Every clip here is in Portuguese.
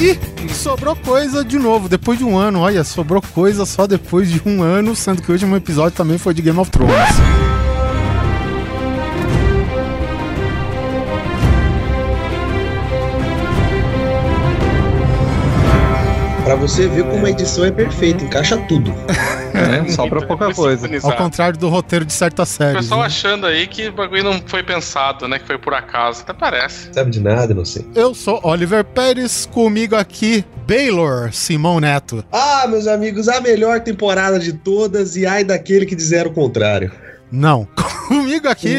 E sobrou coisa de novo, depois de um ano. Olha, sobrou coisa só depois de um ano, sendo que o último episódio também foi de Game of Thrones. Pra você ver como a edição é perfeita, encaixa tudo. É, sobra pouca coisa. Ao contrário do roteiro de certas O séries. pessoal né? achando aí que o bagulho não foi pensado, né? Que foi por acaso. Até parece. Sabe de nada, não sei. Eu sou Oliver Pérez, comigo aqui, Baylor Simão Neto. Ah, meus amigos, a melhor temporada de todas e ai daquele que dizer o contrário. Não. Comigo aqui,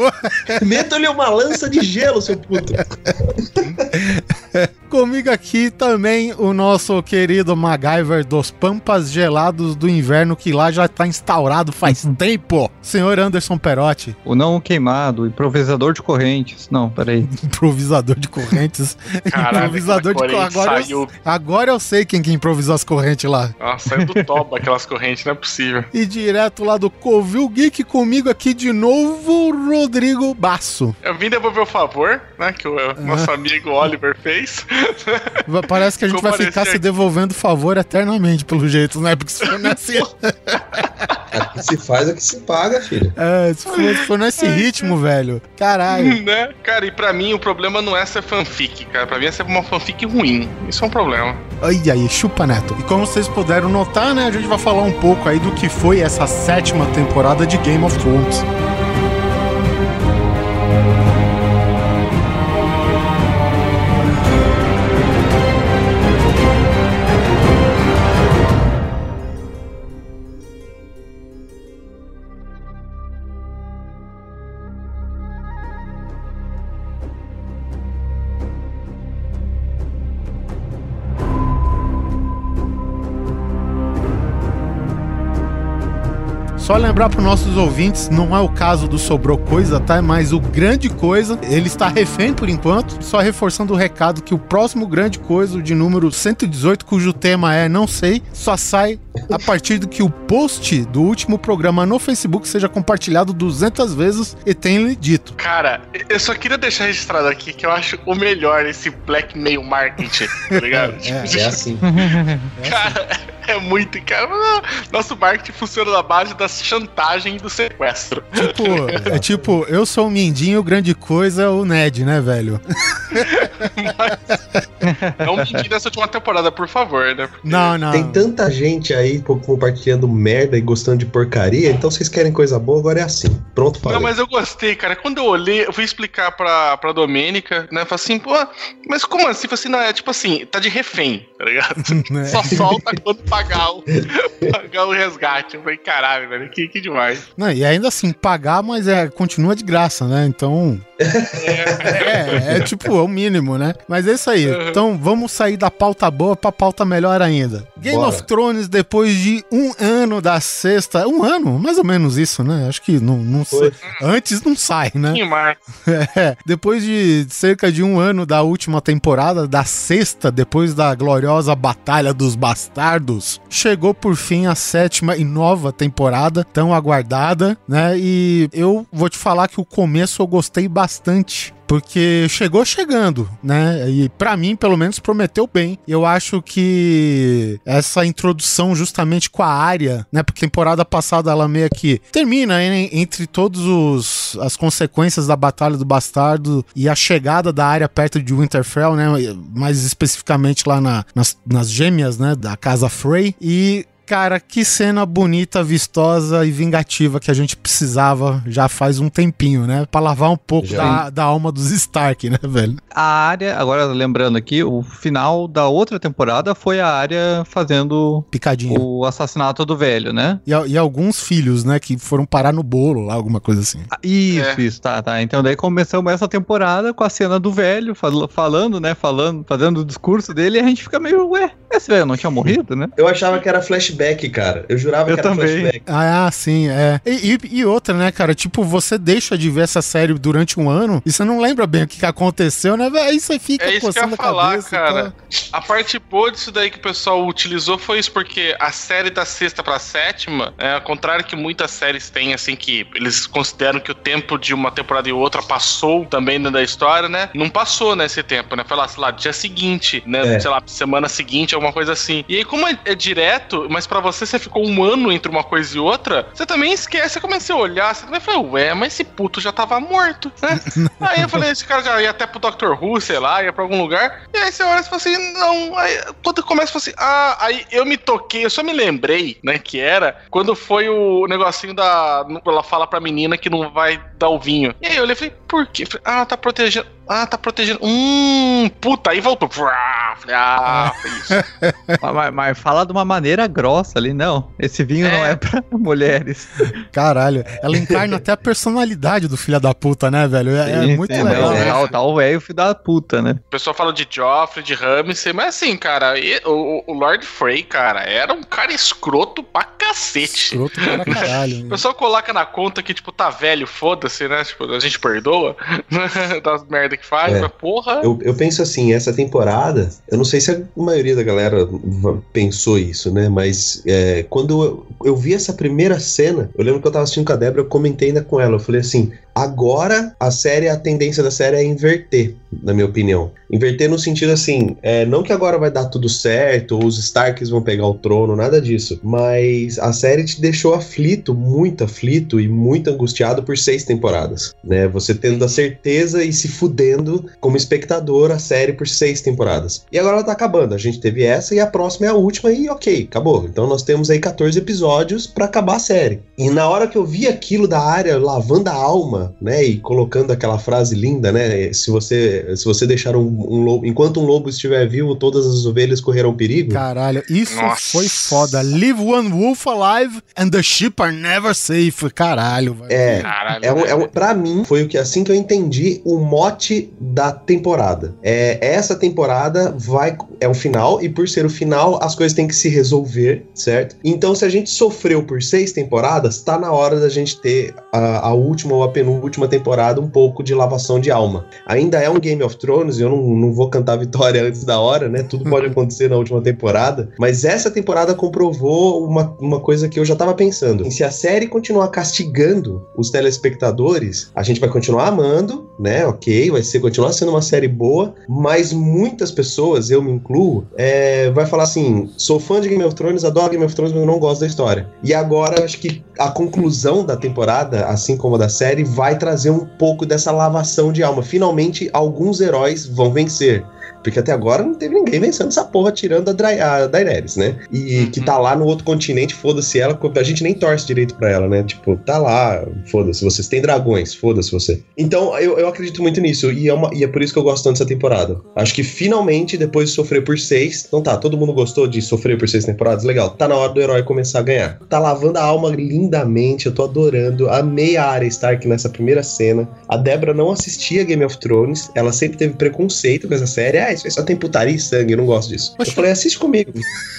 Meta-lhe uma lança de gelo, seu puto. comigo aqui também o nosso querido MacGyver dos Pampas Gelados do Inverno, que lá já tá instaurado faz tempo. Senhor Anderson Perotti, O não queimado, improvisador de correntes. Não, peraí. improvisador de correntes. Caralho, improvisador de correntes. corrente Agora, eu- saiu. agora eu sei quem que improvisou as correntes lá. Nossa, saiu do toba aquelas correntes, não é possível. E direto lá do Covil Geek, comigo aqui de novo, Rodrigo Basso. Eu vim devolver o favor, né? Que o nosso amigo Oliver fez. Parece que a gente vai ficar se devolvendo favor eternamente, pelo jeito, né? Porque se for nesse, O que se faz é o que se paga, filho. é, se for, se for nesse ritmo, velho, caralho. né? Cara, e pra mim o problema não é ser fanfic, cara. Pra mim é ser uma fanfic ruim. Isso é um problema. Ai, aí, chupa neto. E como vocês puderam notar, né? A gente vai falar um pouco aí do que foi essa sétima temporada de Game of Thrones. Só lembrar para nossos ouvintes, não é o caso do Sobrou Coisa, tá? Mas o Grande Coisa, ele está refém por enquanto. Só reforçando o recado que o próximo Grande Coisa, o de número 118, cujo tema é Não Sei, só sai a partir do que o post do último programa no Facebook seja compartilhado 200 vezes e tenha lhe dito. Cara, eu só queria deixar registrado aqui que eu acho o melhor esse blackmail marketing, tá ligado? É assim. Cara, é muito. Cara, nosso marketing funciona na base da chantagem e do sequestro. Tipo, é tipo, eu sou o Mindinho, o Grande Coisa é o Ned, né, velho? Não mentir nessa última temporada, por favor, né? Porque- Não, não. Tem tanta gente aí co- compartilhando merda e gostando de porcaria, então vocês querem coisa boa, agora é assim. Pronto, falei. Não, mas eu gostei, cara. Quando eu olhei, eu fui explicar pra, pra Domênica, né? Falei assim, pô, mas como assim? Falei assim, não, é tipo assim, tá de refém, tá ligado? Né? Só solta quando pagar o, pagar o resgate. Eu falei, caralho, velho, que, que demais. Não, e ainda assim, pagar, mas é, continua de graça, né? Então. É, é tipo, é o mínimo, né? Mas é isso aí. Uhum. Então vamos sair da pauta boa pra pauta melhor ainda. Game Bora. of Thrones, depois de um ano da sexta. Um ano, mais ou menos isso, né? Acho que não, não Foi. Antes não sai, né? Que mais? É, depois de cerca de um ano da última temporada, da sexta, depois da gloriosa Batalha dos Bastardos, chegou por fim a sétima e nova temporada, tão aguardada, né? E eu vou te falar que o começo eu gostei bastante. Porque chegou chegando, né? E pra mim, pelo menos, prometeu bem. Eu acho que essa introdução justamente com a área, né? Porque temporada passada ela meio que termina hein, entre todos os as consequências da Batalha do Bastardo e a chegada da área perto de Winterfell, né? Mais especificamente lá na- nas, nas gêmeas, né? Da casa Frey. E Cara, que cena bonita, vistosa e vingativa que a gente precisava já faz um tempinho, né? Pra lavar um pouco da, da alma dos Stark, né, velho? A área, agora lembrando aqui, o final da outra temporada foi a área fazendo Picadinho. o assassinato do velho, né? E, e alguns filhos, né, que foram parar no bolo lá, alguma coisa assim. Ah, Isso, É. isso, tá, tá. Então daí começamos essa temporada com a cena do velho fal- falando, né? Falando, fazendo o discurso dele, e a gente fica meio, ué, esse velho não tinha morrido, né? Eu achava que era flashback cara. Eu jurava Eu que era também. flashback. Ah, sim, é. E, e- e outra, né, cara? Tipo, você deixa de ver essa série durante um ano e você não lembra bem o que, que aconteceu, né? Aí você fica É isso que eu coçando ia a falar, cabeça cara. tal. A parte boa disso daí que o pessoal utilizou foi isso, porque a série da sexta pra sétima, é, ao contrário que muitas séries têm, assim, que eles consideram que o tempo de uma temporada e outra passou também dentro da história, né? Não passou nesse tempo, né? Foi lá, sei lá, dia seguinte, né? É. Sei lá, semana seguinte, alguma coisa assim. E aí, como é, é direto, mas pra você, você ficou um ano entre uma coisa e outra, você também esquece. Você começa a olhar, você também fala, ué, mas esse puto já tava morto, né? aí eu falei, esse cara já ia até pro Dr. Who, sei lá, ia pra algum lugar. E aí você olha e fala assim, não. Aí quando começa, fala assim, ah, aí eu me toquei, eu só me lembrei, né, que era quando foi o negocinho da. Ela fala pra menina que não vai dar o vinho. E aí eu olhei e falei, por quê? Falei, ah, tá protegendo. Ah, tá protegendo. Hum, puta, aí voltou. Ah, foi isso. mas, mas- fala de uma maneira grossa ali, não. Esse vinho não É. é pra mulheres. Caralho, ela encarna até a personalidade do filho da puta, né, velho? É, é Sim, muito sim, legal. não, né? Tá, o velho filho da puta, né? O pessoal fala de Joffrey, de Ramsay, mas assim, cara, e- o, o Lord Frey, cara, era um cara escroto pra cacete. Escroto para caralho. O né? pessoal coloca na conta que, tipo, tá velho, foda-se, né? Tipo, a gente perdoa das merda que faz, É. mas porra. Eu, eu penso assim, essa temporada, eu não sei se a maioria da galera pensou isso, né? Mas é, quando eu, eu vi essa primeira cena, eu lembro que eu tava assistindo com a Débora, eu comentei ainda com ela, eu falei assim, agora a série, a tendência da série é inverter, na minha opinião. Inverter no sentido assim, é, não que agora vai dar tudo certo, ou os Starks vão pegar o trono, nada disso, mas a série te deixou aflito, muito aflito e muito angustiado por seis temporadas, né? Você tendo a certeza e se fudendo como espectador a série por seis temporadas. E agora ela tá acabando. A gente teve essa e a próxima é a última e ok, acabou. Então nós temos aí 14 episódios pra acabar a série. E na hora que eu vi aquilo da área lavando a alma, né, e colocando aquela frase linda, né, se você se você deixar um, um lobo, enquanto um lobo estiver vivo, todas as ovelhas correrão perigo. Caralho, isso Nossa. foi foda. Leave one wolf alive and the sheep are never safe. Caralho, velho. É, Caralho. É um, é um, pra mim, foi o que assim que eu entendi o mote da temporada. É, essa temporada vai. É o final, e por ser o final, as coisas têm que se resolver, certo? Então, se a gente sofreu por seis temporadas, tá na hora da gente ter a, a última ou a penúltima temporada um pouco de lavação de alma. Ainda é um Game of Thrones, eu não, não vou cantar vitória antes da hora, né? Tudo pode acontecer na última temporada. Mas essa temporada comprovou uma, uma coisa que eu já tava pensando. Se a série continuar castigando os telespectadores, a gente vai continuar amando, né? Ok, vai ser continuar sendo uma série boa, mas muitas pessoas, eu me incluo, é, vai falar assim: sou fã de Game of Thrones, adoro Game of Thrones, mas não gosto da história. E agora acho que a conclusão da temporada, assim como a da série, vai trazer um pouco dessa lavação de alma. Finalmente, alguns heróis vão vencer. Porque até agora não teve ninguém vencendo essa porra tirando a, Dra a Daenerys, né? E Uhum. que tá lá no outro continente, foda-se ela, a gente nem torce direito pra ela, né? Tipo, tá lá, foda-se, vocês têm dragões, foda-se você. Então, eu, eu acredito muito nisso, e é, uma- e é por isso que eu gosto tanto dessa temporada. Acho que finalmente, depois de sofrer por seis, então tá, todo mundo gostou de sofrer por seis temporadas, legal, tá na hora do herói começar a ganhar. Tá lavando a alma lindamente, eu tô adorando, amei a Arya Stark nessa primeira cena. A Débora não assistia Game of Thrones, ela sempre teve preconceito com essa série, ah, isso só tem putaria e sangue, eu não gosto disso. Eu Oxe. falei, assiste comigo.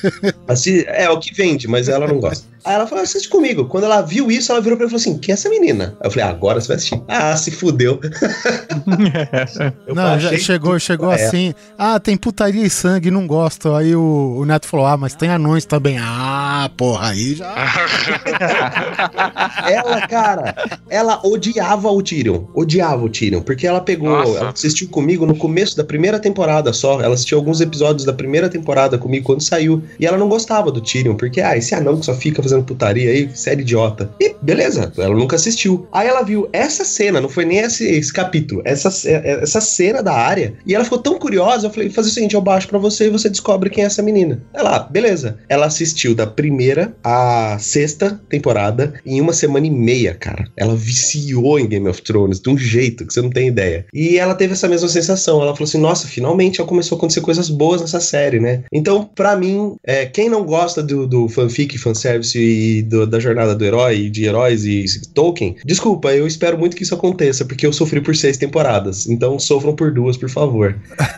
Assi- é, o que vende, mas ela não gosta. Aí ela falou, assiste comigo. Quando ela viu isso, ela virou pra mim e falou assim: quem é essa menina? Aí eu falei, ah, agora você vai assistir. Ah, se fudeu. Eu não, já chegou, chegou É. assim. Ah, tem putaria e sangue, não gosto. Aí o, o Neto falou: Ah, mas tem anões também. Ah, porra, aí já. Ela, cara, ela odiava o Tyrion. Odiava o Tyrion. Porque ela pegou, Nossa. ela assistiu comigo no começo da primeira temporada só. Ela assistiu alguns episódios da primeira temporada comigo quando saiu. E ela não gostava do Tyrion, porque, ah, esse anão que só fica fazendo putaria aí, série idiota. E beleza, ela nunca assistiu. Aí ela viu essa cena, não foi nem esse, esse capítulo, essa, ce- essa cena da área. E ela ficou tão curiosa, eu falei, faz o seguinte, eu baixo pra você e você descobre quem é essa menina. Ela, beleza. Ela assistiu da primeira à sexta temporada em uma semana e meia, cara. Ela viciou em Game of Thrones de um jeito que você não tem ideia. E ela teve essa mesma sensação. Ela falou assim: nossa, finalmente realmente começou a acontecer coisas boas nessa série, né? Então, pra mim, é, quem não gosta do, do fanfic, fanservice e do, da jornada do herói, de heróis e Tolkien, desculpa, eu espero muito que isso aconteça, porque eu sofri por seis temporadas. Então, sofram por duas, por favor.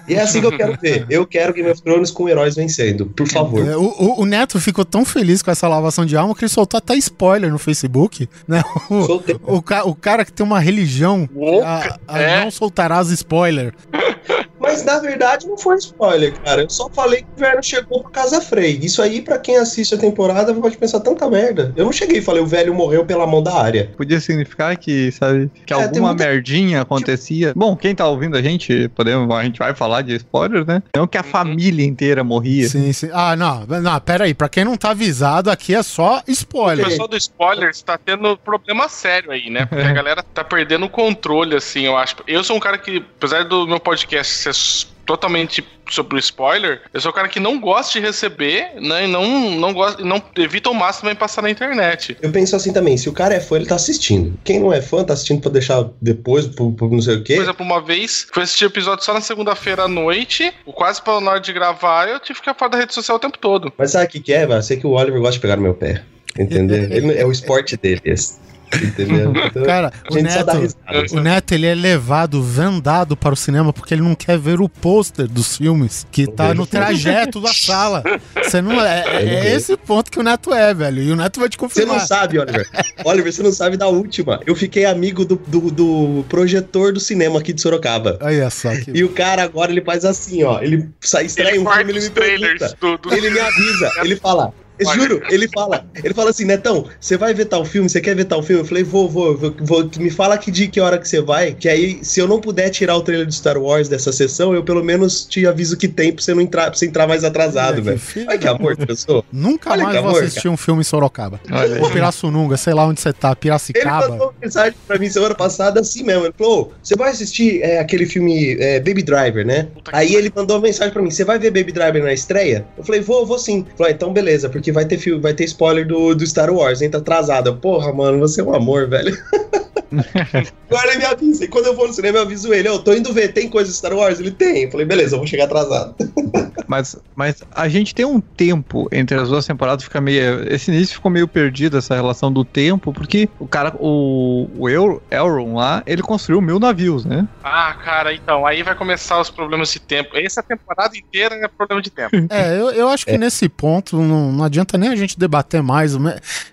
E é assim que eu quero ver. Eu quero Game of Thrones com heróis vencendo, por favor. É, o, o- o Neto ficou tão feliz com essa lavação de alma que ele soltou até spoiler no Facebook, né? O, o, o cara que tem uma religião Louca, a, a é. não soltarás spoiler. Mas na verdade não foi spoiler, cara. Eu só falei que o velho chegou pra Casa Frey. Isso aí, pra quem assiste a temporada, pode pensar tanta merda. Eu não cheguei e falei o velho morreu pela mão da área. Podia significar que, sabe, que É, alguma muita- merdinha acontecia. Bom, quem tá ouvindo a gente, podemos, a gente vai falar de spoilers, né? Não que a Uhum. família inteira morria. Sim, sim. Ah, não, não, pera aí. Pra quem não tá avisado, aqui é só O spoiler. pessoal do spoiler está tendo problema sério aí, né? Porque a galera tá perdendo o controle, assim, eu acho. Eu sou um cara que, apesar do meu podcast ser s- totalmente sobre o spoiler, eu sou um cara que não gosta de receber, né? E não, não gosta, e não evita o máximo em passar na internet. Eu penso assim também, se o cara é fã, ele tá assistindo. Quem não é fã, tá assistindo pra deixar depois, pro, pro não sei o quê. Por exemplo, uma vez, fui assistir o episódio só na segunda-feira à noite, quase pra na hora de gravar, eu tive que ficar fora da rede social o tempo todo. Mas sabe o que, que é, velho? Eu sei que o Oliver gosta de pegar no meu pé. Entendeu? Ele- é o esporte dele, esse. Entendeu? Então, Cara, o Neto, o Neto, ele é levado, vendado para o cinema porque ele não quer ver o pôster dos filmes que tá no trajeto da sala. Você não é, é- é esse ponto que o Neto é, velho. E o Neto vai te Você não confirmar. sabe, Oliver. Oliver, você não sabe da última. Eu fiquei amigo do, do, do projetor do cinema aqui de Sorocaba. Olha só que E o cara agora ele faz assim, ó. Ele sai estreia Ele um filme, ele me pergunta. do, do- Ele me avisa, ele fala. Juro, ele fala, ele fala assim, Netão, você vai ver tal filme, você quer ver tal filme? Eu falei, vou, vou, vou, vou, me fala que dia, que hora que você vai, que aí, se eu não puder tirar o trailer de Star Wars dessa sessão, eu pelo menos te aviso que tem pra você não entrar, pra você entrar mais atrasado, velho. Olha que amor que eu sou. Nunca Olha mais que vou amor, assistir um filme em Sorocaba. Olha aí. Ou Pirassununga, sei lá onde você tá, Ele Piracicaba. mandou uma mensagem pra mim semana passada assim mesmo. Ele falou: "Ô, você vai assistir é, aquele filme é, Baby Driver, né? Puta Aí ele mandou uma mensagem pra mim: você vai ver Baby Driver na estreia? Eu falei: vou, vou sim. Ele falou: ah, então beleza, porque vai ter vai ter spoiler do, do Star Wars, entra atrasado. Eu, Porra, mano, você é um amor, velho. Agora ele me avisa. E quando eu vou no cinema, eu aviso ele: eu tô indo ver, tem coisa de Star Wars? Ele tem. Eu falei: beleza, eu vou chegar atrasado. Mas, mas a gente tem um tempo entre as duas temporadas, fica meio. Esse início ficou meio perdido, essa relação do tempo, porque o cara, o, o El- Elrond lá, ele construiu mil navios, né? Ah, cara, então, aí vai começar os problemas de tempo. Essa temporada inteira é problema de tempo. É, eu, eu acho que nesse ponto não, não adianta nem a gente debater mais.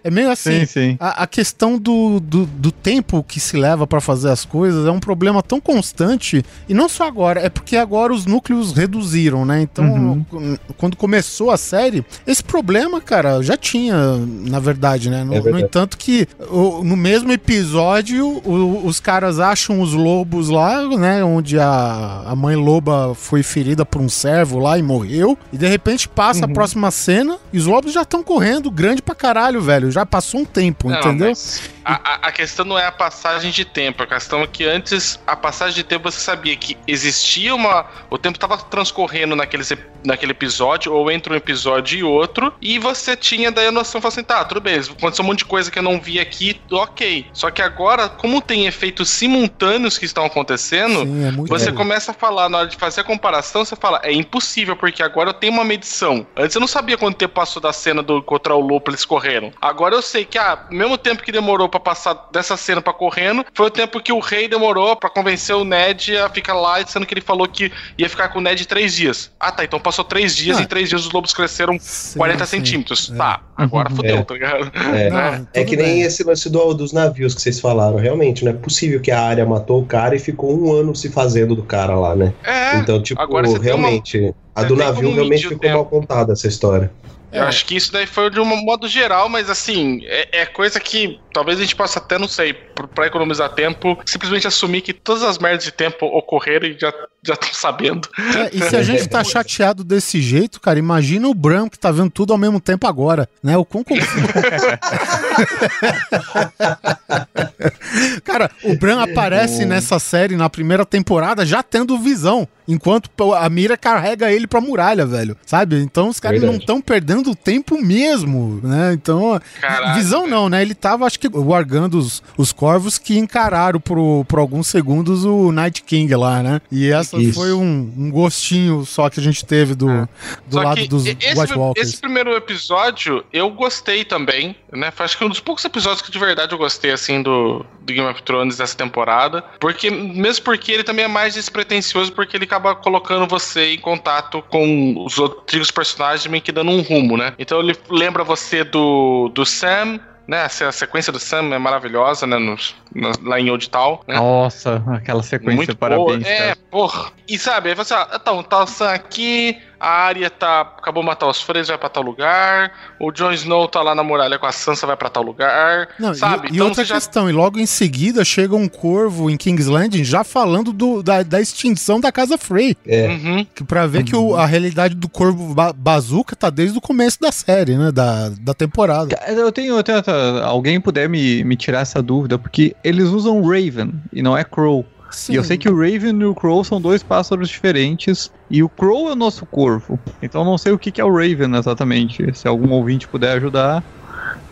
É meio assim. Sim, sim. A, a questão do, do, do tempo que se leva pra fazer as coisas é um problema tão constante, e não só agora, é porque agora os núcleos reduziram, né? Então, Uhum. qu- quando começou a série, esse problema, cara, já tinha, na verdade, né? No, É verdade. no entanto que o- no mesmo episódio, o- os caras acham os lobos lá, né? Onde a, a mãe loba foi ferida por um servo lá e morreu, e de repente passa a Uhum. próxima cena e os lobos já estão correndo grande pra caralho, velho. Já passou um tempo, Não, entendeu? mas A, a- a questão não é a passagem de tempo, a questão é que antes, a passagem de tempo você sabia que existia uma. O tempo estava transcorrendo naqueles, naquele episódio, ou entre um episódio e outro, e você tinha daí a noção, falou assim, tá, tudo bem, aconteceu um monte de coisa que eu não vi aqui, ok. Só que agora, como tem efeitos simultâneos que estão acontecendo, Sim, é você começa a falar, na hora de fazer a comparação, você fala, é impossível, porque agora eu tenho uma medição. Antes eu não sabia quanto tempo passou da cena do encontrar o lobo, eles correram. Agora eu sei que, ah, mesmo tempo que demorou pra passar dessa cena pra correndo, foi o tempo que o rei demorou pra convencer o Ned a ficar lá, sendo que ele falou que ia ficar com o Ned três dias. Ah, tá, então passou três dias Ah. e em três dias os lobos cresceram Sim, 40 sim. centímetros. É. Tá, agora fodeu, É. tá ligado? É, Não, é tudo que nem bem. esse lance do- dos navios que vocês falaram. Realmente, não é possível que a área matou o cara e ficou um ano se fazendo do cara lá, né? É, então, tipo, agora tem uma- realmente, a do navio realmente ficou tempo. mal contada essa história. Eu É. acho que isso daí foi de um modo geral, mas assim, é, é coisa que talvez a gente possa até, não sei, pra economizar tempo, simplesmente assumir que todas as merdas de tempo ocorreram e já já estão sabendo. É, e se a gente tá chateado desse jeito, cara, imagina o Bram que tá vendo tudo ao mesmo tempo agora, né? O quão confuso. Cara, o Bran aparece nessa série na primeira temporada já tendo visão, enquanto a mira carrega ele pra muralha, velho. Sabe? Então os caras não estão perdendo tempo mesmo, né? Então, Caraca, visão velho. não, né? Ele tava, acho que, guardando os, os corvos que encararam por, por alguns segundos o Night King lá, né? E essa Isso. foi um, um gostinho só que a gente teve do, do Só lado que dos esse, White Walkers. esse primeiro episódio eu gostei também, né? Foi, Acho que um dos poucos episódios que de verdade eu gostei, assim, do, do Game of Thrones dessa temporada. Porque, mesmo porque ele também é mais despretensioso, porque ele acaba colocando você em contato com os outros personagens, meio que dando um rumo, né? Então ele lembra você do, do Sam. Né, a se- a sequência do Sam é maravilhosa, né? nos- na- lá em Old Town. Né? Nossa, aquela sequência, Muito parabéns. boa. É, porra. E sabe, aí você, ah, então, tá o Sam aqui, a Arya tá, acabou de matar os Freys, vai pra tal lugar, o Jon Snow tá lá na muralha com a Sansa, vai pra tal lugar, Não, sabe? e, e outra você já... questão, e logo em seguida chega um corvo em King's Landing já falando do, da, da extinção da Casa Frey. É. Uhum. Que pra ver que o- a realidade do corvo ba bazuca tá desde o começo da série, né? Da, da temporada. Eu tenho, eu tenho alguém puder me, me tirar essa dúvida, porque eles usam Raven e não é Crow. Sim. E eu sei que o Raven e o Crow são dois pássaros diferentes. E o Crow é o nosso corvo. Então eu não sei o que que é o Raven exatamente. Se algum ouvinte puder ajudar,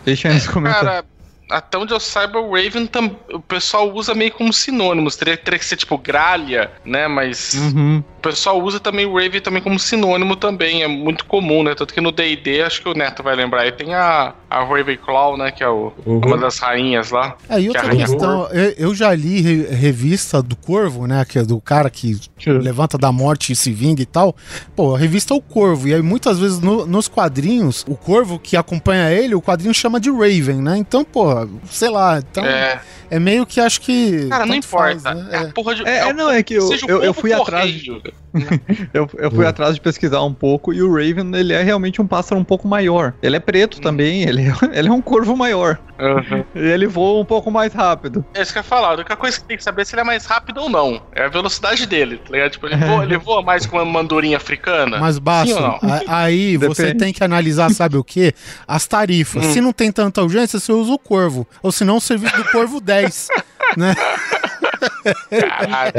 deixa aí nos comentários. Cara, até onde eu saiba, o Raven tam... o pessoal usa meio como sinônimos. Teria, teria que ser tipo gralha, né? Mas Uhum. O pessoal usa também o Raven também como sinônimo também. É muito comum, né? Tanto que no DD, acho que o Neto vai lembrar, aí tem a, a Ravenclaw, né? Que é o, Uhum. uma das rainhas lá. É, e outra que arranha questão, eu, eu já li re- revista do Corvo, né? Que é do cara que levanta da morte e se vinga e tal. Pô, a revista é o Corvo. E aí muitas vezes no- nos quadrinhos, o Corvo que acompanha ele, o quadrinho chama de Raven, né? Então, pô, sei lá. Então é, É, meio que acho que. cara, não importa. faz, né? É a É. porra de. É, o- é, não, é que eu, seja o eu, eu fui atrás. correio. Eu, eu fui atrás de pesquisar um pouco e o Raven, ele é realmente um pássaro um pouco maior. Ele é preto também, ele é, ele é um corvo maior. Uhum. E ele voa um pouco mais rápido. É isso que eu ia falar. A única coisa que tem que saber é se ele é mais rápido ou não. É a velocidade dele, tá ligado? Tipo, ele voa, ele voa mais que uma mandurinha africana. Mas basta. Aí você Depende. tem que analisar, sabe o quê? As tarifas. Hum. Se não tem tanta urgência, você usa o Corvo. Ou se não, o serviço do Corvo 10. né? Caralho.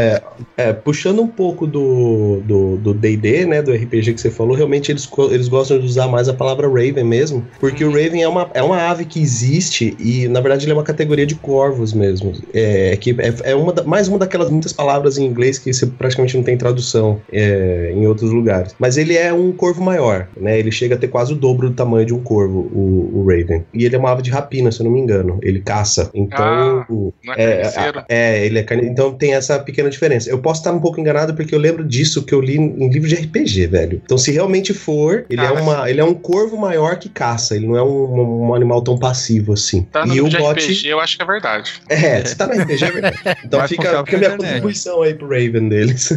É, puxando um pouco do do do D&D, né, do RPG que você falou, realmente eles, eles gostam de usar mais a palavra Raven mesmo, porque o Raven é uma, é uma ave que existe e, na verdade, ele é uma categoria de corvos mesmo. É, que é, é uma da- mais uma daquelas muitas palavras em inglês que você praticamente não tem tradução é, em outros lugares. Mas ele é um corvo maior, né, ele chega a ter quase o dobro do tamanho de um corvo, o, o Raven. E ele é uma ave de rapina, se eu não me engano. Ele caça. Então, Ah, o- Não é é, carniceiro. é, ele é. Então tem essa pequena diferença. Eu posso estar um pouco enganado porque eu lembro disso que eu li em livro de RPG, velho. Então, se realmente for, ele, é, Cara, uma, ele é um corvo maior que caça. Ele não é um, um animal tão passivo assim. Tá no e o bot. RPG, eu acho que é verdade. É, se tá no RPG é verdade. Então Vai fica, fica pra minha contribuição aí pro Raven deles.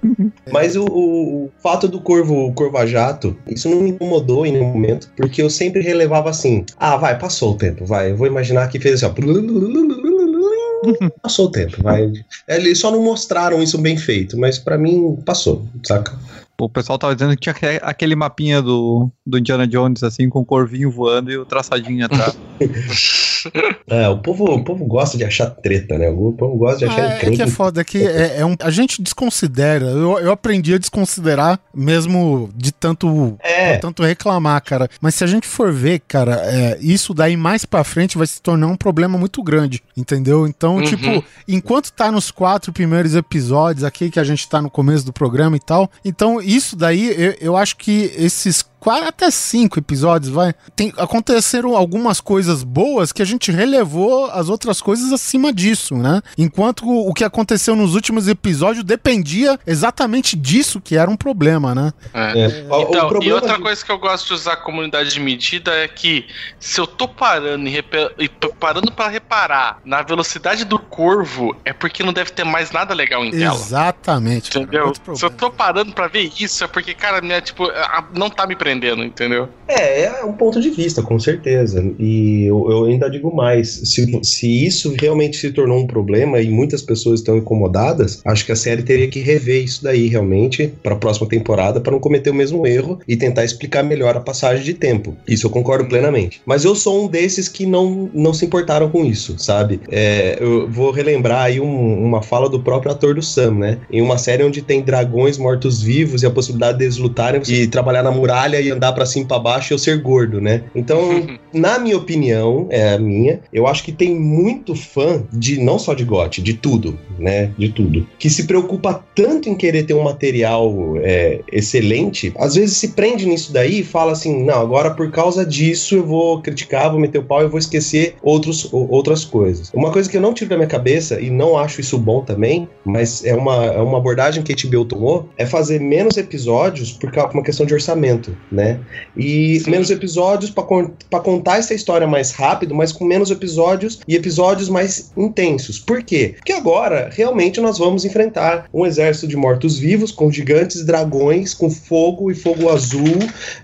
Mas o, o- o fato do corvo, o corva-jato, isso não me incomodou em nenhum momento, porque eu sempre relevava assim: ah, vai, passou o tempo, vai. Eu vou imaginar que fez assim, ó. Passou o tempo, vai. Eles só não mostraram isso bem feito, mas pra mim passou, saca? O pessoal tava dizendo que tinha aque- aquele mapinha do, do Indiana Jones, assim, com o corvinho voando e o traçadinho atrás. É, o povo, o povo gosta de achar treta, né? O povo gosta de achar Ah, é, é que é foda, é que é, é um, a gente desconsidera. Eu, eu aprendi a desconsiderar, mesmo de tanto, É. tanto reclamar, cara. Mas se a gente for ver, cara, é, isso daí mais pra frente vai se tornar um problema muito grande, entendeu? Então, Uhum. tipo, enquanto tá nos quatro primeiros episódios aqui, que a gente tá no começo do programa e tal, então isso daí, eu, eu acho que esses quatro até cinco episódios, vai. Tem, aconteceram algumas coisas boas que a gente relevou as outras coisas acima disso, né? Enquanto o, o que aconteceu nos últimos episódios dependia exatamente disso que era um problema, né? É. É. Então, e problema outra de- coisa que eu gosto de usar a comunidade de medida é que se eu tô parando e, e parando para reparar na velocidade do corvo, é porque não deve ter mais nada legal em tela. Exatamente. Entendeu? Se eu tô parando pra ver isso, é porque, cara, minha, tipo, a- não tá me prendendo, entendeu? É, é um ponto de vista, com certeza. E eu, eu ainda digo mais: se, se isso realmente se tornou um problema e muitas pessoas estão incomodadas, acho que a série teria que rever isso daí realmente para a próxima temporada para não cometer o mesmo erro e tentar explicar melhor a passagem de tempo. Isso eu concordo plenamente. Mas eu sou um desses que não, não se importaram com isso, sabe? É, eu vou relembrar aí um- uma fala do próprio ator do Sam, né? Em uma série onde tem dragões mortos-vivos e a possibilidade deles lutarem e trabalhar na muralha e andar pra cima e pra baixo e eu ser gordo, né? Então, na minha opinião, é a minha, eu acho que tem muito fã de, não só de GOT, de tudo, né? De tudo. Que se preocupa tanto em querer ter um material é, excelente, às vezes se prende nisso daí e fala assim, não, agora por causa disso eu vou criticar, vou meter o pau e vou esquecer outros, outras coisas. Uma coisa que eu não tiro da minha cabeça, e não acho isso bom também, mas é uma, é uma abordagem que a HBO tomou, é fazer menos episódios por uma questão de orçamento, né? E Sim. menos episódios para contar essa história mais rápido, mas com menos episódios e episódios mais intensos. Por quê? Porque agora, realmente, nós vamos enfrentar um exército de mortos-vivos com gigantes dragões, com fogo e fogo azul.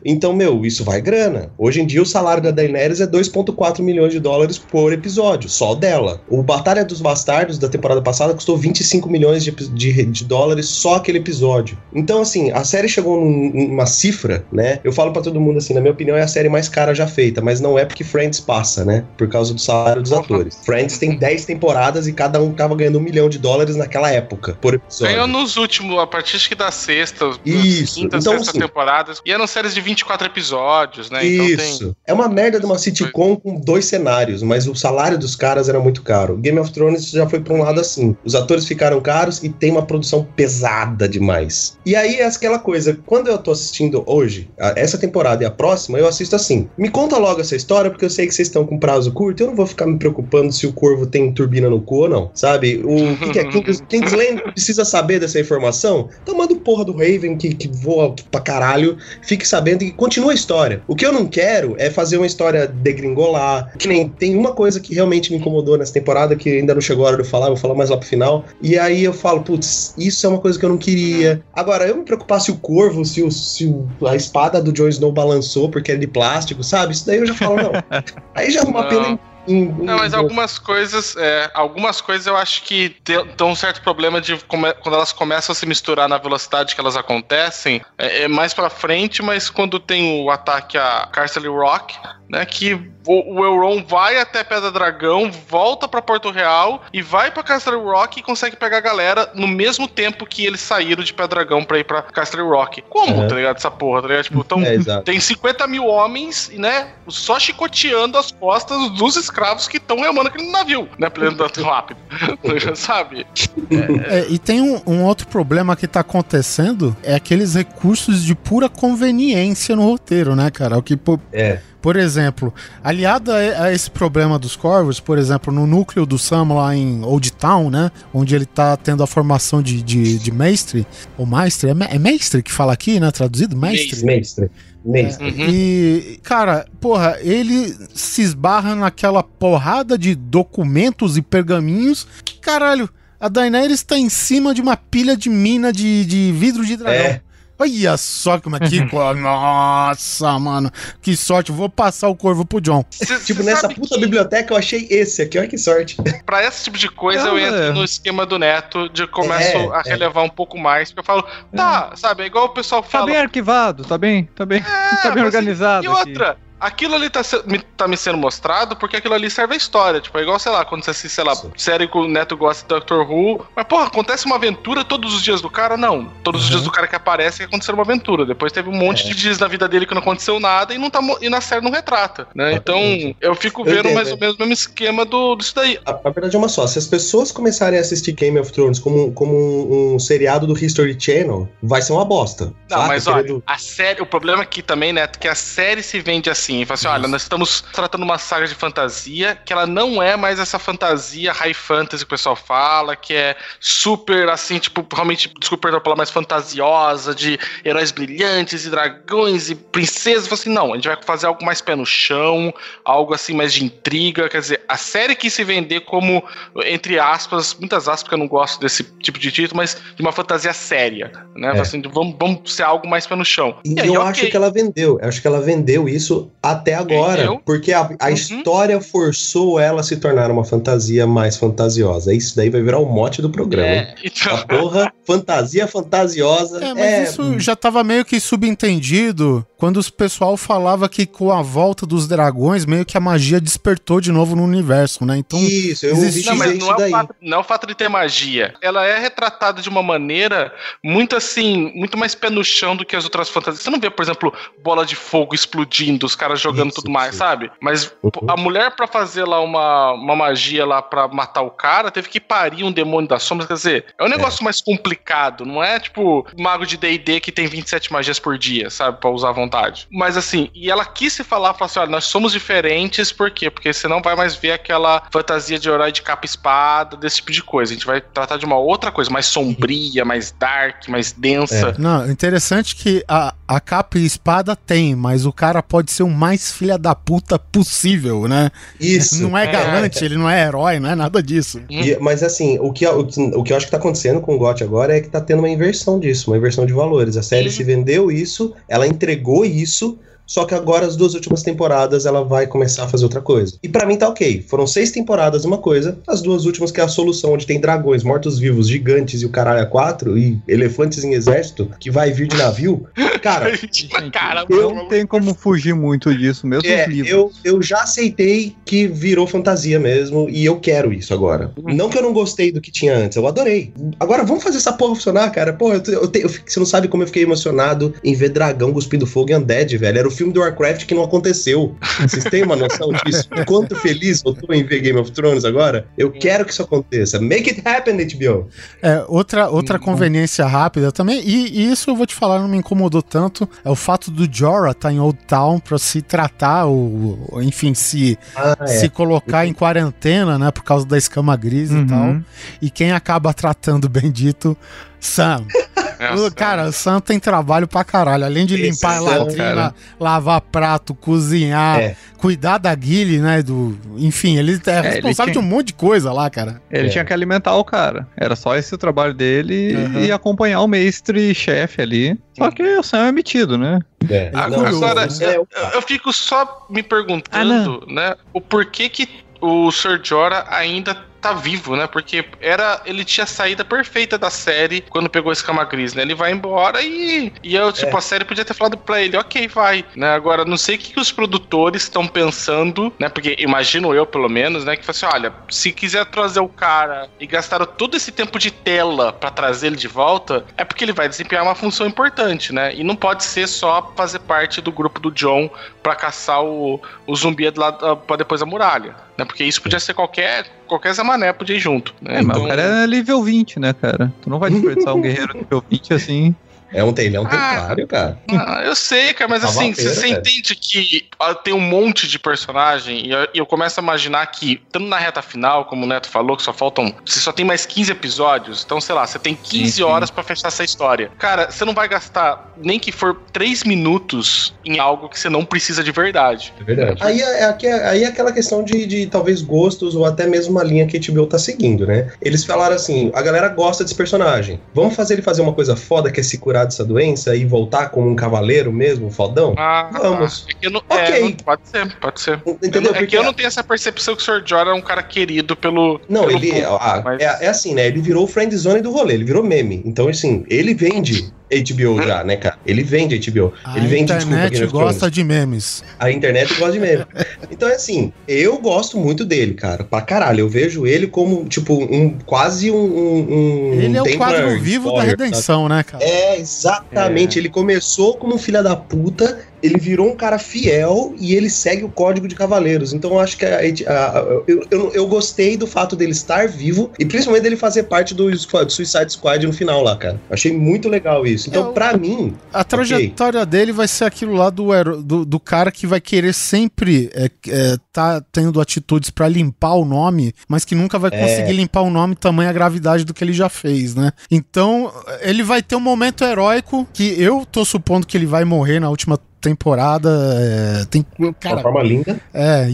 Então, meu, isso vai grana. Hoje em dia, o salário da Daenerys é 2,4 milhões de dólares por episódio, só dela. O Batalha dos Bastardos da temporada passada custou 25 milhões de, de, de dólares só aquele episódio. Então, assim, a série chegou numa cifra, né? Eu falo para todo mundo assim, na minha opinião, é a série mais cara já feita, mas não é porque Friends passa, né? Por causa do salário dos atores. Friends tem 10 temporadas e cada um tava ganhando um milhão de dólares naquela época, por episódio. Ganhou nos últimos, a partir da sexta, Isso. quinta, então, sexta assim, temporadas. E eram séries de 24 episódios, né? Isso. Então tem... É uma merda de uma sitcom com dois cenários, mas o salário dos caras era muito caro. Game of Thrones já foi pra um lado assim. Os atores ficaram caros e tem uma produção pesada demais. E aí é aquela coisa, quando eu tô assistindo hoje, essa temporada e a próxima, eu assisto assim. Me conta logo essa história, porque eu sei que vocês estão com prazo curto, eu não vou ficar me preocupando se o corvo tem turbina no cu ou não, sabe? O que, que é Kings, Kingsland precisa saber dessa informação? Então manda o porra do Raven que, que voa pra caralho, fique sabendo e continua a história. O que eu não quero é fazer uma história degringolar, que nem tem uma coisa que realmente me incomodou nessa temporada, que ainda não chegou a hora de eu falar, vou falar mais lá pro final, e aí eu falo, putz, isso é uma coisa que eu não queria. Agora, eu me preocupar se o corvo, se, o, se a espada do Jon Snow balançou porque é de plástico, sabe? Isso daí eu já falo, não. Aí já é uma pena não, mas algumas coisas, é, algumas coisas eu acho que tem um certo problema de come, quando elas começam a se misturar na velocidade que elas acontecem, é, é mais para frente, mas quando tem o ataque a Castle Rock, né, que o, o Euron vai até Pedra Dragão, volta para Porto Real e vai para Castle Rock e consegue pegar a galera no mesmo tempo que eles saíram de Pedra Dragão pra ir pra Castle Rock. Como, uhum. tá ligado? Essa porra, tá ligado? Tipo, então, é, tem 50 mil homens, né, só chicoteando as costas dos escravos que estão remando aquele navio, né, pleno tão rápido, sabe? É, é, e tem um, um, outro problema que tá acontecendo, é aqueles recursos de pura conveniência no roteiro, né, cara? O que, pô, é por exemplo, aliado a, a, esse problema dos corvos, por exemplo, no núcleo do Sam lá em Old Town, né? Onde ele tá tendo a formação de, de, de mestre, ou mestre, é, é mestre que fala aqui, né? Traduzido? Mestre. Mestre. É, uhum. E, cara, porra, ele se esbarra naquela porrada de documentos e pergaminhos. Caralho, a Daenerys tá em cima de uma pilha de mina de, de vidro de dragão. É. Olha só como é que. Nossa, mano. Que sorte. Vou passar o corvo pro John. Cê, tipo, cê nessa puta que... biblioteca eu achei esse aqui. Olha que sorte. Pra esse tipo de coisa eu entro é. no esquema do Neto, de começo é, a é. relevar um pouco mais. Porque eu falo, tá, é. sabe? É igual o pessoal fala. Tá bem arquivado, tá bem? Tá bem, tá bem organizado. E outra. Aqui aquilo ali tá, me, tá me sendo mostrado porque aquilo ali serve a história. Tipo, é igual, sei lá, quando você assiste, sei lá, Sim. série que o Neto gosta de Doctor Who. Mas, porra, acontece uma aventura todos os dias do cara? Não. Todos uhum. os dias do cara que aparece que aconteceu uma aventura. Depois teve um monte é. de dias na vida dele que não aconteceu nada e, não tá, e na série não retrata, né? Então, eu fico vendo mais ou menos o mesmo esquema do, disso daí. A, a, verdade é uma só. Se as pessoas começarem a assistir Game of Thrones como, como um, um seriado do History Channel, vai ser uma bosta. Não, sabe? mas olha, a série, o problema aqui também, Neto, que a série se vende assim. Fala assim, olha, nós estamos tratando uma saga de fantasia que ela não é mais essa fantasia high fantasy que o pessoal fala, que é super assim, tipo, realmente, desculpa a palavra mais fantasiosa, de heróis brilhantes e dragões e princesas. Assim, não, a gente vai fazer algo mais pé no chão, algo assim mais de intriga. Quer dizer, a série que se vender como, entre aspas, muitas aspas, porque eu não gosto desse tipo de título, mas de uma fantasia séria, né? É. Assim, vamos, vamos ser algo mais pé no chão. E, e aí, eu okay. acho que ela vendeu, eu acho que ela vendeu isso até agora porque a, a uhum. história forçou ela a se tornar uma fantasia mais fantasiosa. Isso daí vai virar o mote do programa. É, então... A porra, fantasia fantasiosa. É, mas é... isso já tava meio que subentendido quando o pessoal falava que com a volta dos dragões, meio que a magia despertou de novo no universo, né? Então, Isso, eu existe- Não, mas isso não é, fato, não é o fato de ter magia. Ela é retratada de uma maneira muito assim, muito mais pé no chão do que as outras fantasias. Você não vê, por exemplo, bola de fogo explodindo, os caras jogando Isso, tudo mais, isso. sabe? Mas Uhum. a mulher, pra fazer lá uma, uma magia lá pra matar o cara, teve que parir um demônio das sombras. Quer dizer, é um negócio mais complicado. Não é tipo mago de DD que tem 27 magias por dia, sabe? Pra usar à vontade. Mas assim, e ela quis se falar, falar assim: olha, nós somos diferentes, por quê? Porque você não vai mais ver aquela fantasia de herói de capa e espada, desse tipo de coisa. A gente vai tratar de uma outra coisa, mais sombria, mais dark, mais densa. Não, interessante que a, a capa e espada tem, mas o cara pode ser o mais filha da puta possível, né? Isso. Não é galante, ele não é herói, não é nada disso. E- mas assim, o que, o, que, o que eu acho que tá acontecendo com o GOT agora é que tá tendo uma inversão disso, uma inversão de valores. A série Sim. se vendeu isso, ela entregou isso, só que agora as duas últimas temporadas ela vai começar a fazer outra coisa. E pra mim tá ok. Foram seis temporadas uma coisa, as duas últimas que é a solução, onde tem dragões, mortos-vivos, gigantes e o caralho a quatro, e elefantes em exército, que vai vir de navio. Cara, Gente, Cara, não tem como fugir muito disso, mesmo É, eu, eu já aceitei que virou fantasia mesmo e eu quero isso agora. Não que eu não gostei do que tinha antes, eu adorei. Agora vamos fazer essa porra funcionar, cara. Pô, eu, te- eu, te- eu você não sabe como eu fiquei emocionado em ver dragão cuspindo fogo e Undead, velho. Era o filme do Warcraft que não aconteceu. Vocês têm uma noção disso? Quanto feliz eu tô em ver Game of Thrones agora? Eu quero que isso aconteça. Make it happen, HBO. É, outra, outra Uhum. conveniência rápida também, e, e isso eu vou te falar, não me incomodou tanto, é o fato do Jorah estar em Old Town pra se tratar, ou, ou, enfim, se, Ah, é. se colocar em quarentena, né, por causa da escama gris e Uhum. tal. E quem acaba tratando o bendito, Sam. Nossa, O- cara, o Sam tem trabalho pra caralho. Além de limpar a latrina, cara. lavar prato, cozinhar, É. cuidar da guile, né? Do, enfim, ele é ele responsável tinha- de um monte de coisa lá, cara. Ele É. tinha que alimentar o cara. Era só esse o trabalho dele Uhum. e acompanhar o mestre-chefe ali. Só que o Sam é metido, né? É. Ah, Agora, isso é o- eu, eu fico só me Ah, perguntando, né, o porquê que o Sr. Jorah ainda tá vivo, né? Porque era ele tinha a saída perfeita da série quando pegou a escama gris, né? Ele vai embora e, e eu, tipo, É. a série podia ter falado pra ele, ok, vai, né? Agora, não sei o que, que os produtores estão pensando, né? Porque imagino eu, pelo menos, né? Que foi assim, olha, se quiser trazer o cara e gastaram todo esse tempo de tela pra trazer ele de volta, é porque ele vai desempenhar uma função importante, né? E não pode ser só fazer parte do grupo do John pra caçar o, o zumbi lá pra depois da muralha, né? Porque isso podia ser qualquer qualquer Zamané podia ir junto, né? É, mas o cara é nível 20, né, cara? Tu não vai desperdiçar um guerreiro nível 20 assim. É um, ele é um Ah. templário, cara. Ah, eu sei, cara, mas assim, Cavaleiro, você cara. entende que ah, tem um monte de personagem e eu, eu começo a imaginar que, estando na reta final, como o Neto falou, que só faltam. Você só tem mais 15 episódios, então, sei lá, você tem 15 sim. horas pra fechar essa história. Cara, você não vai gastar nem que for 3 minutos em algo que você não precisa de verdade. É verdade. Aí é, aqui é- aí é aquela questão de, de talvez gostos ou até mesmo uma linha que a HBO tá seguindo, né? Eles falaram assim: a galera gosta desse personagem. Vamos fazer ele fazer uma coisa foda que é se curar dessa doença e voltar como um cavaleiro mesmo, fodão? Ah, Vamos. É eu não, Ok. é, não- pode ser, pode ser. Eu Entendeu? não- é Porque que eu não tenho essa percepção que o Sr. Jorah é um cara querido pelo. Não, pelo ele público, ah, mas- é, é assim, né? Ele virou o friend zone do rolê, ele virou meme. Então, assim, ele vende HBO já, né, cara? Ele vende HBO. A ele vende, desculpa, internet Thrones. gosta de memes. A internet gosta de meme. Então é assim, eu gosto muito dele, cara. Pra caralho. Eu vejo ele como, tipo, um quase um. um, Ele é o quadro vivo da Destroyer, redenção, né, cara? É, exatamente. Ele começou como um filho da puta, ele virou um cara fiel e ele segue o código de cavaleiros. Então eu acho que a- a- a- eu, eu, eu gostei do fato dele estar vivo e principalmente dele fazer parte do, squad- do Suicide Squad no final lá, cara. Achei muito legal isso. Então, Eu- pra mim, A trajetória dele vai ser aquilo lá do, do, do cara que vai querer sempre é, é, tá tendo atitudes pra limpar o nome, mas que nunca vai É. conseguir limpar o nome tamanha a gravidade do que ele já fez, né? Então, ele vai ter um momento heróico que eu tô supondo que ele vai morrer na última temporada. é, tem, de uma cara, forma linda. é,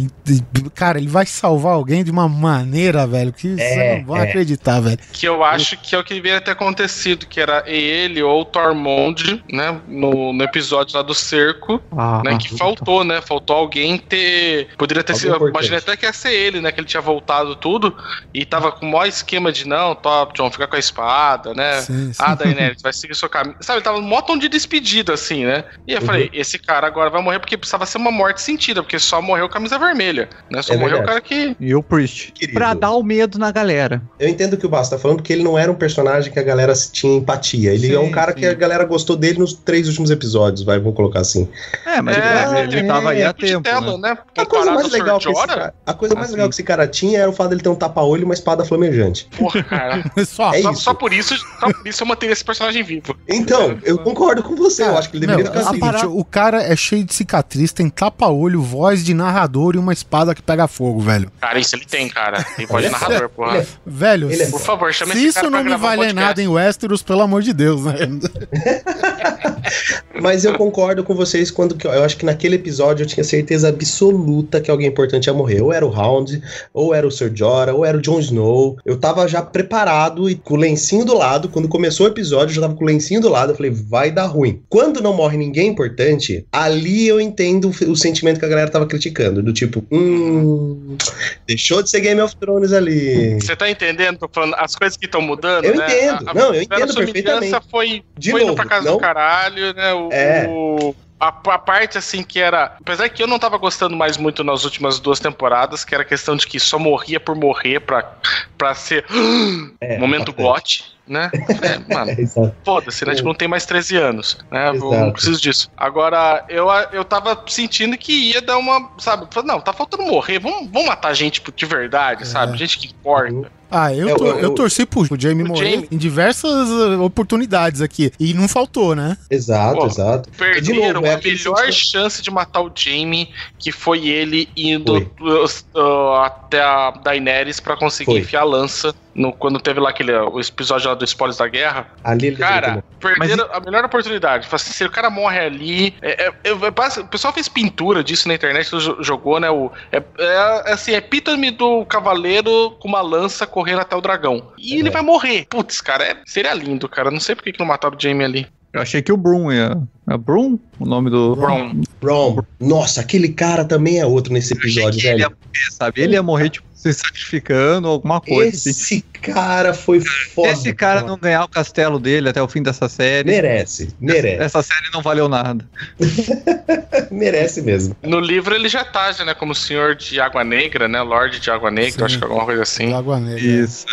cara, ele vai salvar alguém de uma maneira, velho, que você É, não vai é. acreditar, velho. Que eu acho que é o que deveria ter acontecido, que era ele ou o Tormund, né? No, no episódio lá do cerco, Ah, né? Que faltou, né? Faltou alguém ter. Poderia ter sido. importante. Imaginei até que ia ser ele, né? Que ele tinha voltado tudo e tava com o maior esquema de não, top, John, fica com a espada, né? Sim, sim. Ah, Daenerys, vai seguir seu caminho. Sabe, ele tava num mó tom de despedida, assim, né? E eu Uhum. falei, esse esse cara agora vai morrer porque precisava ser uma morte sentida, porque só morreu camisa vermelha, né? Só É morreu o cara que. E o Priest. Querido. Pra dar o medo na galera. Eu entendo que o Basta tá falando que ele não era um personagem que a galera tinha empatia. Ele Sim, é um cara sim. que a galera gostou dele nos três últimos episódios, vai, vamos colocar assim. É, mas É, ele, ele tava aí há de tempo. tela, né? né? A coisa mais legal que esse cara, a coisa mais Assim. legal que esse cara tinha era o fato dele ter um tapa-olho e uma espada flamejante. Porra, cara. Só. É só, só por isso, só por isso eu manteria esse personagem vivo. Então, eu concordo com você, eu acho que ele deveria é o ficar assim. seguinte, o cara é cheio de cicatriz, tem tapa-olho, voz de narrador e uma espada que pega fogo, velho. Cara, isso ele tem, cara. Tem voz de narrador, porra. Velho, Ele é Por favor, chama se esse isso cara pra não me um valer podcast. nada em Westeros, pelo amor de Deus, né? Mas eu concordo com vocês quando que eu acho que naquele episódio eu tinha certeza absoluta que alguém importante ia morrer. Ou era o Hound, ou era o Sir Jorah, ou era o Jon Snow. Eu tava já preparado e com o lencinho do lado. Quando começou o episódio, eu já tava com o lencinho do lado. Eu falei, vai dar ruim. Quando não morre ninguém importante, ali eu entendo o sentimento que a galera tava criticando. Do tipo, hum. Deixou de ser Game of Thrones ali. Você tá entendendo? Tô falando as coisas que estão mudando, Eu né? entendo. A- a Não, eu entendo perfeitamente. Foi, De foi novo, indo pra casa não- do caralho, né? O, É. o- a, a parte, assim, que era... Apesar que eu não tava gostando mais muito nas últimas duas temporadas, que era a questão de que só morria por morrer pra, pra ser... É, momento bastante. gote, né? É, mano, É, foda-se, né? Tipo, não tem mais 13 anos, né? Eu não preciso disso. Agora, eu, eu tava sentindo que ia dar uma, sabe? Não, tá faltando morrer, vamos, vamos matar gente de verdade, sabe? Gente que importa. Ah, eu, É, tor- o- eu o- torci pro, Jamie morrer em diversas uh, oportunidades aqui. E não faltou, né? Exato, Pô, exato. Perderam novo, é a aquele melhor chance de matar o Jamie, que foi ele indo Foi. uh, uh, até a Daenerys pra conseguir Foi. enfiar a lança no, quando teve lá aquele o episódio lá do Spoilers da Guerra. Ali Cara, perderam a melhor oportunidade. Assim, se o cara morre ali. é- é- é- é o pessoal fez pintura disso na internet, jo- jogou, né? O, é, é assim, é epítome do cavaleiro com uma lança correndo até o dragão. E É. ele vai morrer. Putz, cara, é- seria lindo, cara. Não sei por que que não mataram o Jamie ali. Eu achei que o Broom ia. É Broom? O nome do. Brown. Ron. Nossa, aquele cara também é outro nesse episódio, Ele ia velho. morrer, sabe? Ele ia morrer, tipo, se sacrificando, alguma coisa assim. Esse cara foi foda. Se esse cara não ganhar o castelo dele até o fim dessa série, Merece, merece, essa série não valeu nada. merece mesmo. No livro ele já tá, já, né? Como senhor de Água Negra, né? Lorde de Água Negra, Sim. acho que alguma coisa assim. Água Negra. Isso.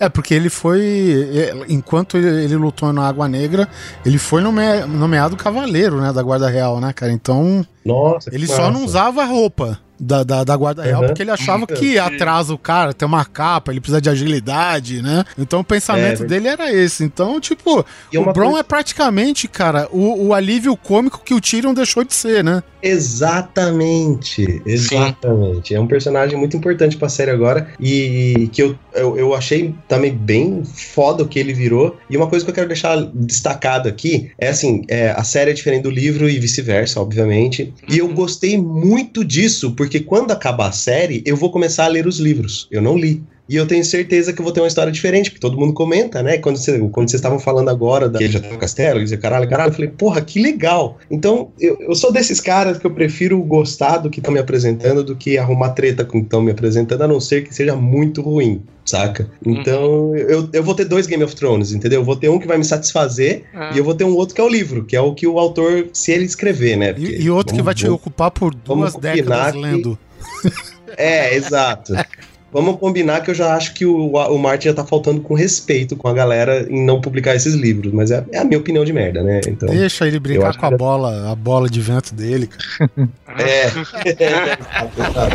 É, porque ele foi. é, Enquanto ele, ele lutou na Água Negra, ele foi nome- nomeado cavaleiro, né? Da Guarda Real, né, cara? Então, Nossa, que ele só não massa. usava a roupa. Da, da, da Guarda Real, Uhum. porque ele achava que Sim. atrasa o cara, tem uma capa, ele precisa de agilidade, né? Então o pensamento É, dele era esse. Então, tipo, E o Bron coisa- é praticamente, cara, o, o alívio cômico que o Tyrion deixou de ser, né? Exatamente, exatamente. É um personagem muito importante pra série agora e que eu, eu, eu achei também bem foda o que ele virou. E uma coisa que eu quero deixar destacado aqui é assim: é, a série é diferente do livro e vice-versa, obviamente. E eu gostei muito disso, porque quando acabar a série, eu vou começar a ler os livros. Eu não li. E eu tenho certeza que eu vou ter uma história diferente, porque todo mundo comenta, né? Quando, você, quando vocês estavam falando agora da, que ele já tá no castelo, ele dizia caralho, caralho, eu falei, porra, que legal. Então, eu, eu sou desses caras que eu prefiro gostar do que estão me apresentando do que arrumar treta com o que estão me apresentando, a não ser que seja muito ruim, saca? Então, eu, eu vou ter dois Game of Thrones, entendeu? Eu vou ter um que vai me satisfazer É. e eu vou ter um outro que é o livro, que é o que o autor, se ele escrever, né? Porque E, e outro que vamos- vai te vamos- ocupar por duas décadas que- lendo. É, exato. Vamos combinar que eu já acho que o, o Martin já tá faltando com respeito com a galera em não publicar esses livros, mas é, é a minha opinião de merda, né? Então. Deixa ele brincar com a que- bola, a bola de vento dele, cara. É. Exato,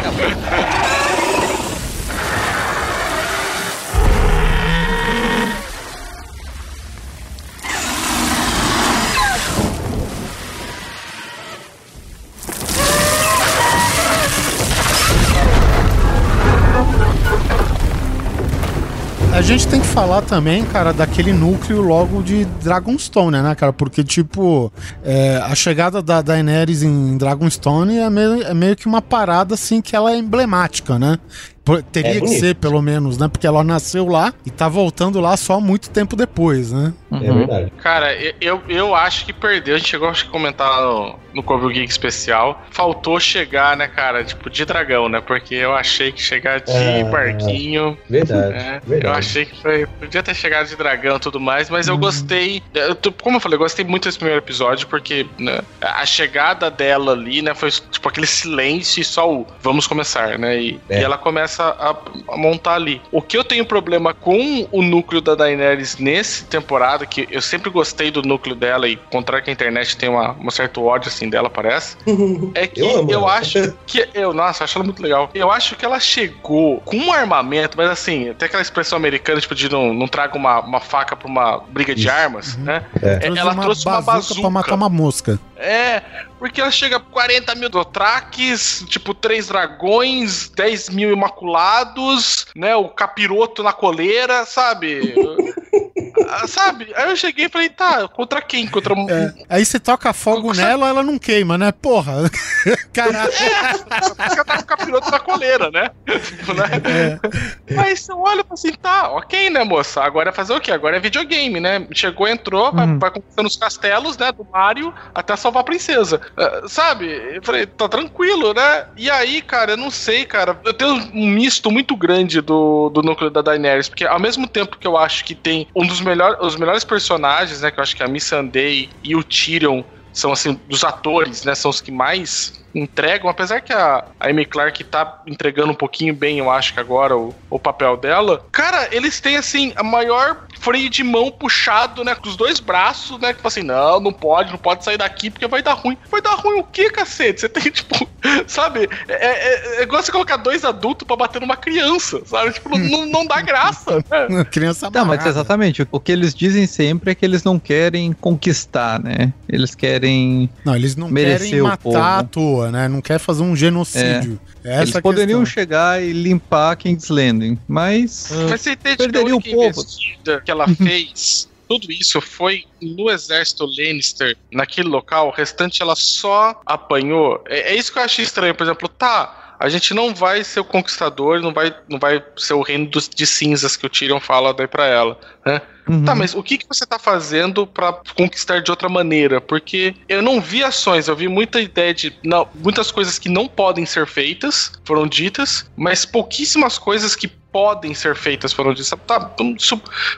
A gente tem que falar também, cara, daquele núcleo logo de Dragonstone, né, cara? Porque, tipo, é, a chegada da Daenerys em Dragonstone é meio, é meio que uma parada, assim, que ela é emblemática, né? Teria É que ser, pelo menos, né? Porque ela nasceu lá e tá voltando lá só muito tempo depois, né? É Uhum. verdade. Cara, eu- eu, eu acho que perdeu. A gente chegou a comentar no, no Corvo Geek especial. Faltou chegar, né, cara? Tipo, de dragão, né? Porque eu achei que chegar de Ah, barquinho. Verdade. É, verdade. eu achei que foi. Podia ter chegado de dragão e tudo mais, mas eu gostei. eu tô- como eu falei, eu gostei muito desse primeiro episódio, porque né, a chegada dela ali, né, foi tipo aquele silêncio e só o vamos começar, né? E, É. e ela começa a, a montar ali. O que eu tenho problema com o núcleo da Daenerys nesse temporada, que eu sempre gostei do núcleo dela, e contrário que a internet tem uma, um certo ódio assim dela, parece. É que Eu eu, acho que. Eu, nossa, acho ela muito legal. Eu acho que ela chegou com um armamento, mas assim, tem aquela expressão americana, tipo, de não, não traga uma, uma faca pra uma briga de Isso. armas, né? É. É, ela trouxe uma bazuca. pra matar uma mosca. É, porque ela chega a 40 mil dotraques, tipo, três dragões, 10 mil imaculados, né? O capiroto na coleira, sabe? Ah, sabe? Aí eu cheguei e falei, tá, contra quem? Contra um. É, Aí você toca fogo Você- nela, ela não queima, né? Porra. Caralho. Você tá com o capiroto na coleira, né? Tipo, né? Mas eu olho e falo assim, tá, ok, né, moça? Agora é fazer o quê? Agora é videogame, né? Chegou, entrou, vai, Uhum. vai conquistando os castelos, né, do Mario até salvar a princesa. Ah, sabe? Eu falei, tá tranquilo, né? E aí, cara, eu não sei, cara. Eu tenho um misto muito grande do, do núcleo da Daenerys, porque ao mesmo tempo que eu acho que tem um dos melhores, os melhores personagens, né, que eu acho que é a Missandei e o Tyrion são assim, dos atores, né? São os que mais entregam, apesar que a, a Amy Clark tá entregando um pouquinho bem, eu acho que agora, o, o papel dela. Cara, eles têm assim, a maior freio de mão puxado, né? Com os dois braços, né? Tipo assim, não, não pode, não pode sair daqui porque vai dar ruim. Vai dar ruim o quê, cacete? Você tem, tipo, sabe? É, é, é igual você colocar dois adultos pra bater numa criança, sabe? Tipo, não, não dá graça, né? Criança Tá, mas amarrada. exatamente. O que eles dizem sempre é que eles não querem conquistar, né? Eles querem. Não, eles não querem o matar povo. à toa, né? Não quer fazer um genocídio. É. Essa eles a poderiam questão. chegar e limpar King's Landing, mas. Mas você entende que a Perderia única o povo. investida que ela fez, tudo isso foi no exército Lannister, naquele local, o restante ela só apanhou. É, é isso que eu achei estranho, por exemplo, tá. A gente não vai ser o conquistador, não vai, não vai ser o reino dos, de cinzas que o Tyrion fala daí pra ela, né? Uhum. Tá, mas o que, que você tá fazendo pra conquistar de outra maneira? Porque eu não vi ações, eu vi muita ideia de. Não, muitas coisas que não podem ser feitas foram ditas, mas pouquíssimas coisas que podem ser feitas foram ditas. Tá,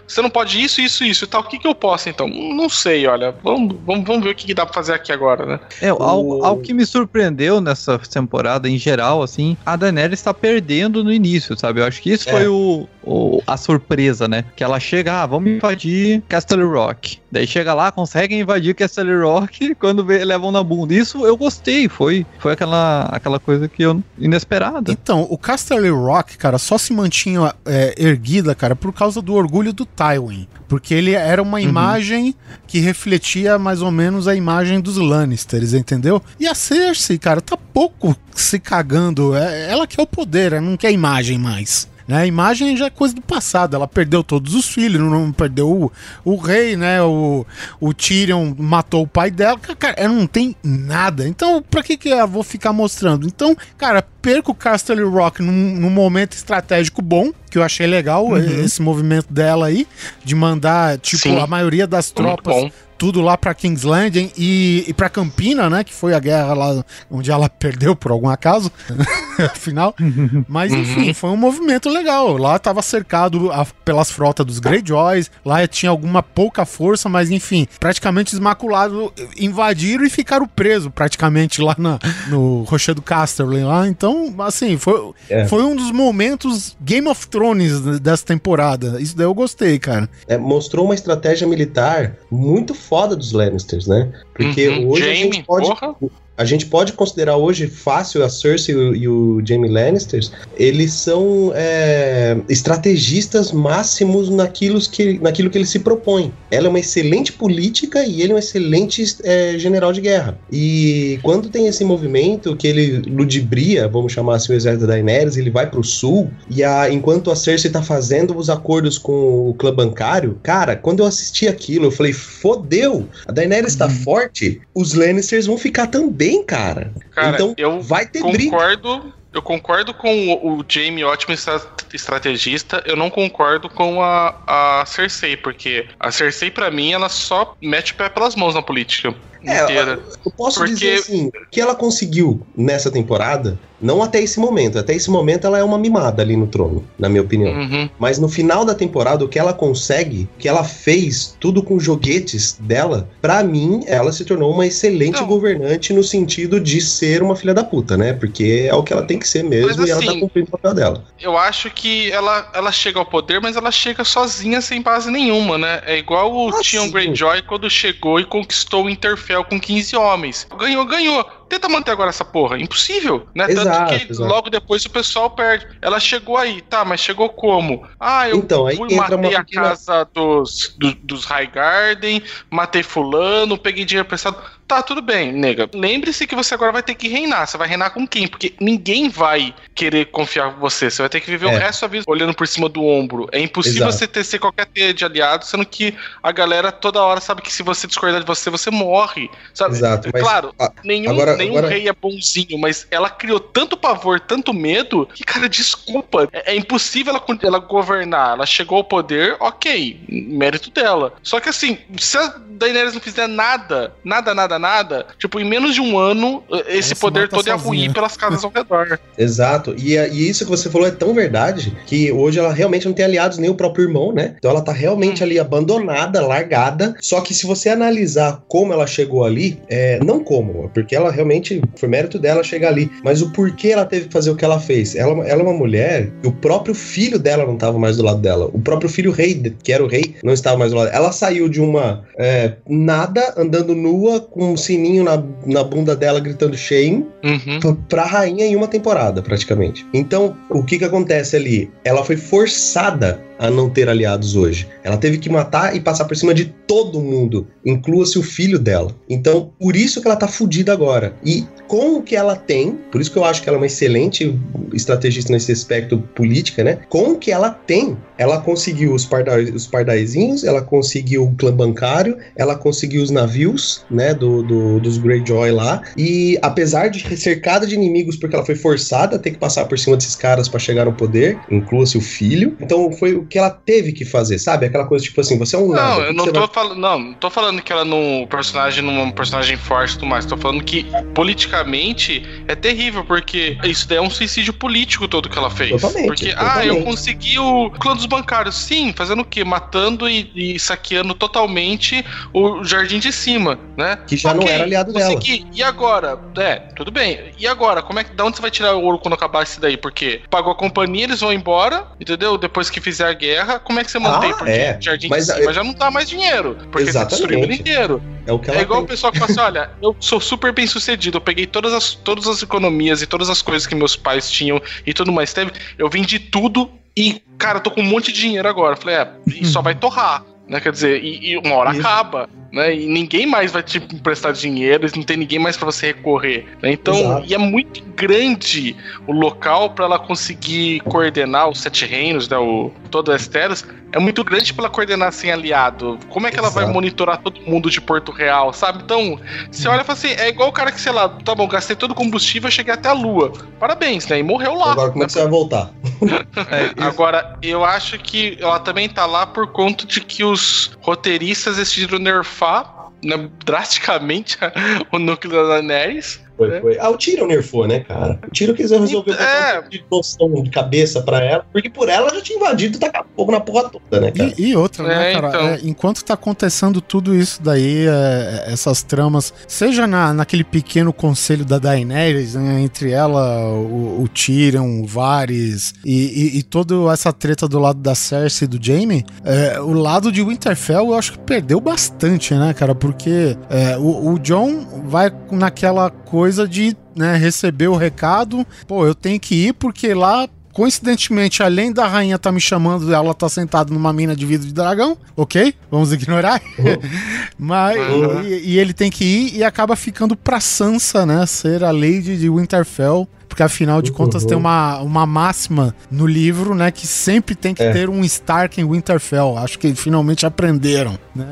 você não pode isso, isso, isso e tal. O que, que eu posso então? Não sei, olha. Vamos, vamos, vamos ver o que, que dá pra fazer aqui agora, né? É, algo, O- algo que me surpreendeu nessa temporada em geral, assim, a Daenerys está perdendo no início, sabe? Eu acho que isso É. foi o, o- a surpresa, né? Que ela chega, ah, vamos invadir Castle Rock. Daí chega lá, conseguem invadir Castle Rock quando vê, levam na bunda. Isso eu gostei, foi, foi aquela, aquela coisa que eu inesperada. Então, o Castle Rock, cara, só se mantinha é, erguida, cara, por causa do orgulho do Tywin. Porque ele era uma imagem que refletia mais ou menos a imagem dos Lannisters, entendeu? E a Cersei, cara, tá pouco se cagando. É, ela quer o poder, ela não quer imagem mais. Né? A imagem já é coisa do passado. Ela perdeu todos os filhos, não perdeu o, o rei, né? O, o Tyrion matou o pai dela. Cara, ela não tem nada. Então, pra que, que eu vou ficar mostrando? Então, cara, perco o Castle Rock num, num momento estratégico bom, que eu achei legal esse movimento dela aí, de mandar, tipo, Sim. a maioria das tropas tudo lá pra King's Landing e, e pra Campina, né? Que foi a guerra lá onde ela perdeu por algum acaso, afinal. Mas enfim, Uhum. foi um movimento legal. Lá tava cercado a- pelas frotas dos Greyjoys, lá tinha alguma pouca força, mas enfim, praticamente desmaculado, invadiram e ficaram presos praticamente lá na- no Rochedo Casterly lá. Então, assim, foi, É. foi um dos momentos Game of Thrones dessa temporada. Isso daí eu gostei, cara. É, mostrou uma estratégia militar muito foda dos Lannisters, né? Porque Uhum. hoje a Jaime, gente pode. porra. A gente pode considerar hoje fácil a Cersei e o, Jaime Lannisters. Eles são é, estrategistas máximos naquilo que, naquilo que eles se propõem. Ela é uma excelente política e ele é um excelente é, general de guerra. E quando tem esse movimento que ele ludibria, vamos chamar assim, o exército da Daenerys, ele vai pro sul, e a, enquanto a Cersei tá fazendo os acordos com o clã bancário, cara, quando eu assisti aquilo, eu falei, fodeu! A Daenerys tá forte, os Lannisters vão ficar também, cara. Cara, então eu vai ter briga. concordo Eu concordo com o, o Jamie, ótimo estra- estrategista. Eu não concordo com a, a Cersei, porque a Cersei, pra mim, ela só mete o pé pelas mãos na política É, inteira. Eu posso Porque- dizer assim, o que ela conseguiu nessa temporada, não até esse momento, até esse momento ela é uma mimada ali no trono, na minha opinião. Uhum. Mas no final da temporada, o que ela consegue, o que ela fez, tudo com joguetes dela, pra mim, ela se tornou uma excelente Não. governante no sentido de ser uma filha da puta, né? Porque é o que ela tem que ser mesmo Mas e ela tá assim, cumprindo o papel dela. Eu acho que ela, ela chega ao poder, mas ela chega sozinha, sem base nenhuma, né? É igual o Ah, Theon. Greyjoy quando chegou e conquistou o Interfell com 15 homens. Ganhou, ganhou. Tenta manter agora essa porra. Impossível, né? Exato, Tanto que exato. logo depois o pessoal perde. Ela chegou aí, tá, mas chegou como? Ah, eu Então, aí fui, entra matei uma a casa dos, do- dos Highgarden, matei fulano, peguei dinheiro prestado. Tá, tudo bem, nega. Lembre-se que você agora vai ter que reinar. Você vai reinar com quem? Porque ninguém vai querer confiar em você. Você vai ter que viver o É. resto da vida olhando por cima do ombro. É impossível Exato. você ter ser qualquer teia de aliado, sendo que a galera toda hora sabe que se você discordar de você, você morre. Sabe? Exato, mas claro, a- nenhum, agora- nenhum agora- rei é bonzinho, mas ela criou tanto pavor, tanto medo, que, cara, desculpa. É, é impossível ela, ela governar. Ela chegou ao poder, ok, mérito dela. Só que assim, se a Daenerys não fizer nada, nada, nada, nada, tipo, em menos de um ano, esse Ela se poder mata todo ia ruir pelas casas ao redor. Exato. E, a- e isso que você falou é tão verdade que hoje ela realmente não tem aliados nem o próprio irmão, né? Então ela tá realmente ali abandonada, largada. Só que se você analisar como ela chegou ali, é, não como, porque ela realmente foi mérito dela chegar ali, mas o porquê ela teve que fazer o que ela fez. Ela, ela é uma mulher e o próprio filho dela não estava mais do lado dela. O próprio filho rei, que era o rei, não estava mais do lado. Ela saiu de uma é, nada, andando nua, com um sininho na, na bunda dela gritando shame, Uhum. pra rainha em uma temporada, praticamente. Então, o que que acontece ali? Ela foi forçada a não ter aliados hoje. Ela teve que matar e passar por cima de todo mundo, inclua-se o filho dela. Então, por isso que ela tá fudida agora. E com o que ela tem, por isso que eu acho que ela é uma excelente estrategista nesse aspecto política, né? Com o que ela tem, ela conseguiu os, pardais, os pardaizinhos, ela conseguiu o clã bancário, ela conseguiu os navios, né, do, do- dos Greyjoy lá, e apesar de ser cercada de inimigos porque ela foi forçada a ter que passar por cima desses caras pra chegar ao poder, inclua-se o filho, então foi que ela teve que fazer, sabe? Aquela coisa tipo assim, você é um nada, Não, o eu não tô vai- falando. Não, não tô falando que ela não. O personagem não é um personagem forte e tudo mais. Tô falando que politicamente é terrível, porque isso daí é um suicídio político todo que ela fez. Totalmente, porque, ah, eu totalmente. consegui o clã dos bancários. Sim, fazendo o quê? Matando e, e saqueando totalmente o jardim de cima, né? Que já não Ok, era aliado dela. consegui. E agora? É, tudo bem. E agora? Como é que, da onde você vai tirar o ouro quando acabar isso daí? Porque pagou a companhia, eles vão embora, entendeu? Depois que fizer guerra, como é que você mantém? Ah, Porque é. Jardim Mas, de cima já não dá mais dinheiro. Porque você destruiu ele Exatamente. inteiro. É o que É igual tem. o pessoal que fala assim: olha, eu sou super bem sucedido, eu peguei todas as, todas as economias e todas as coisas que meus pais tinham e tudo mais teve, eu vendi tudo e, cara, eu tô com um monte de dinheiro agora. Eu falei, é, e só vai torrar. Né, quer dizer, e, e uma hora Isso. acaba, né? E ninguém mais vai te emprestar dinheiro, não tem ninguém mais pra você recorrer. né? Então, Exato. e é muito grande o local pra ela conseguir coordenar os sete reinos, né? O, todo Westeros. É muito grande pra ela coordenar sem aliado. Como é que ela vai Exato. monitorar todo mundo de Porto Real, sabe? Então, você olha e fala assim, é igual o cara que, sei lá, tá bom, gastei todo o combustível, cheguei até a lua. Parabéns, né? E morreu lá. Agora, como é que você vai voltar? É, Agora, eu acho que ela também tá lá por conta de que os roteiristas decidiram nerfar né, drasticamente o núcleo da Daenerys. Foi, foi. Ah, o Tyrion nerfou, né, cara? O Tyrion quis resolver É. de noção de cabeça pra ela, porque por ela já tinha invadido e tacar fogo na porra toda, né, cara? E, e outra, né, É, cara? então. é, enquanto tá acontecendo tudo isso daí, é, essas tramas, seja na, naquele pequeno conselho da Daenerys, né, entre ela, o, o Tyrion, o Varys e, e, e toda essa treta do lado da Cersei e do Jaime, é, o lado de Winterfell eu acho que perdeu bastante, né, cara? Porque é, o, o John vai naquela coisa de né, receber o recado, pô, eu tenho que ir porque lá Coincidentemente, além da rainha tá me chamando, ela tá sentada numa mina de vidro de dragão, ok? Vamos ignorar. Mas Uhum. e, e ele tem que ir e acaba ficando pra Sansa, né? Ser a Lady de Winterfell. Porque afinal de contas Uhum. tem uma, uma máxima no livro, né? Que sempre tem que É. ter um Stark em Winterfell. Acho que finalmente aprenderam. Né?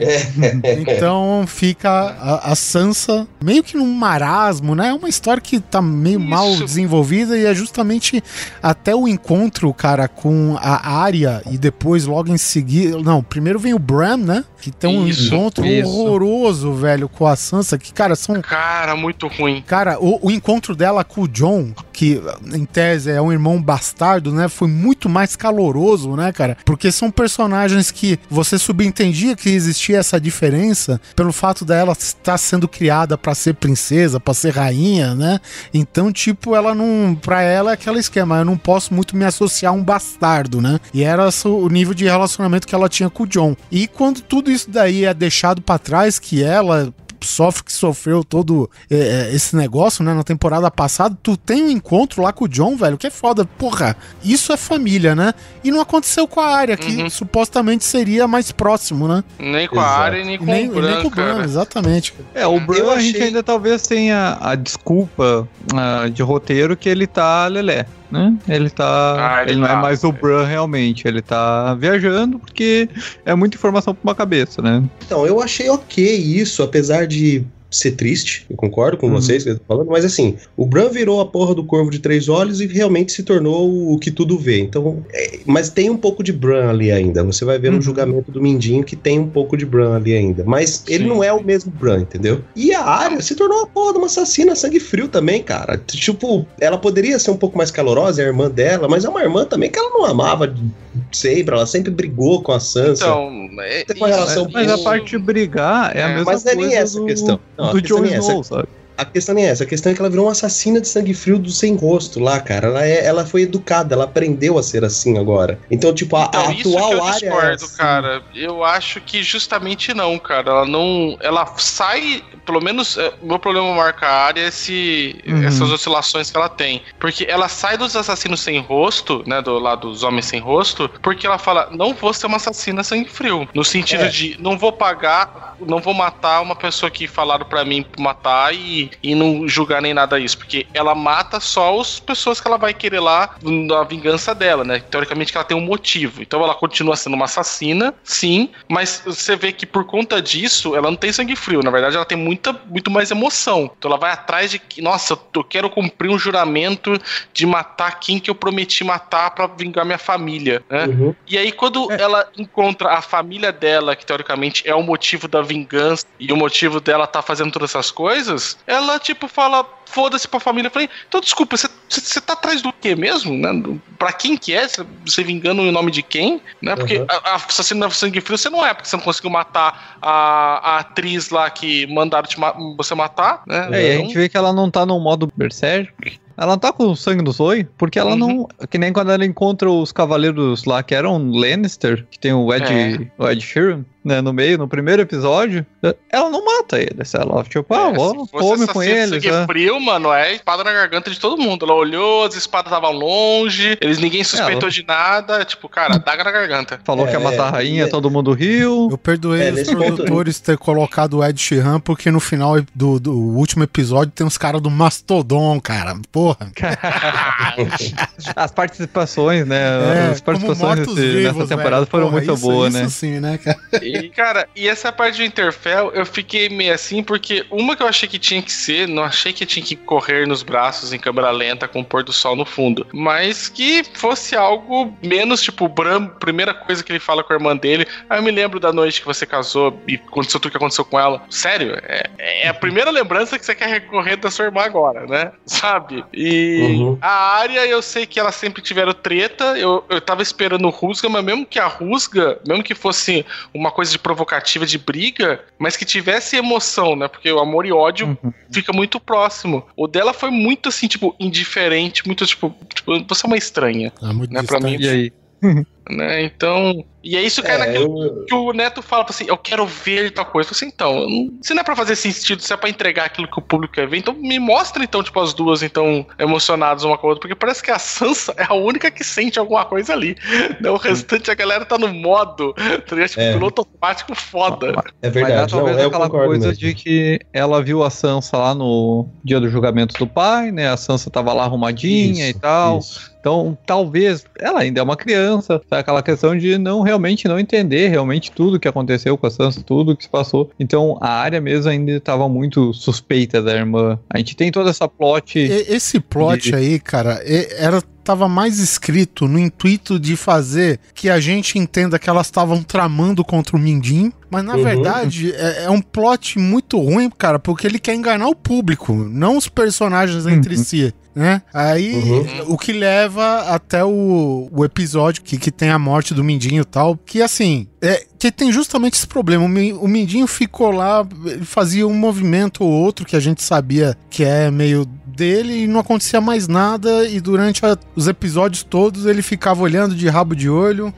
Então fica a, a Sansa meio que num marasmo, né? É uma história que tá meio Isso. mal desenvolvida e é justamente até o encontro, cara, com a Arya e depois logo em seguida. Não, primeiro vem o Bran, né? Que tem um Isso, encontro isso. horroroso, velho, com a Sansa. Que, cara, são Cara, muito ruim. Cara, o, o encontro dela com o John, que em tese é um irmão bastardo, né? Foi muito mais caloroso, né, cara? Porque são personagens que você subentendia que existia essa diferença pelo fato dela estar sendo criada pra ser princesa, pra ser rainha, né? Então, tipo, ela não. Pra ela é aquele esquema, eu não posso muito me associar a um bastardo, né? E era o nível de relacionamento que ela tinha com o John. E quando tudo isso daí é deixado pra trás, que ela sofre que sofreu todo é, é, esse negócio, né, na temporada passada, tu tem um encontro lá com o John, velho, que é foda. Porra, isso é família, né? E não aconteceu com a área, que Uhum. supostamente seria mais próximo, né? Nem com a Exato. área, nem com nem, o nem Bran, com o Bran, exatamente. É, o Bran Eu a gente achei- ainda talvez tenha a desculpa ah, de roteiro que ele tá lelé, né? Ele tá. Ah, ele ele não é tá, mais o. Bran realmente, ele tá viajando porque é muita informação pra uma cabeça, né? Então, eu achei ok isso, apesar de ser triste, eu concordo com Uhum. vocês que eu tô falando, mas assim, o Bran virou a porra do Corvo de Três Olhos e realmente se tornou o que tudo vê. Então, é, mas tem um pouco de Bran ali ainda. Você vai ver Uhum. no julgamento do Mindinho que tem um pouco de Bran ali ainda. Mas ele Sim. não é o mesmo Bran, entendeu? E a Arya se tornou a porra de uma assassina sangue frio também, cara. Tipo, ela poderia ser um pouco mais calorosa, é a irmã dela, mas é uma irmã também que ela não amava sempre, ela sempre brigou com a Sansa. Então, é, Tem uma isso- relação Mas a isso- parte de brigar é, a É, mesma mas não é coisa nem essa a do, questão. Não, a do questão Jon nem A questão nem é essa, a questão é que ela virou uma assassina de sangue frio do sem rosto lá, cara. Ela, é, ela foi educada, ela aprendeu a ser assim agora. Então, tipo, a, Então, a atual eu área. discordo, é assim. cara. Eu acho que justamente não, cara. Ela não. Ela sai. Pelo menos, é, meu problema marca a área é Uhum. essas oscilações que ela tem. Porque ela sai dos assassinos sem rosto, né? Do lado dos homens sem rosto, porque ela fala: não vou ser uma assassina sangue frio. No sentido É. de não vou pagar, não vou matar uma pessoa que falaram pra mim matar e, e não julgar nem nada isso. Porque ela mata só as pessoas que ela vai querer lá na vingança dela, né? Teoricamente que ela tem um motivo. Então ela continua sendo uma assassina, sim, mas você vê que por conta disso, ela não tem sangue frio. Na verdade, ela tem muita, muito mais emoção. Então ela vai atrás de que, nossa, eu- quero cumprir um juramento de matar quem que eu prometi matar pra vingar minha família, né? Uhum. E aí, quando ela encontra a família dela, que teoricamente é o motivo da vingança e o motivo dela tá fazendo todas essas coisas, ela, tipo, fala. Foda-se pra família. Eu falei, então desculpa, você- tá atrás do quê mesmo? Né? Pra quem que é? Você- vingando em nome de quem? Né? Porque Uhum. a, a assassina da sangue frio você não é, porque você não conseguiu matar a, a atriz lá que mandaram te ma- você matar, né? É, e a Então, gente vê que ela não tá no modo berserk. Ela tá com o sangue do Zoe, porque ela Uhum. não. Que nem quando ela encontra os cavaleiros lá que eram Lannister, que tem o Ed, o Ed Sheeran, né, no meio, no primeiro episódio, ela não mata eles. Ela, tipo, ah, É, vou, se come com eles. sangue né? frio, mano, é espada na garganta de todo mundo. Ela olhou, as espadas estavam longe, eles ninguém suspeitou Ela- de nada. Tipo, cara, daga na garganta. Falou É, que ia matar a é, rainha, é. todo mundo riu. Eu perdoei É, os produtores ter colocado o Ed Sheeran, porque no final do, do último episódio tem os caras do Mastodon, cara. Porra. As participações, né? É, as participações mortos-vivos, nessa temporada velho. foram Porra, muito isso- boas, isso né? sim, né, cara? E, cara, e essa parte do Interfell, eu fiquei meio assim, porque uma que eu achei que tinha que ser, não achei que tinha que correr nos braços em câmera lenta com o pôr do sol no fundo, mas que fosse algo menos, tipo, o Bram, primeira coisa que ele fala com a irmã dele, ah, eu me lembro da noite que você casou e aconteceu tudo que aconteceu com ela. Sério, é, é a primeira lembrança que você quer recorrer da sua irmã agora, né? Sabe? E Uhum. a área, eu sei que elas sempre tiveram treta, eu, eu tava esperando o Rusga, mas mesmo que a Rusga, mesmo que fosse uma coisa de provocativa de briga, mas que tivesse emoção, né? Porque o amor e ódio Uhum. fica muito próximo. O dela foi muito assim, tipo, indiferente, muito tipo, tipo você é uma estranha. É muito Né, pra distante. E aí? né? Então. E é isso que é, É, naquilo eu- que o Neto fala assim, eu quero ver tal coisa. Eu assim, então, não- se não é pra fazer sentido, se é pra entregar aquilo que o público quer ver, então me mostra então, tipo, as duas então emocionadas uma com a outra, porque parece que a Sansa é a única que sente alguma coisa ali. Né? O restante, a galera tá no modo, tá ligado? Tipo, É. piloto automático foda. É Mas verdade, não, talvez eu aquela coisa mesmo. de que ela viu a Sansa lá no dia do julgamento do pai, né? A Sansa tava lá arrumadinha Isso, e tal. isso. Então, talvez ela ainda é uma criança, tá? aquela questão de não realmente não entender realmente tudo que aconteceu com a Sansa, tudo que se passou. Então, a área mesmo ainda estava muito suspeita da irmã. A gente tem toda essa plot. E- Esse plot De- aí, cara, e- era tava mais escrito no intuito de fazer que a gente entenda que elas estavam tramando contra o Mindinho, mas na Uhum. verdade é, é um plot muito ruim, cara, porque ele quer enganar o público, não os personagens entre Uhum. si. Né? Aí Uhum. o que leva até o, o episódio que, que tem a morte do Mindinho e tal, que assim, é, que tem justamente esse problema. O, Mi- o Mindinho ficou lá, fazia um movimento ou outro que a gente sabia que é meio dele e não acontecia mais nada. E durante a- os episódios todos ele ficava olhando de rabo de olho,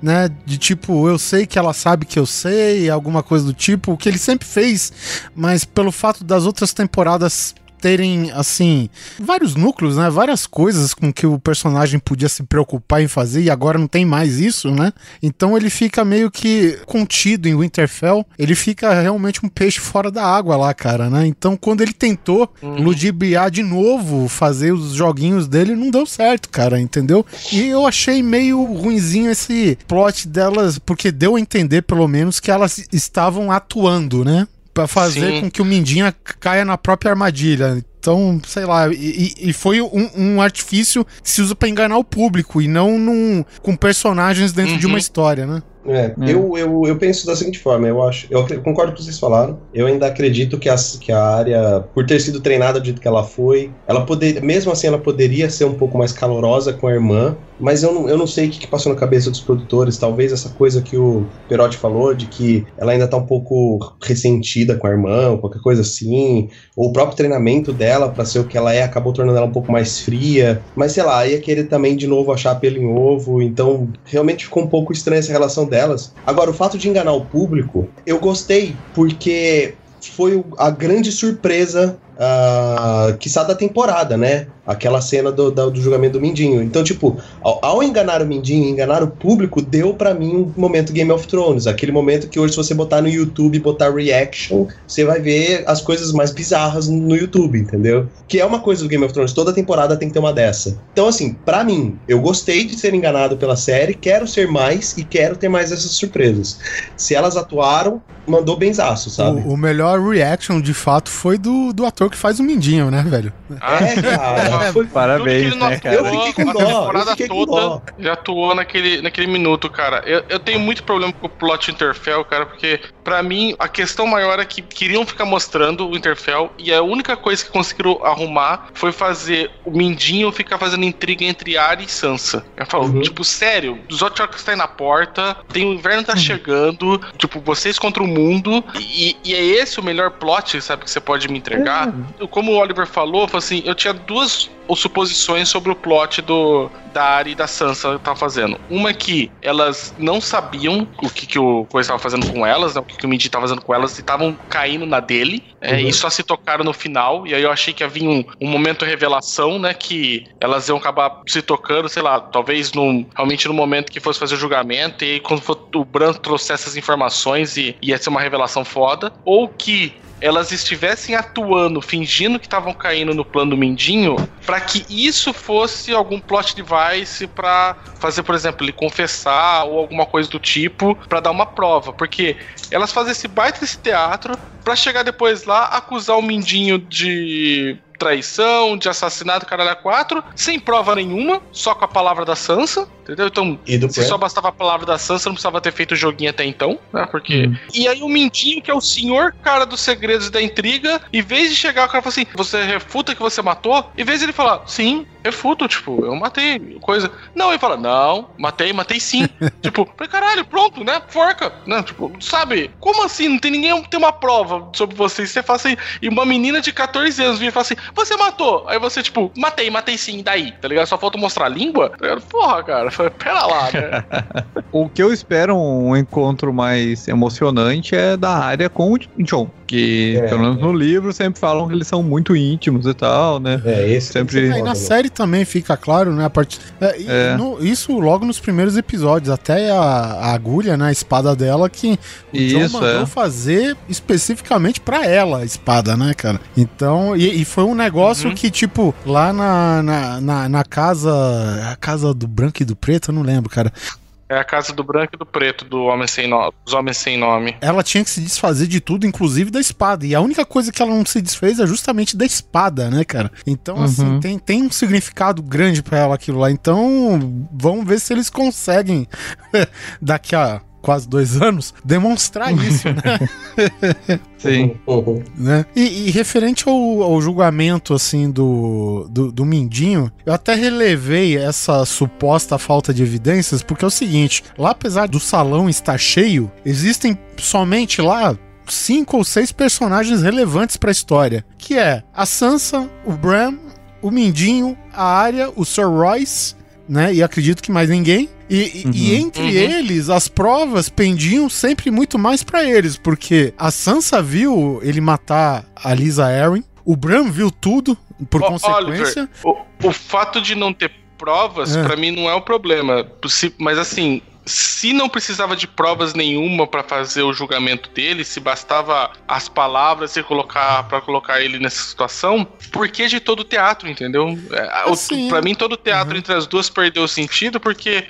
né? De tipo, eu sei que ela sabe que eu sei, alguma coisa do tipo, o que ele sempre fez, mas pelo fato das outras temporadas terem, assim, vários núcleos, né? Várias coisas com que o personagem podia se preocupar em fazer e agora não tem mais isso, né? Então ele fica meio que contido em Winterfell. Ele fica realmente um peixe fora da água lá, cara, né? Então quando ele tentou Uhum. ludibriar de novo, fazer os joguinhos dele, não deu certo, cara, entendeu? E eu achei meio ruinzinho esse plot delas, porque deu a entender, pelo menos, que elas estavam atuando, né? Pra fazer Sim. com que o Mindinha caia na própria armadilha. Então, sei lá, e, e- foi um, um artifício que se usa pra enganar o público e não num, com personagens dentro de Uhum. uma história, né? É, É. Eu, eu, eu penso da seguinte forma, eu acho, eu concordo com o que vocês falaram. Eu ainda acredito que a, que a área, por ter sido treinada do jeito que ela foi, ela poder, mesmo assim ela poderia ser um pouco mais calorosa com a irmã, mas eu não, eu não sei o que, que passou na cabeça dos produtores. Talvez essa coisa que o Perotti falou, de que ela ainda tá um pouco ressentida com a irmã, ou qualquer coisa assim, ou o próprio treinamento dela pra ser o que ela é acabou tornando ela um pouco mais fria. Mas sei lá, ia querer também de novo achar pelo em ovo, então realmente ficou um pouco estranha essa relação delas. Agora, o fato de enganar o público, eu gostei, porque foi a grande surpresa ah, que da temporada, né? Aquela cena do, da- do julgamento do Mindinho. Então, tipo, ao, ao enganar o Mindinho, enganar o público, deu pra mim um momento Game of Thrones. Aquele momento que hoje, se você botar no YouTube e botar reaction, você vai ver as coisas mais bizarras no YouTube, entendeu? Que é uma coisa do Game of Thrones. Toda temporada tem que ter uma dessa. Então, assim, pra mim, eu gostei de ser enganado pela série, quero ser mais e quero ter mais essas surpresas. Se elas atuaram, mandou benzaço, sabe? O, o melhor reaction, de fato, foi do, do ator que faz o Mindinho, né, velho? Ah, É, cara. Foi, Parabéns, ele né, cara? Eu fiquei com a dó, eu temporada fiquei com toda dó. já atuou naquele, naquele minuto, cara. Eu, eu tenho muito problema com o plot Interfell, cara, porque pra mim a questão maior é que queriam ficar mostrando o Interfell e a única coisa que conseguiram arrumar foi fazer o Mindinho ficar fazendo intriga entre Arya e Sansa. Eu falo, Uhum. tipo, sério, os Otchok está aí na porta, tem o inverno tá chegando, tipo, vocês contra o mundo, e, e é esse o melhor plot, sabe, que você pode me entregar? Como o Oliver falou, assim, eu tinha duas suposições sobre o plot do da Ari e da Sansa estavam fazendo. Uma é que elas não sabiam o que, que o Coisa estava fazendo com elas, né, o que, que o Mindy estava fazendo com elas, e estavam caindo na dele, é, Uhum. e só se tocaram no final, e aí eu achei que havia um, um momento revelação, né, que elas iam acabar se tocando, sei lá, talvez num, realmente no momento que fosse fazer o julgamento, e aí quando for, o Bran trouxesse essas informações e ia ser uma revelação foda, ou que elas estivessem atuando, fingindo que estavam caindo no plano do Mindinho, pra que isso fosse algum plot device pra fazer, por exemplo, ele confessar ou alguma coisa do tipo, pra dar uma prova, porque elas fazem esse baita esse teatro pra chegar depois lá acusar o Mindinho de traição, de assassinato, caralho, a quatro, sem prova nenhuma, só com a palavra da Sansa, entendeu? Então, E do se só bastava a palavra da Sansa, não precisava ter feito o joguinho até então, né? Porque. Hum. E aí o Mindinho, que é o senhor cara dos segredos e da intriga, em vez de chegar, o cara fala assim: você refuta que você matou? Em vez de ele falar, sim, refuto, tipo, eu matei, coisa. Não, ele fala, não, matei, matei sim. tipo, falei, caralho, pronto, né? Forca. Não, tipo, sabe? Como assim? Não tem ninguém tem uma prova sobre você. E você fala assim, e uma menina de 14 anos vira e fala assim: você matou? Aí você, tipo, matei, matei sim, daí, tá ligado? Só falta mostrar a língua? Tá? Porra, cara. pera lá, né? O que eu espero um encontro mais emocionante é da área com o John. Que, É, pelo menos é. no livro, sempre falam que eles são muito íntimos e tal, né? É, esse Sempre- Aí na série também fica claro, né? A part... é, É. no- isso logo nos primeiros episódios. Até a, a agulha, né? A espada dela, que o John Isso, mandou é. fazer especificamente pra ela a espada, né, cara? Então, e, e foi um negócio Uhum. que, tipo, lá na, na, na, na casa. A casa do branco e do preto, eu não lembro, cara. É a casa do branco e do preto, do homem sem nome, dos homens sem nome. Ela tinha que se desfazer de tudo, inclusive da espada. E a única coisa que ela não se desfez é justamente da espada, né, cara? Então, assim, Uhum. tem, tem um significado grande pra ela aquilo lá. Então, vamos ver se eles conseguem, daqui a quase dois anos, demonstrar isso, né? Sim. Uhum. né? E, e referente ao, ao julgamento, assim, do, do, do Mindinho, eu até relevei essa suposta falta de evidências, porque é o seguinte, lá apesar do salão estar cheio, existem somente lá cinco ou seis personagens relevantes pra história, que é a Sansa, o Bran, o Mindinho, a Arya, o Sir Royce, né? E acredito que mais ninguém. E, e- e Uhum. entre Uhum. eles, as provas pendiam sempre muito mais pra eles, porque a Sansa viu ele matar a Lisa Arryn, o Bran viu tudo, por Ó, consequência. Oliver, o, o fato de não ter provas, É. pra mim, não é o problema. Mas assim, se não precisava de provas nenhuma pra fazer o julgamento dele, se bastava as palavras e colocar para colocar ele nessa situação, por que de todo o teatro, entendeu? É, Assim, Pra mim, todo o teatro Uhum. entre as duas perdeu o sentido, porque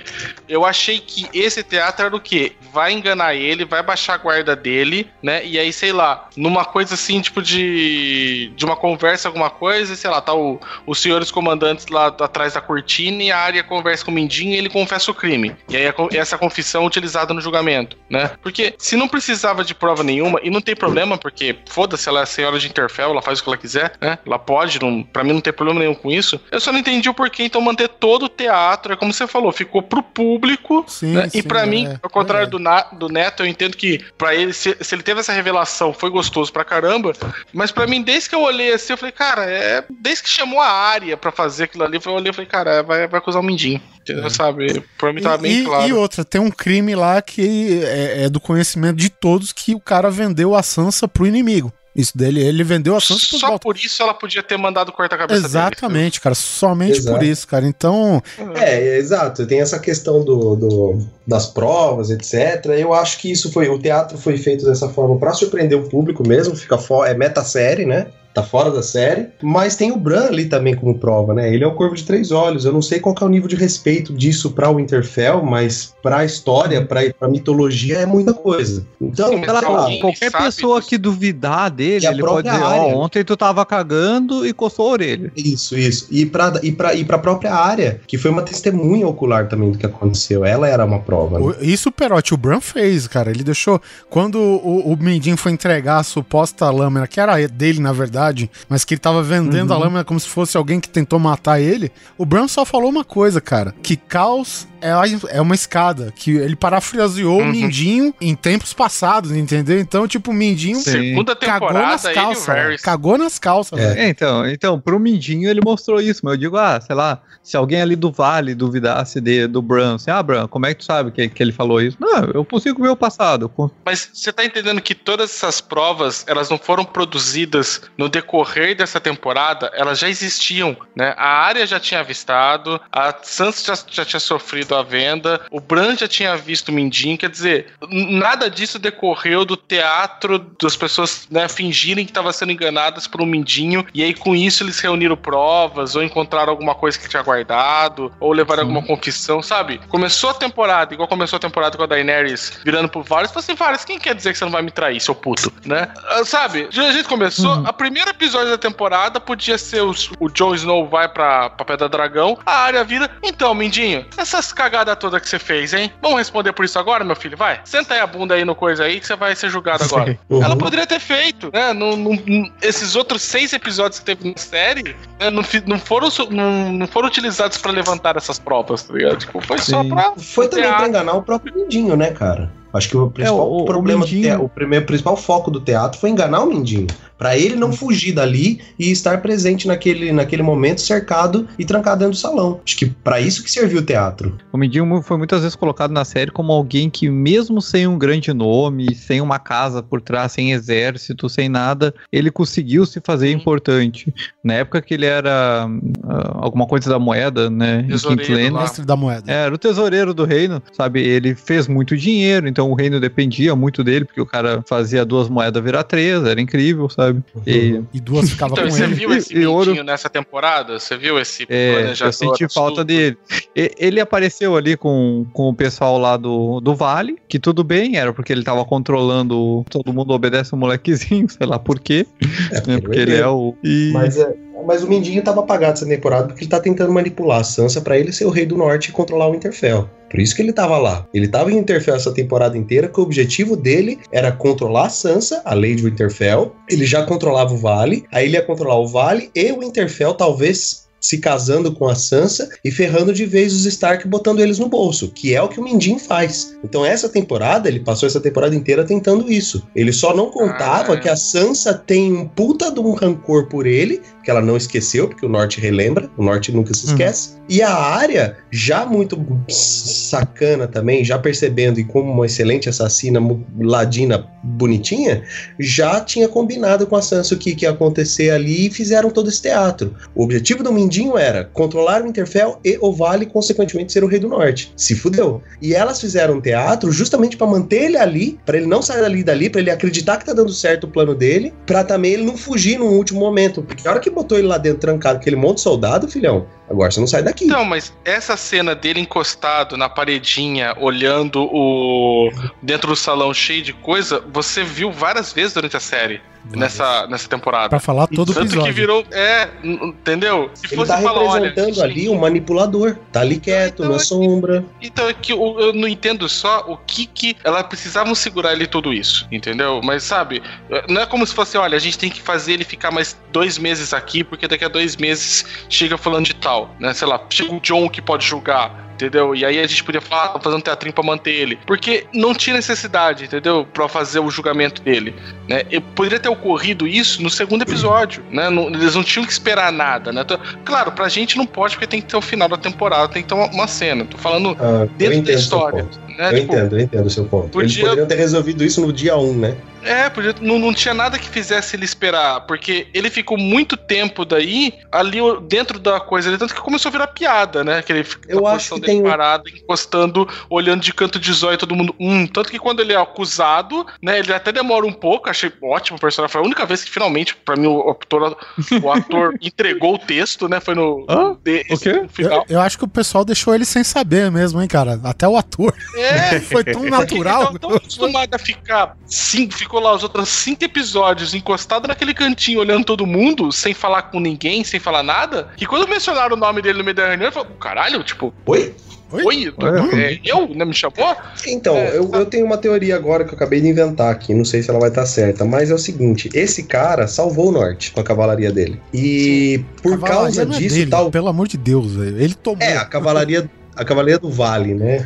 eu achei que esse teatro era o quê? Vai enganar ele, vai baixar a guarda dele, né? E aí, sei lá, numa coisa assim, tipo de. de uma conversa, alguma coisa, e sei lá, tá o, os senhores comandantes lá atrás da cortina e a área conversa com o Mindinho e ele confessa o crime. E aí a essa confissão é utilizada no julgamento, né? Porque se não precisava de prova nenhuma, e não tem problema, porque foda-se, ela é a senhora de Interfell, ela faz o que ela quiser, né? Ela pode, não, pra mim não tem problema nenhum com isso. Eu só não entendi o porquê, então manter todo o teatro, é como você falou, ficou pro público, Sim, né? sim, e pra mim, é, ao contrário é. do, Na- do Neto, eu entendo que pra ele, se, se ele teve essa revelação, foi gostoso pra caramba, mas pra mim, desde que eu olhei assim, eu falei, cara, é. Desde que chamou a área pra fazer aquilo ali, eu olhei e falei, cara, vai, vai acusar o Mindinho. Entendeu? Sabe? Pra mim tava É. E, bem e- claro. e outra, tem um crime lá que é, é do conhecimento de todos que o cara vendeu a Sansa pro inimigo. Isso dele, ele vendeu a Sansa pros Só Baltar. por isso ela podia ter mandado cortar a cabeça Exatamente, cara. Somente Exato. por isso, cara. Então, É, é, exato. Tem essa questão do, do- das provas, etc. Eu acho que isso foi. O teatro foi feito dessa forma pra surpreender o público mesmo. Fica fora. É meta-série, né? Tá fora da série. Mas tem o Bran ali também como prova, né? Ele é o Corvo de Três Olhos. Eu não sei qual que é o nível de respeito disso pra Winterfell, mas pra história, pra, pra mitologia, é muita coisa. Então, Sim, lá, Qualquer pessoa disso. que duvidar dele, a ele pode dizer, ó, área. ontem tu tava cagando e coçou a orelha. Isso, isso. E pra, e, pra, e pra própria área, que foi uma testemunha ocular também do que aconteceu. Ela era uma prova. Né? o- isso o Perotti, o Bran fez, cara. Ele deixou. Quando o, o Mindinho foi entregar a suposta lâmina, que era dele, na verdade, mas que ele tava vendendo a lâmina como se fosse alguém que tentou matar ele, o Bran só falou uma coisa, cara: que caos é, é uma escada. Que ele parafraseou o Uhum. Mindinho em tempos passados, entendeu? Então, tipo, o Mindinho. Segunda cagou nas o calças. Cagou nas calças, É. velho. É, então, então, pro Mindinho ele mostrou isso, mas eu digo, ah, sei lá, se alguém ali do Vale duvidasse de, do Bran, assim, ah, Bran, como é que tu sabe que, que ele falou isso? Não, eu consigo ver o passado. Mas você tá entendendo que todas essas provas, elas não foram produzidas no decorrer dessa temporada, elas já existiam, né? A área já tinha avistado, a Sansa já, já tinha sofrido a venda, o Bran já tinha visto o Mindinho, quer dizer, nada disso decorreu do teatro das pessoas né, fingirem que estavam sendo enganadas por um Mindinho, e aí com isso eles reuniram provas, ou encontraram alguma coisa que tinha guardado, ou levaram Sim. alguma confissão, sabe? Começou a temporada, igual começou a temporada com a Daenerys virando pro Varys, falou assim, Varys, quem quer dizer que você não vai me trair, seu puto, né? Ah, sabe, a gente começou, Uhum. a primeiro episódio da temporada podia ser os- o Jon Snow vai pra, pra Pedra Dragão, a área vira, então, Mindinho, essas cagadas todas que você fez, hein? Vamos responder por isso agora, meu filho, vai? Senta aí a bunda aí no coisa aí que você vai ser julgado agora. Uhum. Ela poderia ter feito, né? Não- não- não- esses outros seis episódios que teve na série né, não, não foram, não, não foram utilizados pra levantar essas provas, tá ligado? Tipo, foi só Sim. pra. Foi também pra enganar o próprio Mindinho, né, cara? Acho que o principal o- o problema, te- o primeiro, principal foco do teatro foi enganar o Mindinho. Pra ele não fugir dali e estar presente naquele, naquele momento, cercado e trancado dentro do salão. Acho que pra isso que serviu o teatro. O Mindinho foi muitas vezes colocado na série como alguém que, mesmo sem um grande nome, sem uma casa por trás, sem exército, sem nada, ele conseguiu se fazer Uhum. importante. Na época que ele era ah, alguma coisa da moeda, né? Em Tesoureiro Quintland, lá. Mestre da moeda. É, Era o tesoureiro do reino, sabe? Ele fez muito dinheiro, então o reino dependia muito dele, porque o cara fazia duas moedas virar três, era incrível, sabe? E E duas ficavam Então, com você ele. viu esse E- ouro. Nessa temporada? Você viu esse é, planejador? eu senti falta dele. E- Ele apareceu ali com, com o pessoal lá do, do Vale, que tudo bem, era porque ele tava controlando. Todo mundo obedece o molequezinho, sei lá por quê. É, né, porque ele é o. E, Mas, é, mas o Mindinho tava apagado essa temporada porque ele tá tentando manipular a Sansa pra ele ser o rei do norte e controlar o Interfell. Por isso que ele tava lá. Ele tava em Interfell essa temporada inteira, que o objetivo dele era controlar a Sansa, a Lady Winterfell. Ele já controlava o Vale, aí ele ia controlar o Vale e o Winterfell, talvez se casando com a Sansa e ferrando de vez os Stark, botando eles no bolso, que é o que o Mindinho faz. Então essa temporada, ele passou essa temporada inteira tentando isso. Ele só não contava Ah. que a Sansa tem um puta de um rancor por ele, que ela não esqueceu, porque o Norte relembra, o Norte nunca se Uhum. esquece. E a área, já muito sacana também, já percebendo e como uma excelente assassina ladina bonitinha, já tinha combinado com a Sansa o que, que ia acontecer ali e fizeram todo esse teatro. O objetivo do Mindinho era controlar o Interfell e o Vale, consequentemente ser o Rei do Norte. Se fudeu. E elas fizeram um teatro justamente pra manter ele ali, pra ele não sair dali dali, pra ele acreditar que tá dando certo o plano dele, pra também ele não fugir no último momento. Porque a hora que botou ele lá dentro trancado, aquele monte de soldado, filhão, agora você não sai daqui. Então, mas essa cena dele encostado na paredinha, olhando o. dentro do salão cheio de coisa, você viu várias vezes durante a série, nessa, nessa temporada. Pra falar todo o Tanto que episódio. virou. É, entendeu? Se Ele fosse tá falar, olha. representando ali um manipulador. Tá ali quieto, Então, na é que- sombra. Então é que eu, eu não entendo só o que que ela precisavam segurar ele tudo isso, entendeu? Mas sabe, não é como se fosse, olha, a gente tem que fazer ele ficar mais dois meses aqui, porque daqui a dois meses chega falando de tal, né? Sei lá, chega o John que pode julgar. Entendeu? E aí a gente podia falar, "Ah, fazer um teatrinho pra manter ele. Porque não tinha necessidade, entendeu? Pra fazer o julgamento dele. Né? E poderia ter ocorrido isso no segundo episódio, né? Não- eles não tinham que esperar nada, né? Então, claro, pra gente não pode, porque tem que ter o final da temporada, tem que ter uma, uma cena. Tô falando Ah, dentro da história. Né? Eu Tipo, entendo, eu entendo o seu ponto. Eles podia- poderiam ter resolvido isso no dia 1, né? É, podia, não, não tinha nada que fizesse ele esperar, porque ele ficou muito tempo daí ali dentro da coisa, ali, tanto que começou a virar piada, né? Que ele fica Eu na acho posição que dele tem parado, encostando, olhando de canto de zóio todo mundo. Hum, tanto que quando ele é acusado, né? Ele até demora um pouco, achei ótimo o personagem. Foi a única vez que finalmente, pra mim, o ator, o ator entregou o texto, né? Foi no, Hã? de- O quê? no final. Eu, eu acho que o pessoal deixou ele sem saber mesmo, hein, cara. Até o ator. É, Foi tão natural. Ele tava tão acostumado a ficar. Cinco, ficou lá os outros cinco episódios encostado naquele cantinho, olhando todo mundo, sem falar com ninguém, sem falar nada. Que quando mencionaram o nome dele no meio da reunião, eu falei, caralho, tipo, Oi? Oi? oi, É. é, eu? Né, me chamou? Então, É, eu, tá. eu tenho uma teoria agora que eu acabei de inventar aqui, não sei se ela vai estar certa, mas é o seguinte: esse cara salvou o norte com a cavalaria dele. E por Cavalaria causa não é disso, dele, tal. Pelo amor de Deus, velho. Ele tomou. É, a cavalaria, a cavalaria do Vale, né?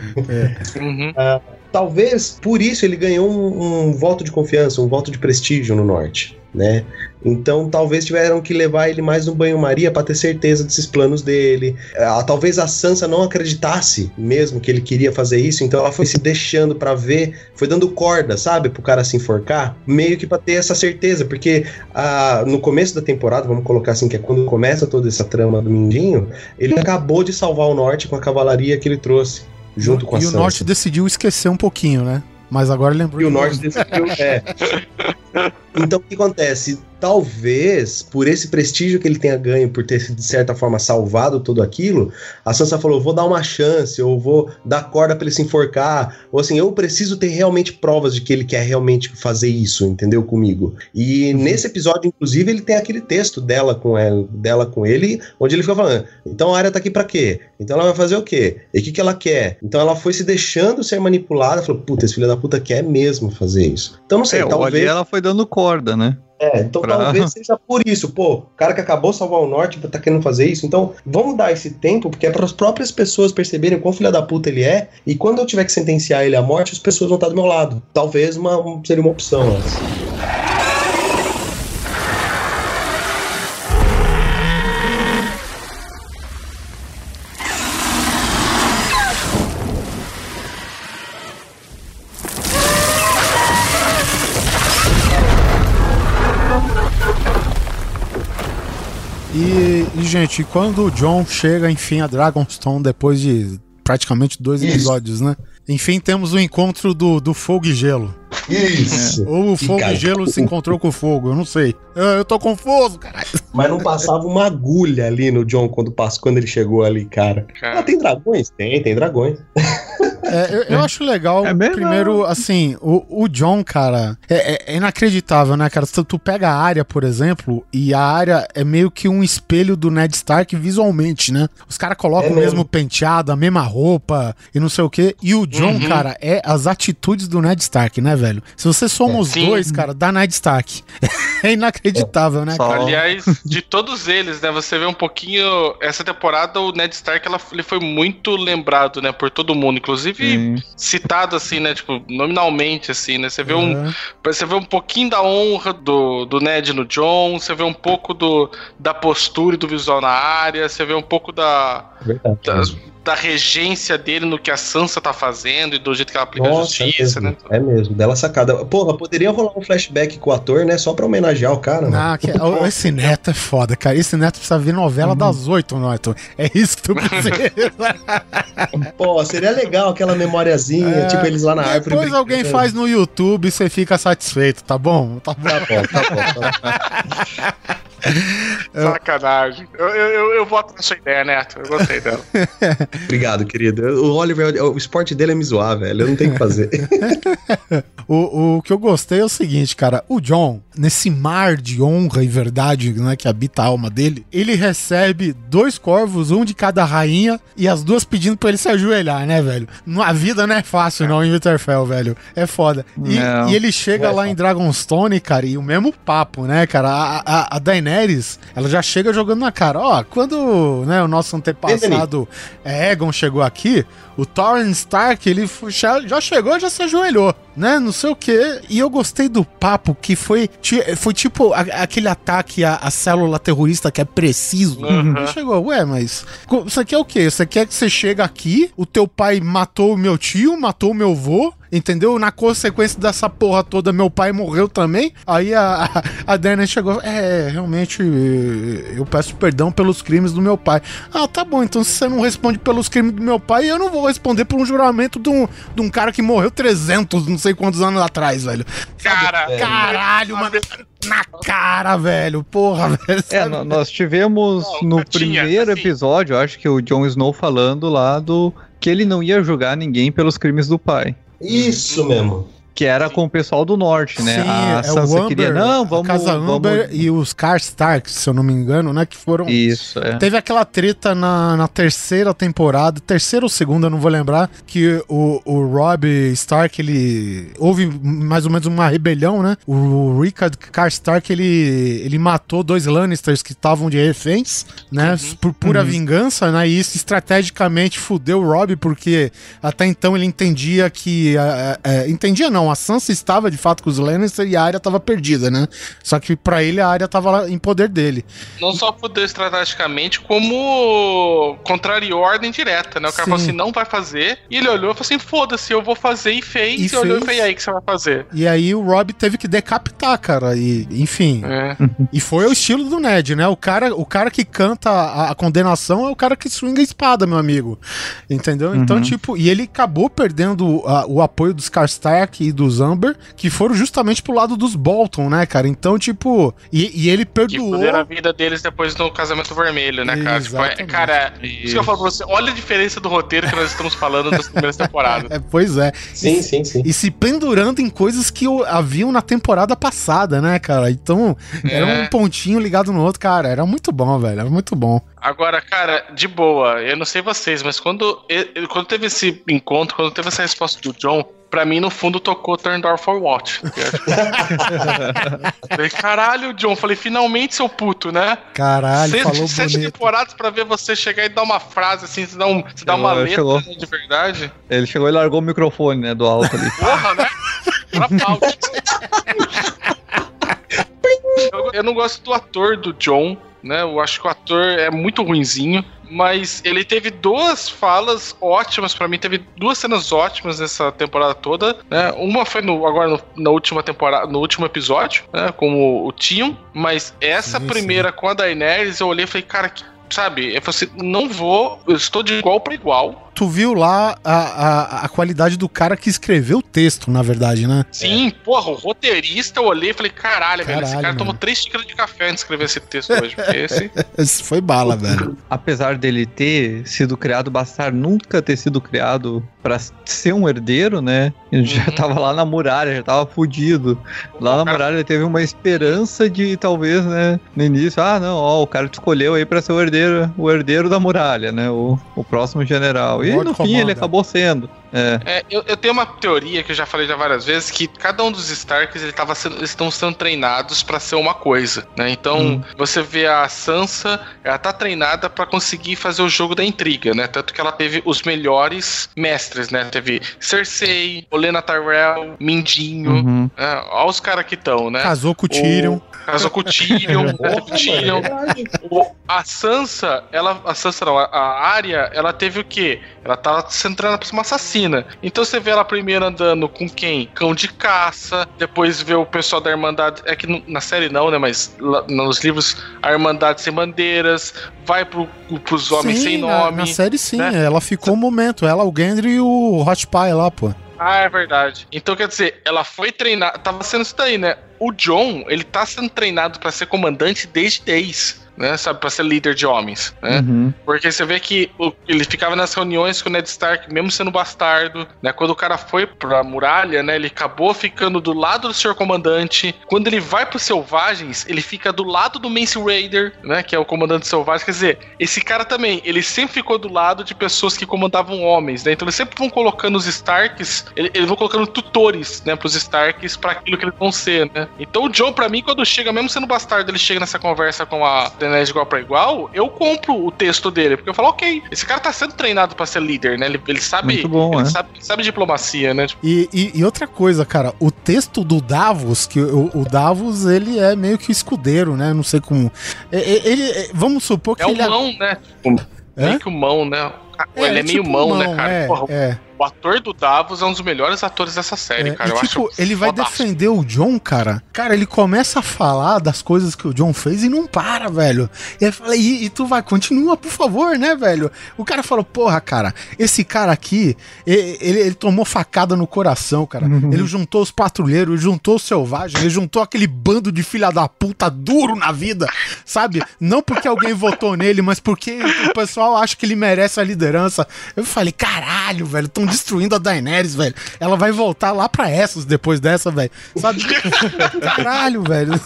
Uhum. Talvez por isso ele ganhou um, um voto de confiança, um voto de prestígio no norte, né? Então talvez tiveram que levar ele mais no banho-maria para ter certeza desses planos dele. Ah, talvez a Sansa não acreditasse mesmo que ele queria fazer isso, então ela foi se deixando para ver, foi dando corda, sabe, pro cara se enforcar, meio que para ter essa certeza, porque ah, no começo da temporada, vamos colocar assim, que é quando começa toda essa trama do Mindinho, ele acabou de salvar o norte com a cavalaria que ele trouxe. Junto com a e o Sansa. Norte decidiu esquecer um pouquinho, né? Mas agora lembrou. E o norte decidiu. É. Então o que acontece? Talvez, por esse prestígio que ele tenha ganho, por ter, de certa forma, salvado tudo aquilo, a Sansa falou: vou dar uma chance, ou vou dar corda pra ele se enforcar, ou assim, eu preciso ter realmente provas de que ele quer realmente fazer isso, entendeu? Comigo. E nesse episódio, inclusive, ele tem aquele texto dela com, ela, dela com ele, onde ele fica falando: então a área tá aqui pra quê? Então ela vai fazer o quê? E o que, que ela quer? Então ela foi se deixando ser manipulada, falou: puta, esse filho da puta quer mesmo fazer isso. Então não sei, É, talvez. ela foi dando corda, né? É, então Pra- talvez seja por isso. Pô, o cara que acabou de salvar o norte tá querendo fazer isso. Então, vamos dar esse tempo, porque é para as próprias pessoas perceberem quão filha da puta ele é. E quando eu tiver que sentenciar ele à morte, as pessoas vão estar do meu lado. Talvez uma, um- seria uma opção. essa. Gente, quando o John chega, enfim, a Dragonstone, depois de praticamente dois Isso. episódios, né? Enfim, temos o encontro do, do fogo e gelo. Isso. Ou o fogo cara, e gelo se encontrou com o fogo, eu não sei. Eu, eu tô confuso, caralho. Mas não passava uma agulha ali no John quando, quando ele chegou ali, cara. Cara. Ah, tem dragões? Tem, tem dragões. É, eu, eu acho legal, É mesmo? primeiro, assim, o, o John, cara, é, é- é inacreditável, né, cara? Tu, tu pega a área, por exemplo, e a área é meio que um espelho do Ned Stark visualmente, né? Os caras colocam É o mesmo mesmo. penteado, a mesma roupa e não sei o quê. E o John, Uhum. cara, é as atitudes do Ned Stark, né, velho? Se você soma É. os Sim. dois, cara, dá Ned Stark. é inacreditável, né, Só- cara? Aliás, de todos eles, né? Você vê um pouquinho. Essa temporada, o Ned Stark ela, ele foi muito lembrado, né? Por todo mundo. Inclusive, Sim. citado assim, né? Tipo, nominalmente, assim, né? Você vê um. É. Você vê um pouquinho da honra do, do Ned no John, você vê um pouco do, da postura e do visual na área, você vê um pouco da, Verdade. da, da regência dele no que a Sansa tá fazendo e do jeito que ela aplica a Nossa, é justiça, mesmo, né? é mesmo, dela sacada. Porra, poderia rolar um flashback com o ator, né? Só pra homenagear o cara, mano. Ah, que- ó, esse neto é foda, cara. Esse neto precisa ver novela das oito, Norton. É isso que tu precisa. Pô, seria legal aquela memoriazinha, É, tipo eles lá na árvore. Depois alguém faz no YouTube e você fica satisfeito, tá bom? Tá bom. Tá bom, tá bom. Tá Sacanagem. Eu, eu, eu, eu voto na sua ideia, Neto. Eu gostei dela. Obrigado, querido. O Oliver, o esporte dele é me zoar, velho. Eu não tenho o que fazer. O, o que eu gostei é o seguinte, cara. O John, nesse mar de honra e verdade né, que habita a alma dele, ele recebe dois corvos, um de cada rainha, e as duas pedindo pra ele se ajoelhar, né, velho? Não- A vida não é fácil, não, em Winterfell, velho. É foda. E, e ele chega é lá em Dragonstone, cara, e o mesmo papo, né, cara? A, a, a Daenerys, ela já chega jogando na cara. Ó, quando né, o nosso antepassado Egon chegou aqui, o Thorin Stark, ele já, chegou, já se ajoelhou, né? Não sei o quê. E eu gostei do papo que foi, foi tipo a- aquele ataque à, à célula terrorista que é preciso. Uhum. Chegou, ué, mas co- você quer o quê? Você quer que você chegue aqui, o teu pai matou o meu tio, matou o meu vô, entendeu? Na consequência dessa porra toda, meu pai morreu também. Aí a, a, a Dana chegou, é, realmente, eh, eu peço perdão pelos crimes do meu pai. Ah, tá bom, então se você não responde pelos crimes do meu pai, eu não vou responder por um juramento de um, de um cara que morreu 300, não sei quantos anos atrás, velho. Cara, Caralho, mano. Na cara, velho. Porra, velho. É, nós tivemos Não, no tinha, primeiro assim. episódio, acho que o Jon Snow falando lá do que ele não ia julgar ninguém pelos crimes do pai. Isso mesmo. Que era com o pessoal do norte, né? Sim, a é Sansa o Amber, queria, não, a vamos. Casa vamos... Amber e os Karstark, se eu não me engano, né? Que foram. Isso, é. Teve aquela treta na, na terceira temporada, terceira ou segunda, não vou lembrar, que o, o Rob Stark, ele. Houve mais ou menos uma rebelião, né? O Rickard Karstark, ele, ele matou dois Lannisters que estavam de reféns, né? Por pura vingança, né? E isso estrategicamente fudeu o Rob, porque até então ele entendia que. é, é, entendia não, a Sansa estava de fato com os Lannister e a área estava perdida, né? Só que pra ele a área estava lá em poder dele. não só fudeu estrategicamente, como contrariou a ordem direta, né? O cara Sim. falou assim, não vai fazer. E ele olhou e falou assim, foda-se, eu vou fazer. E fez. E E, olhou e fez. falou, e aí, o que você vai fazer? E aí o Rob teve que decapitar, cara. E, enfim. É. E foi o estilo do Ned, né? O cara, o cara que canta a, a condenação é o cara que swinga a espada, meu amigo. Entendeu? Então, Uhum. tipo, e ele acabou perdendo a- o apoio dos Karstark e dos Amber, que foram justamente pro lado dos Bolton, né, cara? Então, tipo, e, e ele Que perdoou. fuderam a vida deles depois do casamento vermelho, né, cara? Tipo, é- cara, isso que eu falo pra você, olha a diferença do roteiro que nós estamos falando das primeiras temporadas. É, pois é. Sim, sim, sim. E se pendurando em coisas que haviam na temporada passada, né, cara? Então, era É. um pontinho ligado no outro, cara. Era muito bom, velho. Era muito bom. Agora, cara, de boa, eu não sei vocês, mas quando, e- quando teve esse encontro, quando teve essa resposta do John, pra mim, no fundo, tocou Turn Door for What. falei, caralho, John. Falei, finalmente, seu puto, né? Caralho, sete, falou sete bonito. temporadas pra ver você chegar e dar uma frase assim, você dá, um, você dá uma letra chegou. né, de verdade. Ele chegou e largou o microfone, né, do alto ali. Porra, né? Era pau. eu, eu não gosto do ator do John, né? Eu acho que o ator é muito ruinzinho. Mas ele teve duas falas ótimas pra mim, teve duas cenas ótimas nessa temporada toda. Né? Uma foi no, agora no, na última temporada, no último episódio, né? Com o, o Tion. Mas essa Sim, primeira com a Daenerys, eu olhei e falei, cara, que, sabe? Eu falei assim, não vou, eu estou de igual pra igual. Tu viu lá a, a, a qualidade do cara que escreveu o texto, na verdade, né? Sim, porra, o roteirista, eu olhei e falei, caralho, velho, esse Caralho, cara mano. tomou três xícaras de café antes de escrever esse texto hoje. Porque esse. Esse foi bala, velho. Apesar dele ter sido criado bastardo, nunca ter sido criado pra ser um herdeiro, né? Ele já Uhum. tava lá na muralha, já tava fudido. Lá na cara- muralha ele teve uma esperança de talvez, né, no início, ah, não, ó, o cara te escolheu aí pra ser o herdeiro, o herdeiro da muralha, né? O, o próximo general. E Lord no fim ele acabou sendo. É. É, eu, eu tenho uma teoria que eu já falei já várias vezes que cada um dos Starks ele tava sendo, eles estão sendo treinados pra ser uma coisa, né? Então Hum. você vê a Sansa, ela tá treinada pra conseguir fazer o jogo da intriga, né? Tanto que ela teve os melhores mestres, né? Teve Cersei, Olena Tyrell, Mindinho, Uhum. né? Olha os caras que estão, né? Casou com o Tyrion. Casou com o Tyrion, o Tyrion. a Sansa, ela. A Sansa não, a, Arya, ela teve o quê? Ela tava treinada pra ser uma assassina. Então você vê ela primeiro andando com quem? Cão de caça. Depois vê o pessoal da Irmandade. É que na série não, né? Mas lá- nos livros, a Irmandade sem bandeiras. Vai pro, pros homens sim, sem na, nome. na série sim, né? ela ficou um momento. Ela, o Gendry e o Hot Pie lá, pô. Ah, é verdade. Então quer dizer, ela foi treinada. Tava sendo isso daí, né? O John, ele tá sendo treinado pra ser comandante desde 10. Né, sabe, pra ser líder de homens, né? Uhum. Porque você vê que o- ele ficava nas reuniões com o Ned Stark, mesmo sendo bastardo, né? Quando o cara foi pra muralha, né? Ele acabou ficando do lado do Senhor Comandante. Quando ele vai pros Selvagens, ele fica do lado do Mance Raider, né? Que é o comandante selvagem. Quer dizer, esse cara também, ele sempre ficou do lado de pessoas que comandavam homens, né? Então eles sempre vão colocando os Starks, ele- eles vão colocando tutores, né? Pros Starks pra aquilo que eles vão ser, né? Então o John, pra mim, quando chega, mesmo sendo bastardo, ele chega nessa conversa com a Daenerys de igual pra igual, eu compro o texto dele, porque eu falo, ok, esse cara tá sendo treinado pra ser líder, né? Ele, ele sabe. Muito bom, ele é. sabe, ele sabe diplomacia, né? Tipo, E, e- e outra coisa, cara, o texto do Davos, que o, o Davos, ele é meio que escudeiro, né? Não sei como. É- é- Ele, é- vamos supor que é o ele. mão, né? Tipo, Hã? meio que o mão, né? ele é meio tipo mão, né, cara? É, Porra, é. O ator do Davos é um dos melhores atores dessa série, É, cara. e, eu tipo, acho ele vai defender o John, cara. Cara, ele começa a falar das coisas que o John fez e não para, velho. E, aí fala, e, e tu vai, continua, por favor, né, velho? O cara falou, porra, cara, esse cara aqui, e- ele, ele tomou facada no coração, cara. Ele juntou os patrulheiros, juntou os selvagens, ele juntou aquele bando de filha da puta duro na vida, sabe? Não porque alguém votou nele, mas porque o pessoal acha que ele merece a liderança. Eu falei, caralho, velho, estão destruindo a Daenerys, velho. Ela vai voltar lá pra Essos depois dessa, velho. Sabe? Caralho, velho.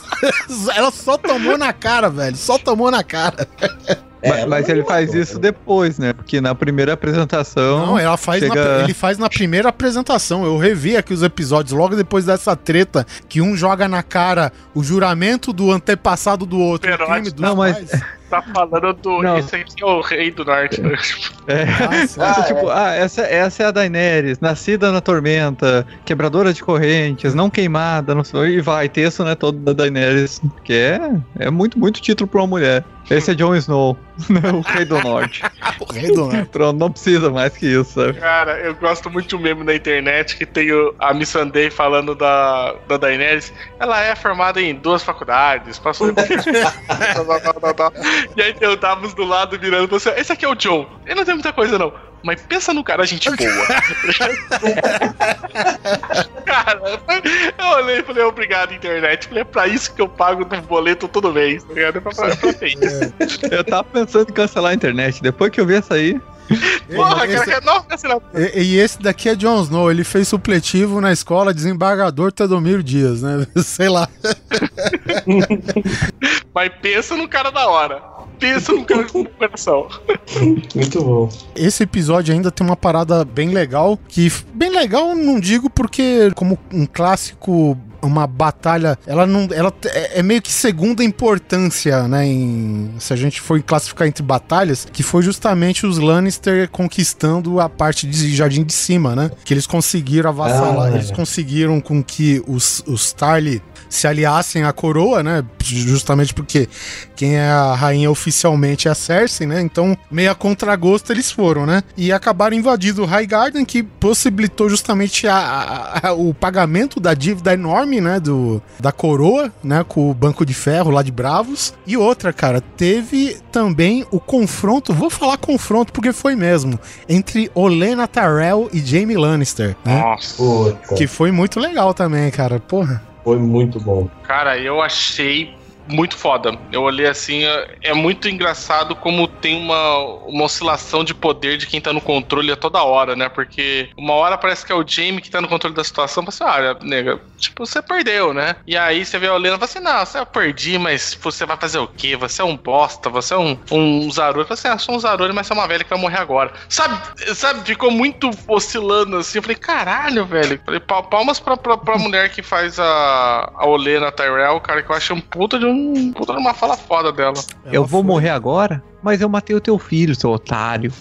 Ela só tomou na cara, velho. Só tomou na cara. É, mas, ele faz isso depois, né? Porque na primeira apresentação. Não, ela faz na- chega- ele faz na primeira apresentação. Eu revi aqui os episódios logo depois dessa treta que um joga na cara o juramento do antepassado do outro. o crime dos Não, mas- pais. Tá falando do. Não. Esse aqui é o rei do norte. né? É. Sim. Essa, Ah, tipo, ah, essa, essa é a Daenerys, nascida na tormenta, quebradora de correntes, não queimada, não sei, e vai, texto, né, todo da Daenerys, que é, é muito, muito título pra uma mulher. Esse é Jon Snow, né, o rei do norte. O rei do norte. Pronto, não precisa mais que isso, sabe? Cara, eu gosto muito de um meme na internet que tem o, a Miss Sunday falando da, da Daenerys. Ela é formada em duas faculdades, passou. e aí tem o Davos do lado virando pra você. Esse aqui é o John. Ele não tem muita coisa, não. Mas pensa no cara, gente boa. cara, eu olhei e falei, obrigado, internet. Falei, é pra isso que eu pago no boleto todo mês, tá ligado? É pra, pra, pra isso. Eu tava pensando em cancelar a internet, depois que eu vi essa aí, Porra, Esse- cara, não, cancela. E, e esse daqui é Jon Snow, ele fez supletivo na escola desembargador Tedomiro Dias, né? Sei lá. Mas pensa no cara da hora. Pensa no cara com o coração. Muito bom. Esse episódio ainda tem uma parada bem legal, que bem legal não digo porque como um clássico uma batalha, ela não, ela é, é meio que segunda importância, né, em, se a gente for classificar entre batalhas, que foi justamente os Lannister conquistando a parte de Jardim de Cima, né, que eles conseguiram avassalar, Ah, eles conseguiram com que os, os Tarly se aliassem à coroa, né, justamente porque quem é a rainha oficialmente é a Cersei, né, então meio a contragosto eles foram, né, e acabaram invadindo o Highgarden, que possibilitou justamente a- a- a- o pagamento da dívida enorme, né, do, da coroa, né, com o Banco de Ferro lá de Bravos. E outra, cara, teve também o confronto, vou falar confronto porque foi mesmo, entre Olenna Tyrell e Jaime Lannister, né? Nossa. Puta, Que foi muito legal também, cara. Porra. foi muito bom. Cara, eu achei muito foda. Eu olhei assim, é- é muito engraçado como tem uma, uma oscilação de poder de quem tá no controle a toda hora, né? Porque uma hora parece que é o Jamie que tá no controle da situação, mas olha, nega, tipo, você perdeu, né? E aí você vê a Olena e fala assim, não, você eu perdi, mas você vai fazer o quê? Você é um bosta, você é um, um Zaruri. Eu falei assim, ah, sou um Zaruri, mas você é uma velha que vai morrer agora. Sabe, sabe, ficou muito oscilando assim. Eu falei, caralho, velho. Falei, pal- palmas pra, pra, pra mulher que faz a, a Olena Tyrell, cara, que eu achei um puta de um puta de uma fala foda dela. eu Ela vou foi- morrer agora, mas eu matei o teu filho, seu otário.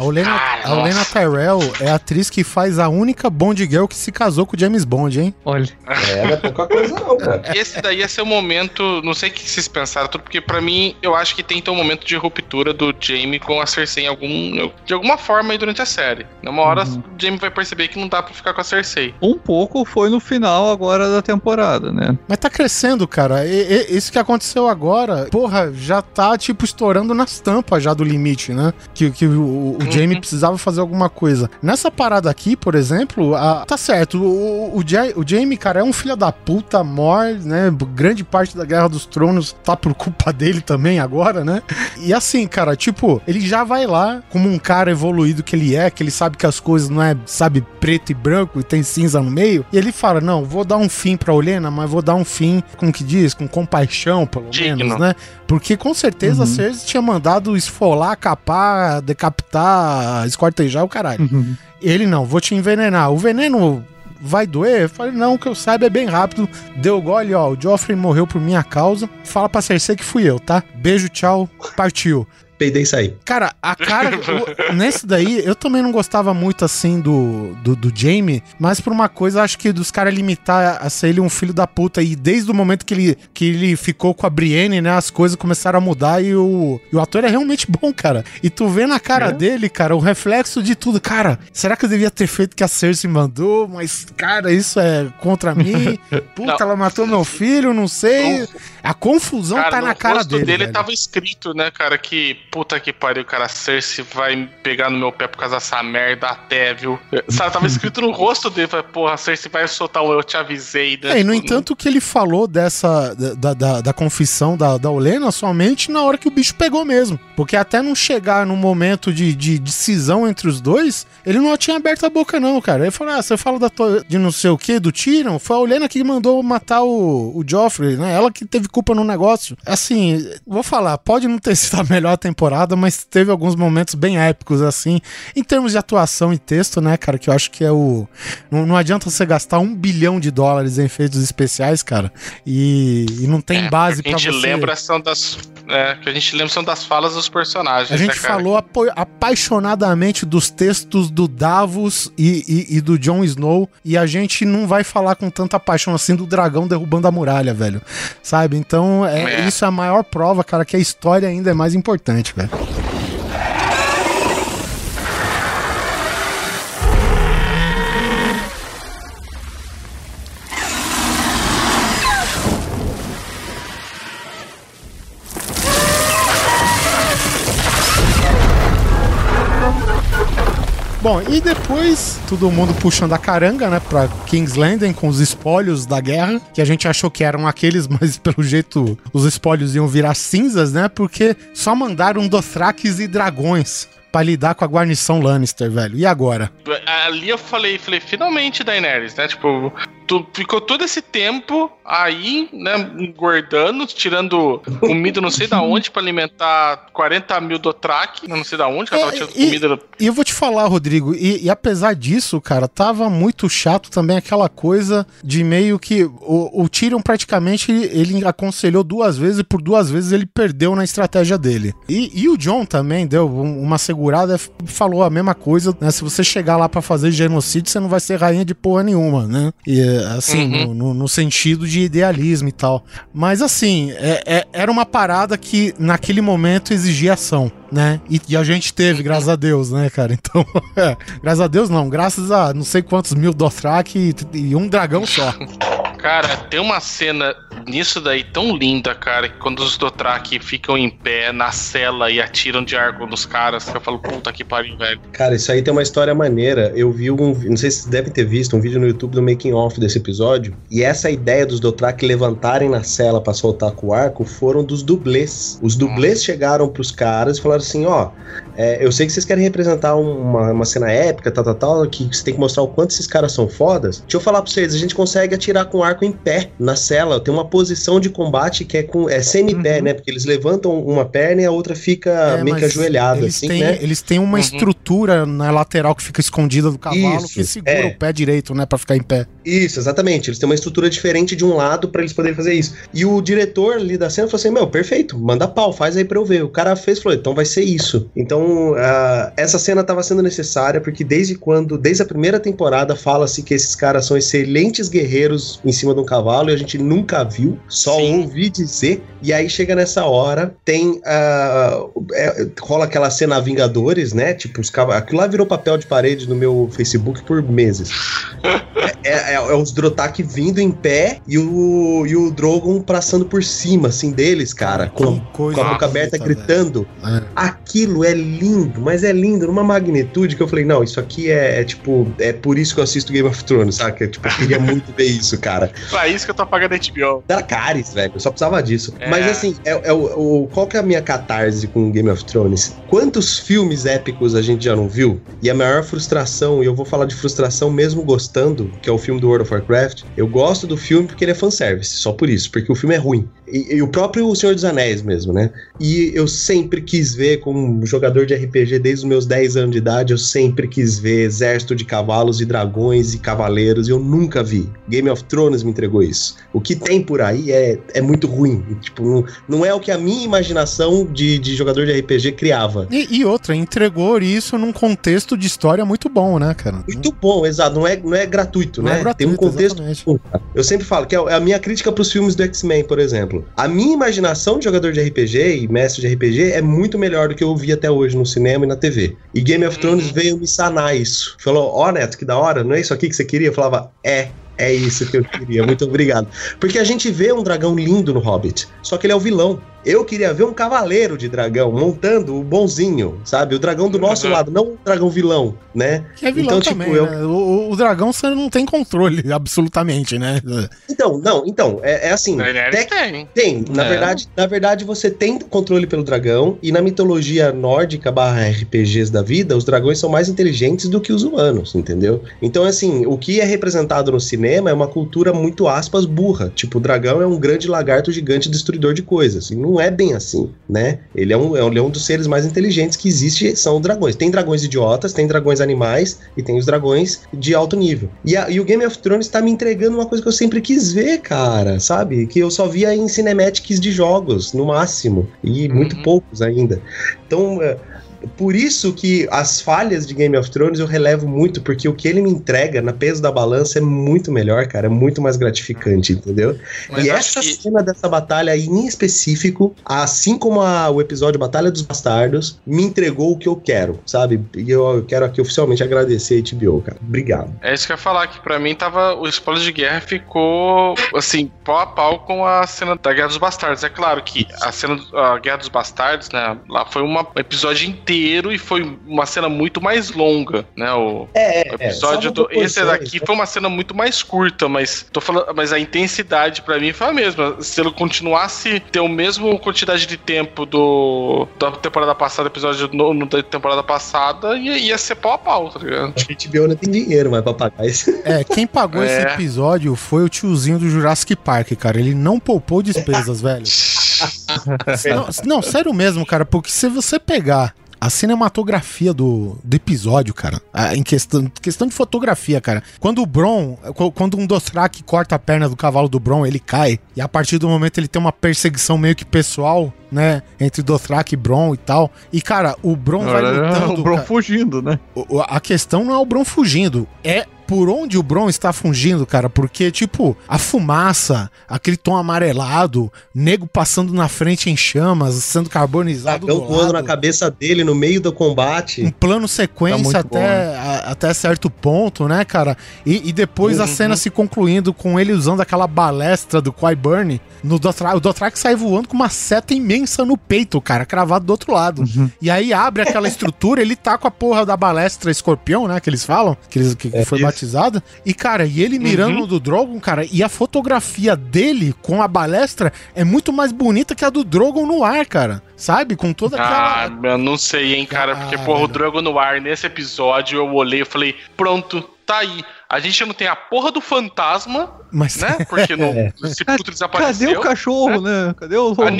A Olena, Cara, a Olena. Tyrell é a atriz que faz a única Bond Girl que se casou com o James Bond, hein? Olha, É, não é pouca coisa não, cara. Esse daí ia ser o momento, não sei o que vocês pensaram, tudo, porque pra mim, eu acho que tem então um momento de ruptura do Jamie com a Cersei em algum, de alguma forma aí durante a série. Numa hora, Uhum. o Jamie vai perceber que não dá pra ficar com a Cersei. um pouco foi no final agora da temporada, né? Mas tá crescendo, cara. E, e- isso que aconteceu agora, porra, já tá, tipo, estourando nas tampas já do limite, né? Que, que o, o Jamie precisava fazer alguma coisa. Nessa parada aqui, por exemplo, a- tá certo. O, o, Ja- o Jamie, cara, é um filho da puta, mor, né? Grande parte da Guerra dos Tronos tá por culpa dele também agora, né? E assim, cara, tipo, ele já vai lá como um cara evoluído que ele é, que ele sabe que as coisas não é, sabe, preto e branco e tem cinza no meio. E ele fala: Não, vou dar um fim pra Olena, mas vou dar um fim, como que diz? Com compaixão, pelo Digno. menos, né? Porque com certeza a Uhum. Cersei tinha mandado esfolar, capar, decapitar, esquartejar o caralho. Ele não, vou te envenenar. O veneno vai doer? Eu falei, não, que eu saiba é bem rápido. Deu gole, ó, o Joffrey morreu por minha causa. Fala pra Cersei que fui eu, tá? Beijo, tchau, partiu. Peidei e saí. Cara, a cara. o- nesse daí, eu também não gostava muito assim do, do, do Jamie, mas por uma coisa, acho que dos caras limitar a ser ele um filho da puta. E desde o momento que ele, que ele ficou com a Brienne, né, as coisas começaram a mudar e o, e o ator é realmente bom, cara. E tu vê na cara É. dele, cara, o reflexo de tudo. Cara, será que eu devia ter feito o que a Cersei mandou? Mas, cara, isso é contra mim. Puta, Não. ela matou meu filho, não sei. A confusão Cara, tá na cara rosto dele. dele velho. tava escrito, né, cara, que puta que pariu, cara, Cersei vai pegar no meu pé por causa dessa merda até, viu? Sabe, tava escrito no rosto dele, falei, porra, Cersei vai soltar um eu te avisei, né? É, e no Tipo, entanto que ele falou dessa da, da, da confissão da, da Olena somente na hora que o bicho pegou mesmo. Porque até não chegar no momento de, de decisão entre os dois, ele não tinha aberto a boca não, cara. Ele falou, ah, você fala da tua- de não sei o que, do Tyrion? Foi a Olena que mandou matar o, o Joffrey, né? Ela que teve culpa no negócio. Assim, vou falar, pode não ter sido a melhor temporada, mas teve alguns momentos bem épicos, assim. Em termos de atuação e texto, né, cara, que eu acho que é o... Não, não adianta você gastar um bilhão de dólares em efeitos especiais, cara, e, e não tem é, base pra a gente você... lembra são das. É, que a gente lembra são das falas dos personagens. A gente né, falou apo- apaixonadamente dos textos do Davos e, e- e do Jon Snow, e a gente não vai falar com tanta paixão assim do dragão derrubando a muralha, velho. Sabe? Então, é, É. isso é a maior prova, cara, que a história ainda é mais importante, velho. Bom, e depois todo mundo puxando a caranga, né, pra King's Landing com os espólios da guerra, que a gente achou que eram aqueles, mas pelo jeito os espólios iam virar cinzas, né, porque só mandaram Dothraques e dragões pra lidar com a guarnição Lannister, velho. E agora? Ali eu falei, falei, finalmente, Daenerys, né? Tipo, tu ficou todo esse tempo aí, né, engordando, tirando comida não sei da onde pra alimentar 40 mil do track, não sei da onde, que ela tava tirando e- comida. E eu vou te falar, Rodrigo, e, e apesar disso, cara, tava muito chato também aquela coisa de meio que o, o Tyrion praticamente ele aconselhou duas vezes e por duas vezes ele perdeu na estratégia dele. E, e o John também deu um- uma segurada, falou a mesma coisa, né? Se você chegar lá pra fazer genocídio, você não vai ser rainha de porra nenhuma, né? E assim, Uhum. no, no- no sentido de idealismo e tal. Mas assim, é- é- era uma parada que naquele momento exigia ação, né? E, e a gente teve, graças a Deus, né, cara? Então, é, graças a Deus não, graças a não sei quantos mil Dothraki e, e um dragão só. Cara, tem uma cena nisso daí tão linda, cara, que quando os Dothraki ficam em pé na cela e atiram de arco nos caras, que eu falo, puta que pariu, velho. Cara, isso aí tem uma história maneira. Eu vi um. Não sei se vocês devem ter visto um vídeo no YouTube do making off desse episódio. E essa ideia dos Dothraki levantarem na cela pra soltar com o arco foram dos dublês. Os dublês chegaram pros caras e falaram assim: ó, é, eu sei que vocês querem representar uma, uma cena épica, tal, tal, tal, que você tem que mostrar o quanto esses caras são fodas. Deixa eu falar pra vocês: a gente consegue atirar com o arco em pé na cela. Tem uma posição de combate que é com é semi-pé, Uhum. né? Porque eles levantam uma perna e a outra fica É, meio que ajoelhada, eles assim, têm, né? Eles têm uma Uhum. estrutura na lateral que fica escondida do cavalo Isso, que segura é. o pé direito, né, Pra ficar em pé. Isso, exatamente. Eles têm uma estrutura diferente de um lado pra eles poderem fazer isso. E o diretor ali da cena falou assim: Meu, perfeito, manda pau, faz aí pra eu ver. O cara fez e falou: Então vai ser isso. Então, ah, essa cena tava sendo necessária porque desde quando, desde a primeira temporada, fala-se que esses caras são excelentes guerreiros em cima de um cavalo e a gente nunca viu, só Sim. ouvi dizer. E aí chega nessa hora, tem. ah, é, rola aquela cena Vingadores, né? Tipo, os cavalos. Aquilo lá virou papel de parede no meu Facebook por meses. É, é- é os Drotak vindo em pé e o, e o Drogon passando por cima, assim, deles, cara. Com, com a boca aberta, velho. gritando. É. Aquilo é lindo, mas é lindo numa magnitude que eu falei, não, isso aqui é, é, tipo, é por isso que eu assisto Game of Thrones, saca? Tipo, eu queria muito ver isso, cara. Pra isso que eu tô pagando HBO. Dracarys, velho, eu só precisava disso. É. Mas assim, é, é o, qual que é a minha catarse com Game of Thrones? Quantos filmes épicos a gente já não viu? E a maior frustração, e eu vou falar de frustração mesmo gostando, que é o filme do World of Warcraft, eu gosto do filme porque ele é fanservice, só por isso, porque o filme é ruim. E, e o próprio O Senhor dos Anéis mesmo, né? E eu sempre quis ver, como jogador de RPG desde os meus 10 anos de idade, eu sempre quis ver exército de cavalos e dragões e cavaleiros, e eu nunca vi. Game of Thrones me entregou isso. O que tem por aí é, é muito ruim. Tipo, não, não é o que a minha imaginação de, de jogador de RPG criava. E, e outra, entregou isso num contexto de história muito bom, né, cara? Muito bom, exato. Não é, não é gratuito, Não né? é gratuito, Tem um contexto. bom. Eu sempre falo que é a minha crítica pros filmes do X-Men, por exemplo. A minha imaginação de jogador de RPG mestre de RPG é muito melhor do que eu vi até hoje no cinema e na TV. E Game of Thrones Uhum. veio me sanar isso. Falou: Ó, Neto, que da hora, não é isso aqui que você queria? Eu falava: É. É isso que eu queria, muito obrigado. Porque a gente vê um dragão lindo no Hobbit, só que ele é o vilão. Eu queria ver um cavaleiro de dragão montando o bonzinho, sabe? O dragão do nosso Uhum. lado, não um dragão vilão, né? Que é vilão Então, tipo, também, eu- né? O, o- o dragão você não tem controle, absolutamente, né? Então, não, então, é, é assim. Tec- tem. Tem, na É. verdade, na verdade você tem controle pelo dragão e na mitologia nórdica barra RPGs da vida, os dragões são mais inteligentes do que os humanos, entendeu? Então, assim, o que é representado no cinema é uma cultura muito aspas burra. Tipo, o dragão é um grande lagarto gigante destruidor de coisas. E não é bem assim, né? Ele é um, ele é um dos seres mais inteligentes que existe, são dragões. Tem dragões idiotas, tem dragões animais e tem os dragões de alto nível. E, a- e o Game of Thrones tá me entregando uma coisa que eu sempre quis ver, cara, sabe? Que eu só via em cinematics de jogos, no máximo. E muito Uhum. poucos ainda. Então, é, por isso que as falhas de Game of Thrones eu relevo muito, porque o que ele me entrega na peso da balança é muito melhor, cara, é muito mais gratificante, entendeu? Mas e essa que- cena dessa batalha aí, em específico, assim como a- o episódio Batalha dos Bastardos, me entregou o que eu quero, sabe? E eu, eu quero aqui oficialmente agradecer a HBO, cara. Obrigado. É isso que eu ia falar, que pra mim tava. O spoiler de guerra ficou assim, pau a pau com a cena da Guerra dos Bastardos. É claro que a cena da Guerra dos Bastardos, né? Lá foi uma- um episódio inteiro inteiro e foi uma cena muito mais longa, né? O, É, o episódio do, esse daqui foi uma cena muito mais curta, mas tô falando, mas a intensidade pra mim foi a mesma. Se ele continuasse ter o mesmo quantidade de tempo do da temporada passada, episódio no, no da temporada passada, ia, ia ser pau a pau, tá ligado? A HBO não tem dinheiro mais pra pagar isso. É, quem pagou esse É. episódio foi o tiozinho do Jurassic Park, cara. Ele não poupou despesas, velho. Não, não, sério mesmo, cara, porque se você pegar a cinematografia do, do episódio, cara, a- em questão, questão de fotografia, cara, quando o Bron, qu- quando um Dothraki corta a perna do cavalo do Bron, ele cai, e a partir do momento ele tem uma perseguição meio que pessoal, né, entre Dothraki e Bron e tal, e cara, o Bron vai lutando... o Bron cara, fugindo, né? a questão não é o Bron fugindo, é por onde o Bron está fugindo, cara, porque, tipo, a fumaça, aquele tom amarelado, nego passando na frente em chamas, sendo carbonizado Dragão do voando na cabeça dele no meio do um combate. plano sequência Tá até, né? a- até certo ponto, né, cara? E, e depois a Uhum. cena se concluindo com ele usando aquela balestra do Qui-Burn no Dothraki. O Dothraki sai voando com uma seta imensa no peito, cara, cravado do outro lado. Uhum. E aí abre aquela estrutura, ele tá com a porra da balestra escorpião, né? Que eles falam, que, eles, que É foi isso. E, cara, e ele mirando Uhum. no do Drogon, cara, e a fotografia dele com a balestra é muito mais bonita que a do Drogon no ar, cara. Sabe? Com toda Ah, aquela. eu não sei, hein, cara, porque, Ah, porra, o. Dragon no ar, nesse episódio, eu olhei e falei, pronto, tá aí. A gente não tem a porra do fantasma, Mas né? Porque no, É. esse puto desapareceu. Cadê o cachorro, né? Cadê o. A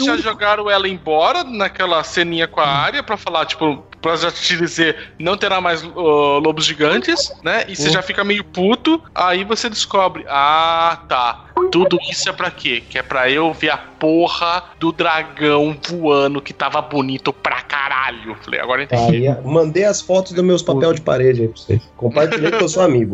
o- já jogaram ela embora naquela ceninha com a área pra falar, tipo, pra já te dizer, não terá mais ó, lobos gigantes, né? E você Hum. já fica meio puto, aí você descobre, ah, tá. Tudo isso é pra quê? Que é pra eu ver a porra do dragão voando que tava bonito pra caralho. Falei, agora entendi. Aí, mandei as fotos dos meus papel de parede aí pra vocês. Compartilhei com eu sou amigo.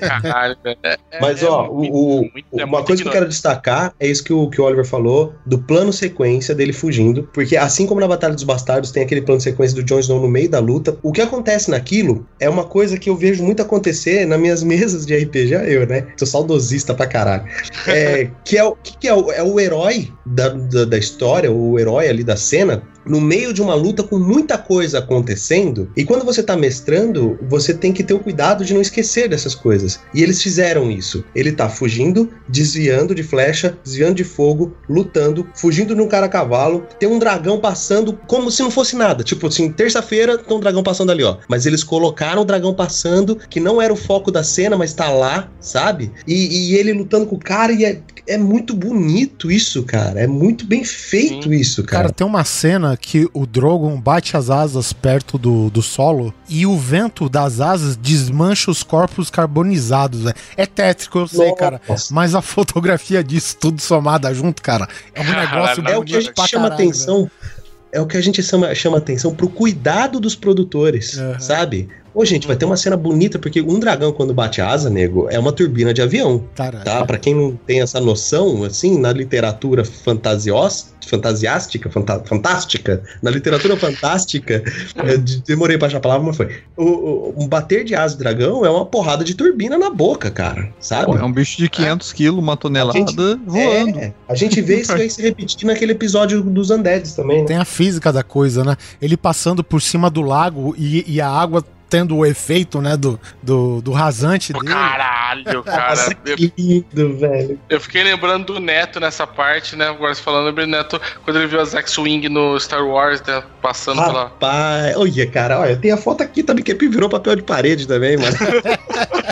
Caralho, velho. É- Mas, é ó, o, o- é uma coisa que eu quero destacar é isso que o, que o Oliver falou, do plano sequência dele fugindo. Porque assim como na Batalha dos Bastardos tem aquele plano sequência do Jon Snow no meio da luta, o que acontece naquilo é uma coisa que eu vejo muito acontecer nas minhas mesas de RPG, eu, né? Sou saudosista pra caralho. É, que é, o que, que é, o, é o herói da, da, da história, o herói ali da cena, no meio de uma luta com muita coisa acontecendo. E quando você tá mestrando, você tem que ter o cuidado de não esquecer dessas coisas. E eles fizeram isso. Ele tá fugindo, desviando de flecha, desviando de fogo, lutando, fugindo de um cara a cavalo. Tem um dragão passando como se não fosse nada. Tipo assim, terça-feira tem um dragão passando ali, ó. Mas eles colocaram o dragão passando, que não era o foco da cena, mas tá lá, sabe? E, e ele lutando com o cara e é, é muito bonito isso, cara. É muito bem feito isso, Cara, cara. tem uma cena que o Drogon bate as asas perto do, do solo e o vento das asas desmancha os corpos carbonizados. velho. É tétrico, eu sei, cara. Nossa. Mas a fotografia disso, tudo somada junto, cara, é um negócio É o que a gente chama caralho, atenção. É o que a gente chama, chama atenção pro cuidado dos produtores, Aham. sabe? Ô, gente, vai ter uma cena bonita, porque um dragão, quando bate asa, nego, é uma turbina de avião, velho. Cara, tá? Pra quem não tem essa noção, assim, na literatura fantasiós, fantasiástica, fanta- fantástica, na literatura fantástica, eu de- demorei pra achar a palavra, mas foi. O, o- um bater de asa de dragão é uma porrada de turbina na boca, cara, sabe? Pô, é um bicho de 500 quilos, uma tonelada gente- voando. É, a gente vê isso aí se repetir naquele episódio dos Undeads também, né? tem a física da coisa, né? Ele passando por cima do lago e, e a água tendo o efeito, né, do, do, do rasante dele. Caralho, cara. Nossa, Eu, que lindo, velho. eu fiquei lembrando do Neto nessa parte, né? Agora você falando, do Neto quando ele viu as X-Wing no Star Wars, né? Passando pela. Rapaz, olha, cara, olha, tem a foto aqui também que virou papel de parede também, mano.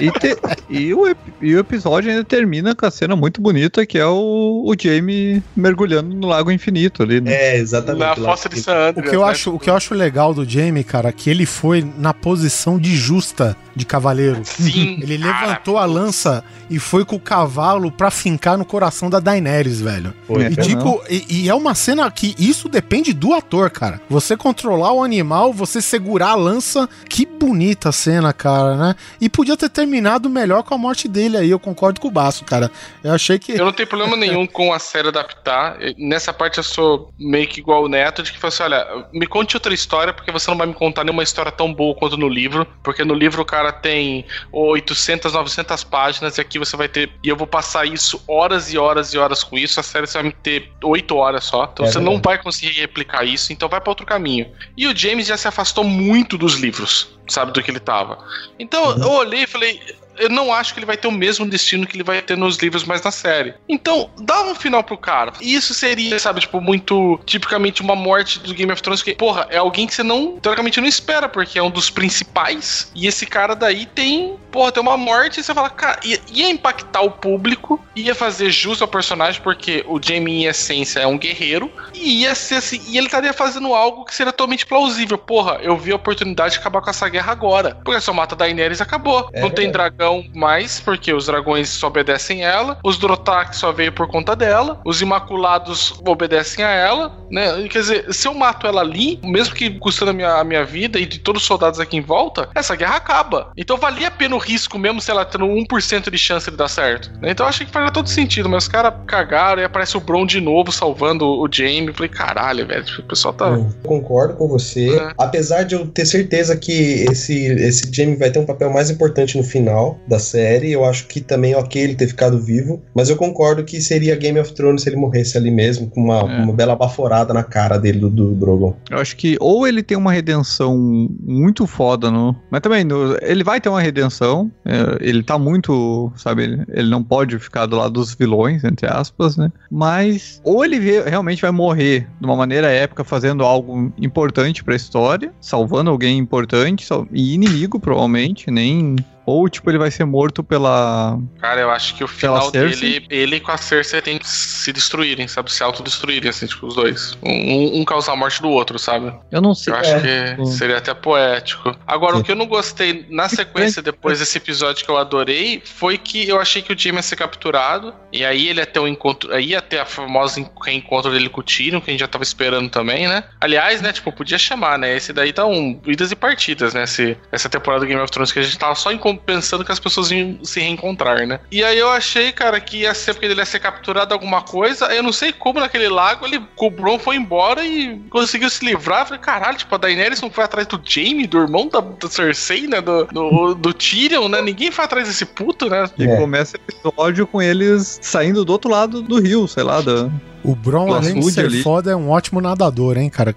E, te- e o, e o episódio ainda termina com a cena muito bonita que é o, o Jamie mergulhando no Lago Infinito ali, né? É, exatamente. Na fossa de San O Andreas. que, eu né? acho, o que eu acho legal do Jamie, cara, que ele foi na posição de justa de cavaleiro. Sim. Ele cara. levantou a lança e foi com o cavalo pra fincar no coração da Daenerys, velho. Foi, É, E tipo, e, e é uma cena que isso depende do ator, cara. Você controlar o animal, você segurar a lança. Que bonita a cena, cara, né? E podia ter terminado melhor com a morte dele aí, eu concordo com o Baço, cara. Eu achei que. Eu não tenho problema nenhum com a série adaptar. Nessa parte eu sou meio que igual o Neto, de que fala assim: olha, me conte outra história, porque você não vai me contar nenhuma história tão boa quanto no livro. Porque no livro o cara tem 800, 900 páginas, e aqui você vai ter. E eu vou passar isso horas e horas e horas com isso. A série você vai ter 8 horas só. Então É você verdade. não vai conseguir replicar isso, então vai para outro caminho. E o James já se afastou muito dos livros, sabe, do que ele tava. Então eu olhei e falei. Eu não acho que ele vai ter o mesmo destino que ele vai ter nos livros, mas na série. Então, dá um final pro cara. E isso seria, sabe, tipo, muito tipicamente uma morte do Game of Thrones, que, porra, é alguém que você não, teoricamente, não espera, porque é um dos principais. E esse cara daí tem, porra, tem uma morte e você fala, cara, ia, ia impactar o público, ia fazer jus ao personagem, porque o Jamie, em essência, é um guerreiro, e ia ser assim, e ele estaria fazendo algo que seria totalmente plausível. Porra, eu vi a oportunidade de acabar com essa guerra agora. Porque só mata Daenerys acabou. É não tem verdade. Dragão mais, porque os dragões só obedecem ela. Os Drotak só veio por conta dela. Os Imaculados obedecem a ela, né? Quer dizer, se eu mato ela ali, mesmo que custando a minha, a minha vida e de todos os soldados aqui em volta, essa guerra acaba. Então valia a pena o risco, mesmo se ela tendo 1% de chance de dar certo. né? Então eu achei que faria todo sentido, mas os caras cagaram e aparece o Bron de novo salvando o Jaime. Eu falei, caralho, velho, tipo, o pessoal tá. Eu concordo com você. É. Apesar de eu ter certeza que esse, esse Jamie vai ter um papel mais importante no final da série, eu acho que também é ok ele ter ficado vivo. Mas eu concordo que seria Game of Thrones se ele morresse ali mesmo, com uma, É. uma bela baforada na cara dele, do, do Drogon. Eu acho que ou ele tem uma redenção muito foda, no, mas também no- ele vai ter uma redenção. é, ele tá muito, sabe, ele, ele não pode ficar do lado dos vilões, entre aspas, né? Mas ou ele vê- realmente vai morrer de uma maneira épica, fazendo algo importante pra história, salvando alguém importante sal- e inimigo, provavelmente, nem. Ou, tipo, ele vai ser morto pela. Cara, eu acho que o final dele, ele com a Cersei tem que se destruírem, sabe? Se autodestruírem, assim, tipo, os dois. Um, um causar a morte do outro, sabe? Eu não sei. Eu acho É. que seria até poético. Agora, Sim. o que eu não gostei na sequência, depois desse episódio que eu adorei, foi que eu achei que o Jaime ia ser capturado. E aí ele ia ter um encontro. Aí ia ter a famosa en- reencontro dele com o Tyrion, que a gente já tava esperando também, né? Aliás, né, tipo, podia chamar, né? Esse daí tá um idas e partidas, né? Esse, essa temporada do Game of Thrones, que a gente tava só pensando que as pessoas iam se reencontrar, né? E aí eu achei, cara, que ia ser porque ele ia ser capturado alguma coisa. Eu não sei como naquele lago ele, o Bron foi embora e conseguiu se livrar. Eu falei, caralho, tipo, a Daenerys não foi atrás do Jaime, do irmão da, da Cersei, né? Do, do, do Tyrion, né? Ninguém foi atrás desse puto, né? E É. começa o episódio com eles saindo do outro lado do rio, sei lá, da. O Bron, além de ser ali. foda, é um ótimo nadador, hein, cara?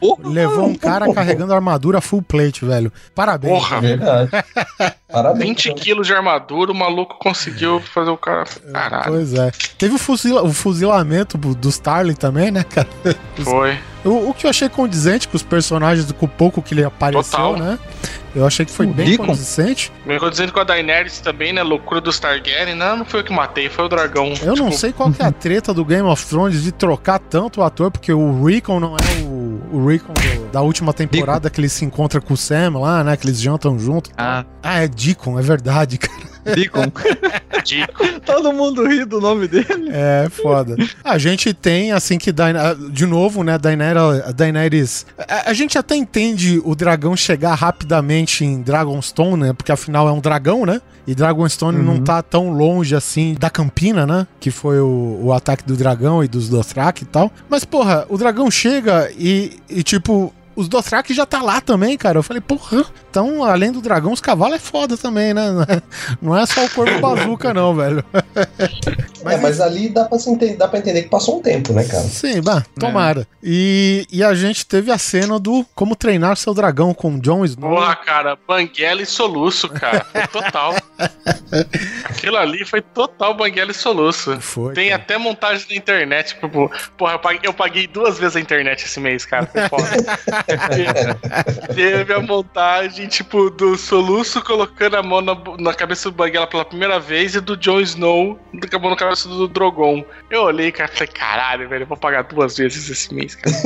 Porra, Levou um cara carregando armadura full plate, velho. Parabéns. Porra, Verdade. Parabéns. 20 quilos de armadura, o maluco conseguiu fazer o cara. Caralho, Pois é. Teve o, fuzila- o fuzilamento do Starling também, né, cara? foi. O, o que eu achei condizente com os personagens, com o pouco que ele apareceu, Total. né? Eu achei que foi O bem Deacon. condizente. Me dizendo com a Daenerys também, né? Loucura dos Targaryen. Não, não foi eu que matei, foi o dragão. Eu não Tipo, sei qual que é a treta do Game of Thrones de trocar tanto o ator, porque o Rickon não é o, o Rickon do- da última temporada que ele se encontra com o Sam lá, né? Que eles jantam junto. Ah, Ah, é Deacon, é verdade, cara. Deacon. Dico. Todo mundo ri do nome dele. É, foda. A gente tem, assim, que Daina- de novo, né, Daenerys, a Daenerys. A, a gente até entende o dragão chegar rapidamente em Dragonstone, né? Porque afinal é um dragão, né? E Dragonstone não tá tão longe assim da Campina, né? Que foi o, o ataque do dragão e dos Dothraki e tal. Mas, porra, o dragão chega e, e tipo. Os Dothraki já tá lá também, cara. Eu falei, porra, então, além do dragão, os cavalos é foda também, né? Não é só o corpo bazuca, não, velho. é, mas ali dá pra, se enten- dá pra entender que passou um tempo, né, cara? Sim, bah, tomara. E, e a gente teve a cena do como treinar seu dragão com Jon Snow. Porra, cara, banguela e soluço, cara. Foi total. Aquilo ali foi total banguela e soluço. Foi. Tem cara. até montagem na internet, tipo, porra, eu paguei, eu paguei duas vezes a internet esse mês, cara. Foi foda. Teve a montagem, tipo, do soluço colocando a mão na, na cabeça do Banguela pela primeira vez e do Jon Snow com a mão na cabeça do Drogon. Eu olhei, cara, e falei, caralho, velho, eu vou pagar duas vezes esse mês, cara.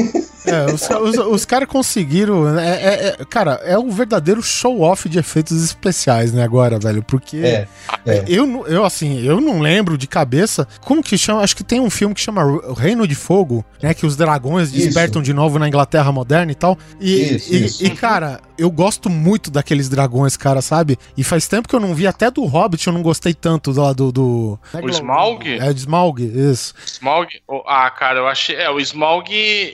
É, os, os, os caras conseguiram. É, é- é- cara, é um verdadeiro show-off de efeitos especiais, né, agora, velho? Porque. É, é. Eu, não- eu, assim, eu não lembro de cabeça. Como que chama? Acho que tem um filme que chama Reino de Fogo, né? Que os dragões Isso. despertam de novo na Inglaterra moderna e tal. Tal. E, Isso, e, isso. e, cara, eu gosto muito daqueles dragões, cara, sabe? E faz tempo que eu não vi, até do Hobbit eu não gostei tanto lá do. do... O Smaug? É, de Smaug, isso. Smaug? Ah, cara, eu achei. É, o Smaug.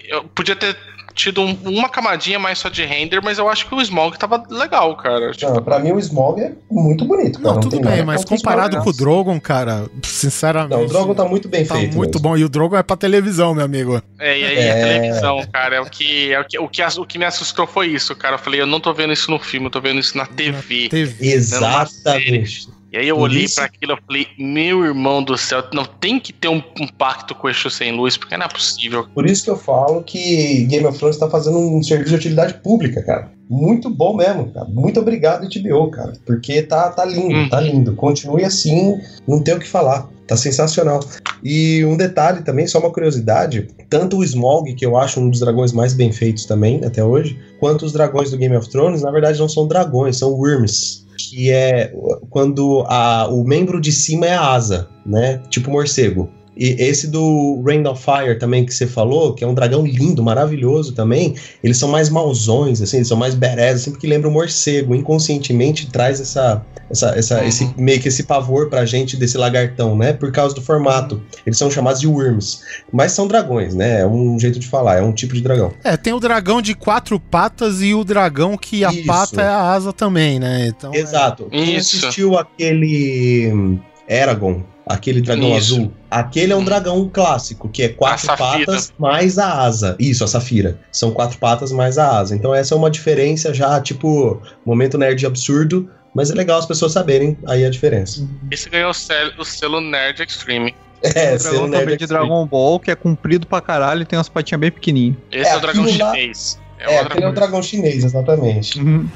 Eu podia ter tido um- uma camadinha mais só de render, mas eu acho que o Smaug tava legal, cara. Tipo, Não, pra mim o Smog é muito bonito, cara. Não, tudo tem bem, mas comparado Smaug, com o não. Drogon, cara, sinceramente. Não, o Drogon tá muito bem tá feito. muito mesmo. bom. E o Drogon é pra televisão, meu amigo. É, e aí É. a televisão, cara, é o que, é o que, o que, o que me assustou foi isso, cara. Eu falei, eu não tô vendo isso no filme, eu tô vendo isso na TV. TV. Exatamente. E aí eu Por olhei pra aquilo e falei, meu irmão do céu, não tem que ter um, um pacto com o Exu sem luz, porque não é possível. Por isso que eu falo que Game of Thrones tá fazendo um serviço de utilidade pública, cara. Muito bom mesmo, cara. Muito obrigado, HBO, cara. Porque tá, tá lindo, Hum. tá lindo. Continue assim, não tem o que falar. Tá sensacional. E um detalhe também, só uma curiosidade: tanto o Smaug, que eu acho um dos dragões mais bem feitos também até hoje, quanto os dragões do Game of Thrones, na verdade não são dragões, são worms. Que é quando a- o membro de cima é a asa, né? Tipo morcego. E esse do Rain of Fire também que você falou, que é um dragão lindo, maravilhoso também, eles são mais mauzões, assim, eles são mais badass, assim, porque lembra o morcego. Inconscientemente traz essa, essa, essa Uhum. esse, meio que esse pavor pra gente desse lagartão, né? Por causa do formato. Eles são chamados de worms. Mas são dragões, né? É um jeito de falar, é um tipo de dragão. É, tem o dragão de quatro patas e o dragão que a Isso. pata é a asa também, né? Então, é- Exato. Quem Isso. assistiu aquele Eragon, aquele dragão Isso. azul, aquele é um Hum. dragão clássico, que é quatro patas mais a asa. Isso, a safira. São quatro patas mais a asa. Então essa é uma diferença já, tipo, momento nerd absurdo, mas é legal as pessoas saberem aí a diferença. Esse ganhou o selo, o selo Nerd Extreme. É, o um nerd também de. Dragon Ball, que é comprido pra caralho e tem umas patinhas bem pequenininhas. Esse É, é, o dragão aquilo lá- chinês. É, outra aquele é o dragão chinês, exatamente. Uhum.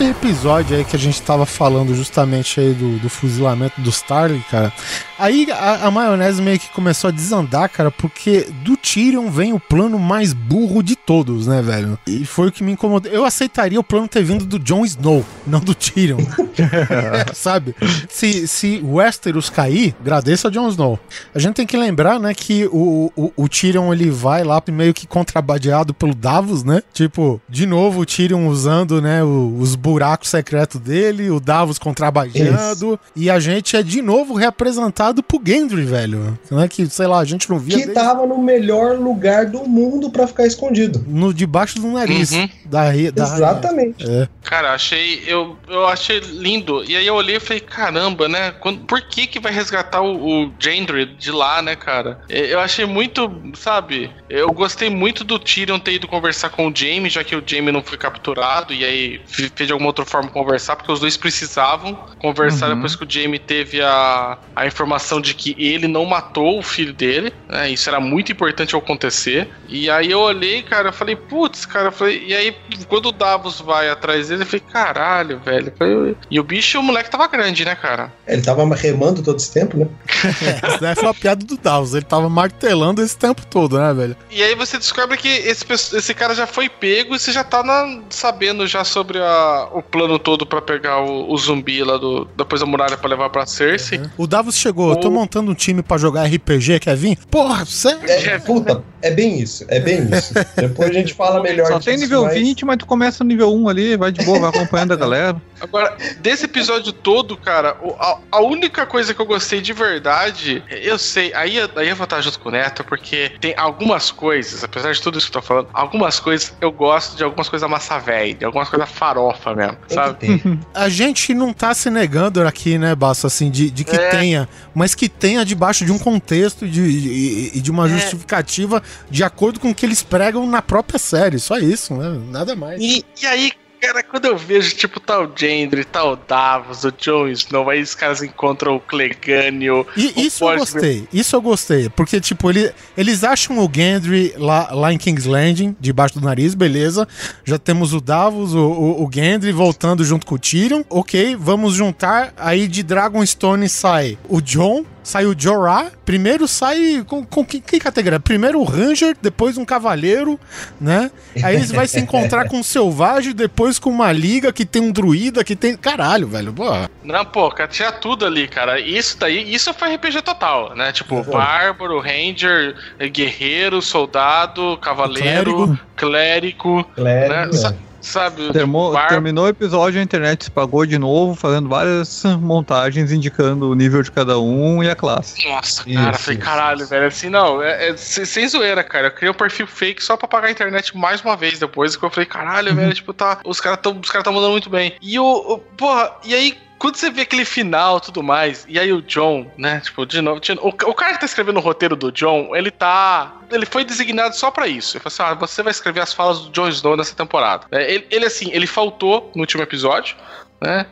Nesse episódio aí que a gente tava falando justamente aí do, do fuzilamento do Starling, cara, aí a, a maionese meio que começou a desandar, cara, porque do Tyrion vem o plano mais burro de todos, né, velho? E foi o que me incomodou. Eu aceitaria o plano ter vindo do Jon Snow, não do Tyrion. Sabe? Se, se Westeros cair, agradeça a Jon Snow. A gente tem que lembrar, né, que o, o, o Tyrion ele vai lá meio que contrabandeado pelo Davos, né? Tipo, de novo o Tyrion usando, né, os buracos secretos dele, o Davos contrabandeando, e a gente é de novo representado por Gendry, velho. Não é que, sei lá, a gente não via Que desde- tava no melhor lugar do mundo pra ficar escondido. no debaixo do nariz Uhum. da, da Exatamente. É. Cara, achei. Eu, eu achei lindo. E aí eu olhei e falei, caramba, né? Quando, por que que vai resgatar o, o Gendry de lá, né, cara? Eu achei muito, sabe? Eu gostei muito do Tyrion ter ido conversar com o Jaime, já que o Jaime não foi capturado. E aí fez de alguma outra forma conversar, porque os dois precisavam conversar Uhum. depois que o Jaime teve a, a informação de que ele não matou o filho dele. Né? Isso era muito importante acontecer. E aí eu olhei, cara, eu falei, putz, cara, eu falei, e aí quando o Davos vai atrás dele, eu falei, caralho, velho. Falei, E o bicho, o moleque tava grande, né, cara? Ele tava remando todo esse tempo, né? Essa daí foi a piada do Davos. Ele tava martelando esse tempo todo, né, velho? E aí você descobre que esse, esse cara já foi pego e você já tá na- sabendo já sobre a- o plano todo pra pegar o, o zumbi lá do, depois da muralha pra levar pra Cersei. O Davos chegou, eu tô O- montando um time pra jogar RPG, quer vir? Porra, sério? É, puta, é bem isso, é bem isso. Depois a gente fala melhor Só tem nível mas- 20, mas tu começa no nível 1 ali, vai de boa, vai acompanhando a galera. Agora, desse episódio todo, cara, o- a, a única coisa que eu gostei de verdade, eu sei, aí, eu- aí eu vou estar junto com o Neto, porque tem algumas coisas, apesar de tudo isso que eu tô falando, algumas coisas eu gosto de algumas coisas massa velha, de algumas coisas farofa mesmo, Tem que sabe? A gente não tá se negando aqui, né, Basso, assim, de, de que É. tenha, mas que tenha debaixo de um contexto e de, e- e de uma É. justificativa de acordo com o que eles pregam na própria série. Só isso, né? Nada mais. E, e aí, cara, quando eu vejo, tipo, tal Gendry, tal Davos, o Jon Snow, aí os caras encontram o Clegane, o, E o isso eu Portman. gostei, isso eu gostei, porque, tipo, ele, eles acham o Gendry lá, lá em King's Landing, debaixo do nariz, beleza. Já temos o Davos, o, o, o Gendry voltando junto com o Tyrion. Ok, vamos juntar. Aí de Dragonstone sai o Jon, sai o Jorah, primeiro sai com, com que, que categoria? Primeiro o Ranger, depois um Cavaleiro, né? Aí eles vai se encontrar com um Selvagem, depois com uma Liga que tem um Druida, que tem... Caralho, velho, pô. Não, pô, tinha tudo ali, cara. Isso daí, isso foi RPG total, né? Tipo. Bárbaro, Ranger, Guerreiro, Soldado, Cavaleiro, Clérigo, Clérigo, né? é. Sa- Sabe? Termo- Bar- Terminou o episódio, a internet se pagou de novo, fazendo várias montagens indicando o nível de cada um e a classe. Nossa, Isso, cara, falei, isso. caralho, velho. Assim, não, é, é sem zoeira, cara. Eu criei um perfil fake só pra pagar a internet mais uma vez depois. Que eu falei, caralho, velho, tipo, tá. Os caras tão, os cara tão mandando muito bem. E o- Porra, e aí. Quando você vê aquele final tudo mais, e aí o John, né? Tipo, de novo. de novo- o, o cara que tá escrevendo o roteiro do John, ele tá. Ele foi designado só pra isso. Ele falou assim: ah, você vai escrever as falas do Jon Snow nessa temporada. É, ele, ele, assim, ele faltou no último episódio, né?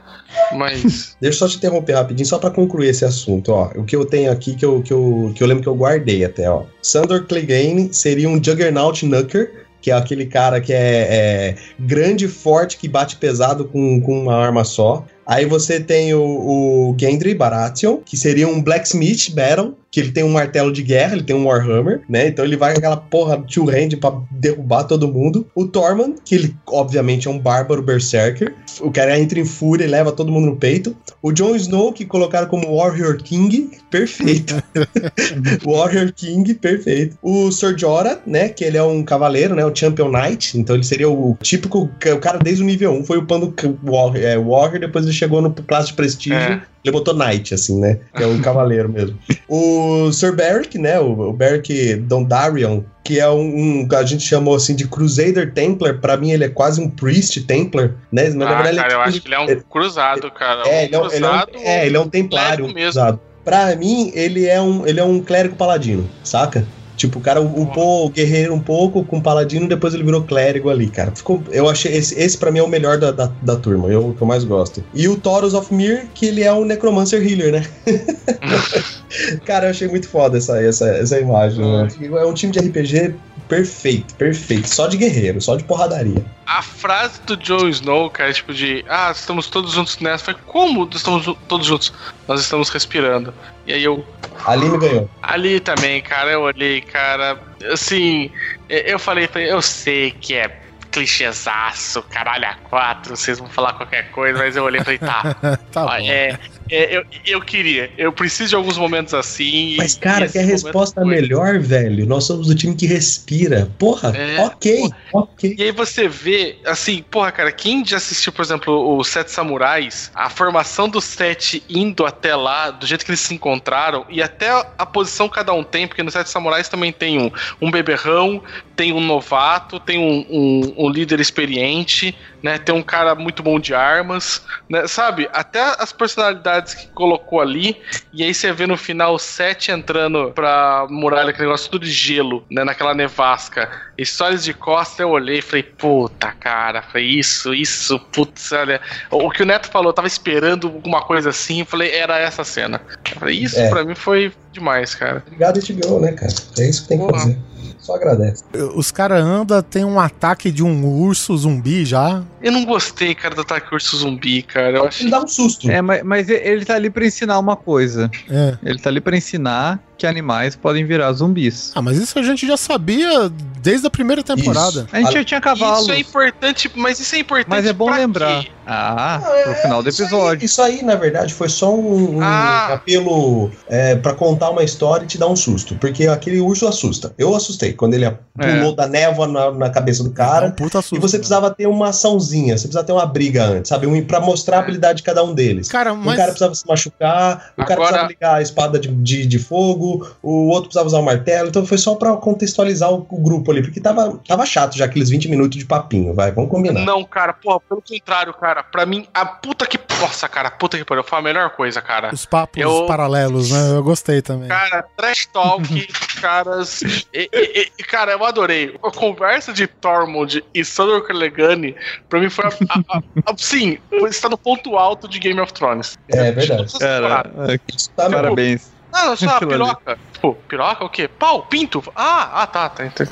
Mas. Deixa eu só te interromper rapidinho, só pra concluir esse assunto, ó. O que eu tenho aqui, que eu, que eu, que eu lembro que eu guardei até, ó. Sandor Clegane seria um Juggernaut Knucker, que é aquele cara que é, é grande forte, que bate pesado com, com uma arma só. Aí você tem o, o Gendry Baratheon, que seria um Blacksmith Battle, que ele tem um martelo de guerra, ele tem um Warhammer, né? Então ele vai com aquela porra two hand pra derrubar todo mundo. O Tormund, que ele obviamente é um bárbaro berserker. O cara entra em fúria e leva todo mundo no peito. O Jon Snow, que colocaram como Warrior King, perfeito. Warrior King, perfeito. O Sir Jorah, né? Que ele é um cavaleiro, né? O Champion Knight. Então ele seria o típico. O cara desde o nível 1 foi upando Warrior, é, Warrior depois ele chegou no classe de prestígio. É. Ele botou Knight, assim, né? Que é um cavaleiro mesmo. O Sir Beric, né? O, o Beric Dondarrion, que é um, um- A gente chamou assim de Crusader Templar. Pra mim, ele é quase um Priest Templar, né? Mas, na ah, verdade, cara, eu é acho tipo- que ele é um cruzado, cara. é, um ele é, um- ele é um, cruzado. é, ele é um templário clérigo mesmo. usado. Pra mim, ele é um, ele é um clérigo paladino, saca? Tipo, o cara upou o guerreiro um pouco com paladino, depois ele virou clérigo ali, cara. Ficou, eu achei, esse, esse pra mim é o melhor da, da, da turma, eu, o que eu mais gosto. E o Taurus of Mir, que ele é um Necromancer Healer, né? cara, eu achei muito foda essa, essa, essa imagem, né? É um time de RPG perfeito, perfeito. Só de guerreiro, só de porradaria. A frase do Jon Snow, cara, tipo de ah, estamos todos juntos nessa. Foi como estamos todos juntos? Nós estamos respirando. E aí eu. Ali me ganhou. Ali também, cara, eu olhei, cara. Assim, e- eu falei, falei, eu sei que é clichêzaço, caralho, a quatro, vocês vão falar qualquer coisa, mas eu olhei e falei, tá. Tá ó, bom. é, é, eu, eu queria, eu preciso de alguns momentos assim. Mas, cara, que a resposta foi. melhor, velho. Nós somos do time que respira. Porra, É, ok, ok. E aí você vê, assim, porra, cara, quem já assistiu, por exemplo, os Sete Samurais, a formação dos sete indo até lá, do jeito que eles se encontraram, e até a posição que cada um tem, porque nos Sete Samurais também tem um, um beberrão, tem um novato, tem um, um- um líder experiente, né? Tem um cara muito bom de armas, né? Sabe? Até as personalidades que colocou ali, e aí você vê no final o Sete entrando pra muralha, aquele negócio tudo de gelo, né? Naquela nevasca. Histórias de costa, eu olhei e falei, puta, cara, foi isso, isso, putz, olha. O que o Neto falou, eu tava esperando alguma coisa assim, eu falei, era essa cena. Eu falei, isso É. pra mim foi demais, cara. Obrigado, HBO, né, cara? É isso que tem que fazer. Só agradece. Os caras andam, tem um ataque de um urso zumbi já. Eu não gostei, cara, do ataque urso zumbi, cara. Eu achei. Ele dá um susto. É, mas, mas ele tá ali pra ensinar uma coisa. É. Ele tá ali pra ensinar que animais podem virar zumbis. Ah, mas isso a gente já sabia desde a primeira temporada. A gente Ah, já tinha cavalos. Isso é importante, mas isso é importante. Mas é bom pra lembrar. quê? Ah, Ah, é, pro final do isso aí- episódio. Isso aí, na verdade, foi só um, um Ah. apelo é, para contar uma história e te dar um susto. Porque aquele urso assusta. Eu assustei quando ele pulou da névoa na, na cabeça do É um cara. puta susto, E você né? precisava ter uma açãozinha, você precisava ter uma briga antes, sabe? Um, pra mostrar a habilidade de cada um deles. Cara, Um mas. cara precisava se machucar, o cara Agora- precisava ligar a espada de, de, de fogo, o outro precisava usar o martelo, então foi só pra contextualizar o, o grupo ali, porque tava, tava chato já aqueles 20 minutos de papinho, vai, vamos combinar. Não, cara, porra, pelo contrário, cara. Pra mim, a puta que. Nossa, cara, puta que pariu. Foi a melhor coisa, cara. Os papos Eu- paralelos, né? Eu gostei também. Cara, trash talk, caras. E, e- e, cara, eu adorei. A conversa de Tormund e Sandor Clegane, pra mim foi a, a- a- sim, está no ponto alto de Game of Thrones. É De verdade. Cara, é, tá parabéns. Não, só a piroca. Tipo, piroca o quê? Pau, pinto. Ah, ah, tá, tá. tá.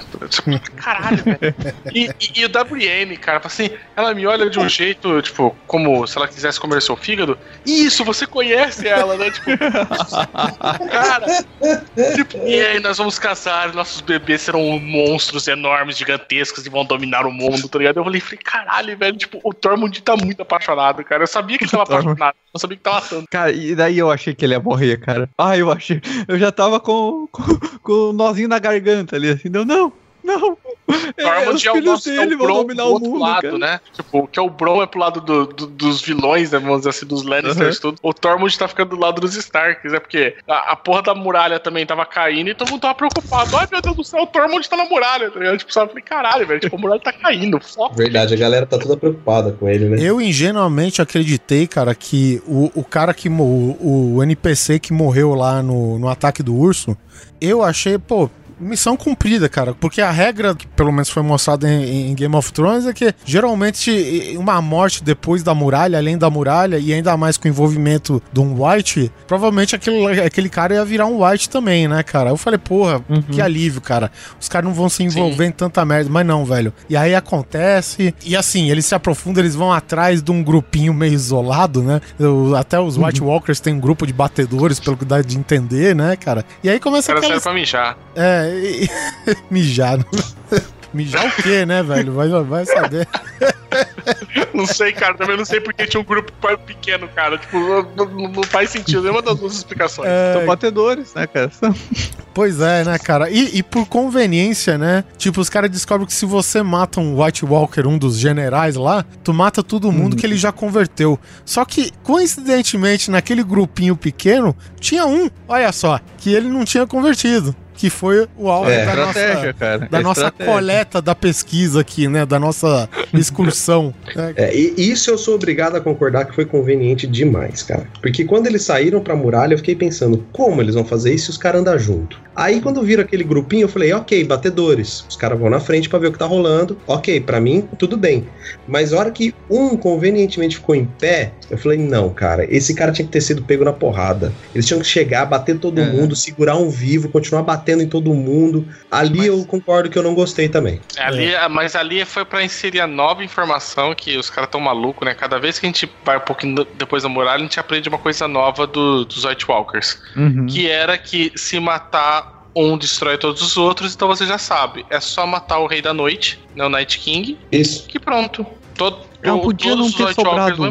Caralho, velho. E, e, e o WN, cara, assim, ela me olha de um jeito, tipo, como se ela quisesse comer seu fígado. Isso, você conhece ela, né? Tipo, cara, tipo, e aí nós vamos casar, nossos bebês serão monstros enormes, gigantescos e vão dominar o mundo, tá ligado? Eu falei, falei caralho, velho, tipo, o Tormund tá muito apaixonado, cara. Eu sabia que ele tava apaixonado, eu sabia que tava tanto. Cara, e daí eu achei que ele ia morrer, cara. Ah, eu achei. Eu já tava com, com, com o nozinho na garganta ali, assim, não, não, não. Tormund é, é o nosso dele, é o Bron do outro mundo, lado, cara. né? Tipo, que é o Bron é pro lado do, do, dos vilões, né? Vamos dizer assim, dos Lannisters, uhum. tudo. O Tormund tá ficando do lado dos Starks, é porque a, a, porra da muralha também tava caindo e todo mundo tava preocupado. Ai, meu Deus do céu, o Tormund tá na muralha, tá ligado? Tipo, sabe? Falei, caralho, velho, tipo, a muralha tá caindo, foco. Verdade, a galera tá toda preocupada com ele, né? Eu ingenuamente acreditei, cara, que o, o cara que. O, o NPC que morreu lá no, no ataque do urso, eu achei, pô, missão cumprida, cara. Porque a regra, que pelo menos foi mostrada em, em, Game of Thrones, é que geralmente uma morte depois da muralha, além da muralha, e ainda mais com o envolvimento de um White, provavelmente aquele, aquele cara ia virar um White também, né, cara? Eu falei, porra, uhum. que alívio, cara. Os caras não vão se envolver Sim. em tanta merda, mas não, velho. E aí acontece, e assim, eles se aprofundam, eles vão atrás de um grupinho meio isolado, né? Até os White uhum. Walkers têm um grupo de batedores, pelo que dá de entender, né, cara? E aí começa a. Aquelas... pra mijar. É, mijar. Mijar o quê, né, velho? Vai, vai saber. não sei, cara. Também não sei porque tinha um grupo pequeno, cara. Tipo, não, não faz sentido nenhuma das duas explicações. É... São batedores, né, cara? Pois é, né, cara? E, e, por conveniência, né? Tipo, os caras descobrem que se você mata um White Walker, um dos generais lá, tu mata todo mundo hum. que ele já converteu. Só que, coincidentemente, naquele grupinho pequeno, tinha um, olha só, que ele não tinha convertido que foi o alvo é, da, nossa, cara. da nossa coleta da pesquisa aqui, né? Da nossa excursão. É, e isso eu sou obrigado a concordar que foi conveniente demais, cara. Porque quando eles saíram pra muralha, eu fiquei pensando, como eles vão fazer isso se os caras andam junto? Aí quando viram aquele grupinho, eu falei, ok, batedores. Os caras vão na frente para ver o que tá rolando. Ok, para mim, tudo bem. Mas a hora que um convenientemente ficou em pé, eu falei, não, cara, esse cara tinha que ter sido pego na porrada. Eles tinham que chegar, bater todo é. mundo, segurar um vivo, continuar batendo em todo mundo. Ali mas... eu concordo que eu não gostei também. É, ali, é. Mas ali foi para inserir a nova informação que os caras tão malucos, né? Cada vez que a gente vai um pouquinho depois da muralha, a gente aprende uma coisa nova do, dos White Walkers. Uhum. Que era que se matar um destrói todos os outros, então você já sabe. É só matar o Rei da Noite, né, o Night King. Isso. Que pronto. Todo, não, podia não ter sobrado.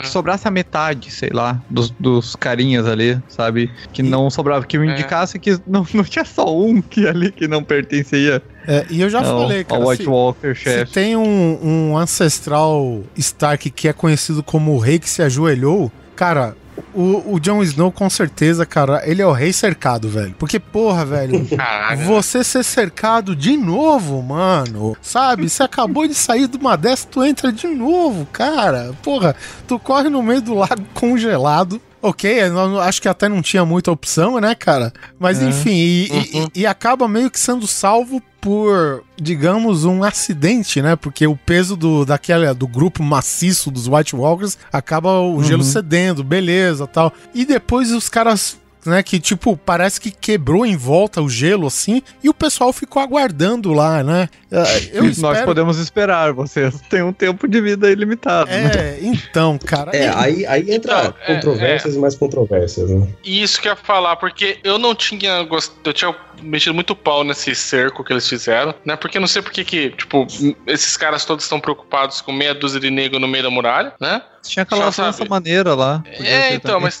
Que sobrasse a metade, sei lá, dos, dos carinhas ali, sabe? Que não sobrava, que me é. indicasse é. que não, não tinha só um que ali que não pertencia. É, e eu já não, falei, cara. White se, Walker, se tem um, um ancestral Stark que é conhecido como o rei que se ajoelhou, cara, o, o Jon Snow, com certeza, cara, ele é o rei cercado, velho. Porque, porra, velho, você ser cercado de novo, mano, sabe? Você acabou de sair de uma dessa, tu entra de novo, cara. Porra, tu corre no meio do lago congelado, ok, acho que até não tinha muita opção, né, cara? Mas é. enfim, e, uhum. e, e, acaba meio que sendo salvo por, digamos, um acidente, né? Porque o peso do, daquela, do grupo maciço dos White Walkers acaba o gelo uhum. cedendo, beleza tal. E depois os caras né? Que, tipo, parece que quebrou em volta o gelo, assim, e o pessoal ficou aguardando lá, né? É, eu espero... Nós podemos esperar, vocês têm um tempo de vida ilimitado. É, né? então, cara. É, aí, aí entra então, controvérsias é, é. e mais controvérsias, né? Isso que eu ia falar, porque eu não tinha gostado. Eu tinha mexido muito pau nesse cerco que eles fizeram, né? Porque eu não sei porque que, tipo, esses caras todos estão preocupados com meia dúzia de negro no meio da muralha, né? Tinha aquela dessa maneira lá. É, então, também. mas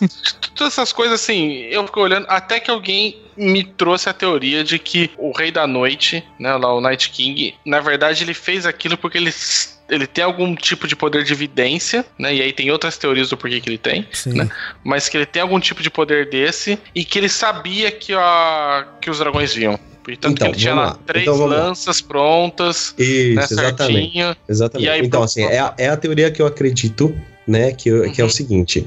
todas essas coisas assim, eu fico olhando, até que alguém me trouxe a teoria de que o Rei da Noite, né, lá o Night King, na verdade ele fez aquilo porque ele ele tem algum tipo de poder de evidência, né? E aí tem outras teorias do porquê que ele tem, né? Mas que ele tem algum tipo de poder desse e que ele sabia que, a, que os dragões viam. Portanto, então, ele tinha lá, três então, lanças lá. prontas, Isso, né, exatamente. Certinho, exatamente. então, assim, é a, é a teoria que eu acredito né? Que, uhum. que é o uhum. seguinte: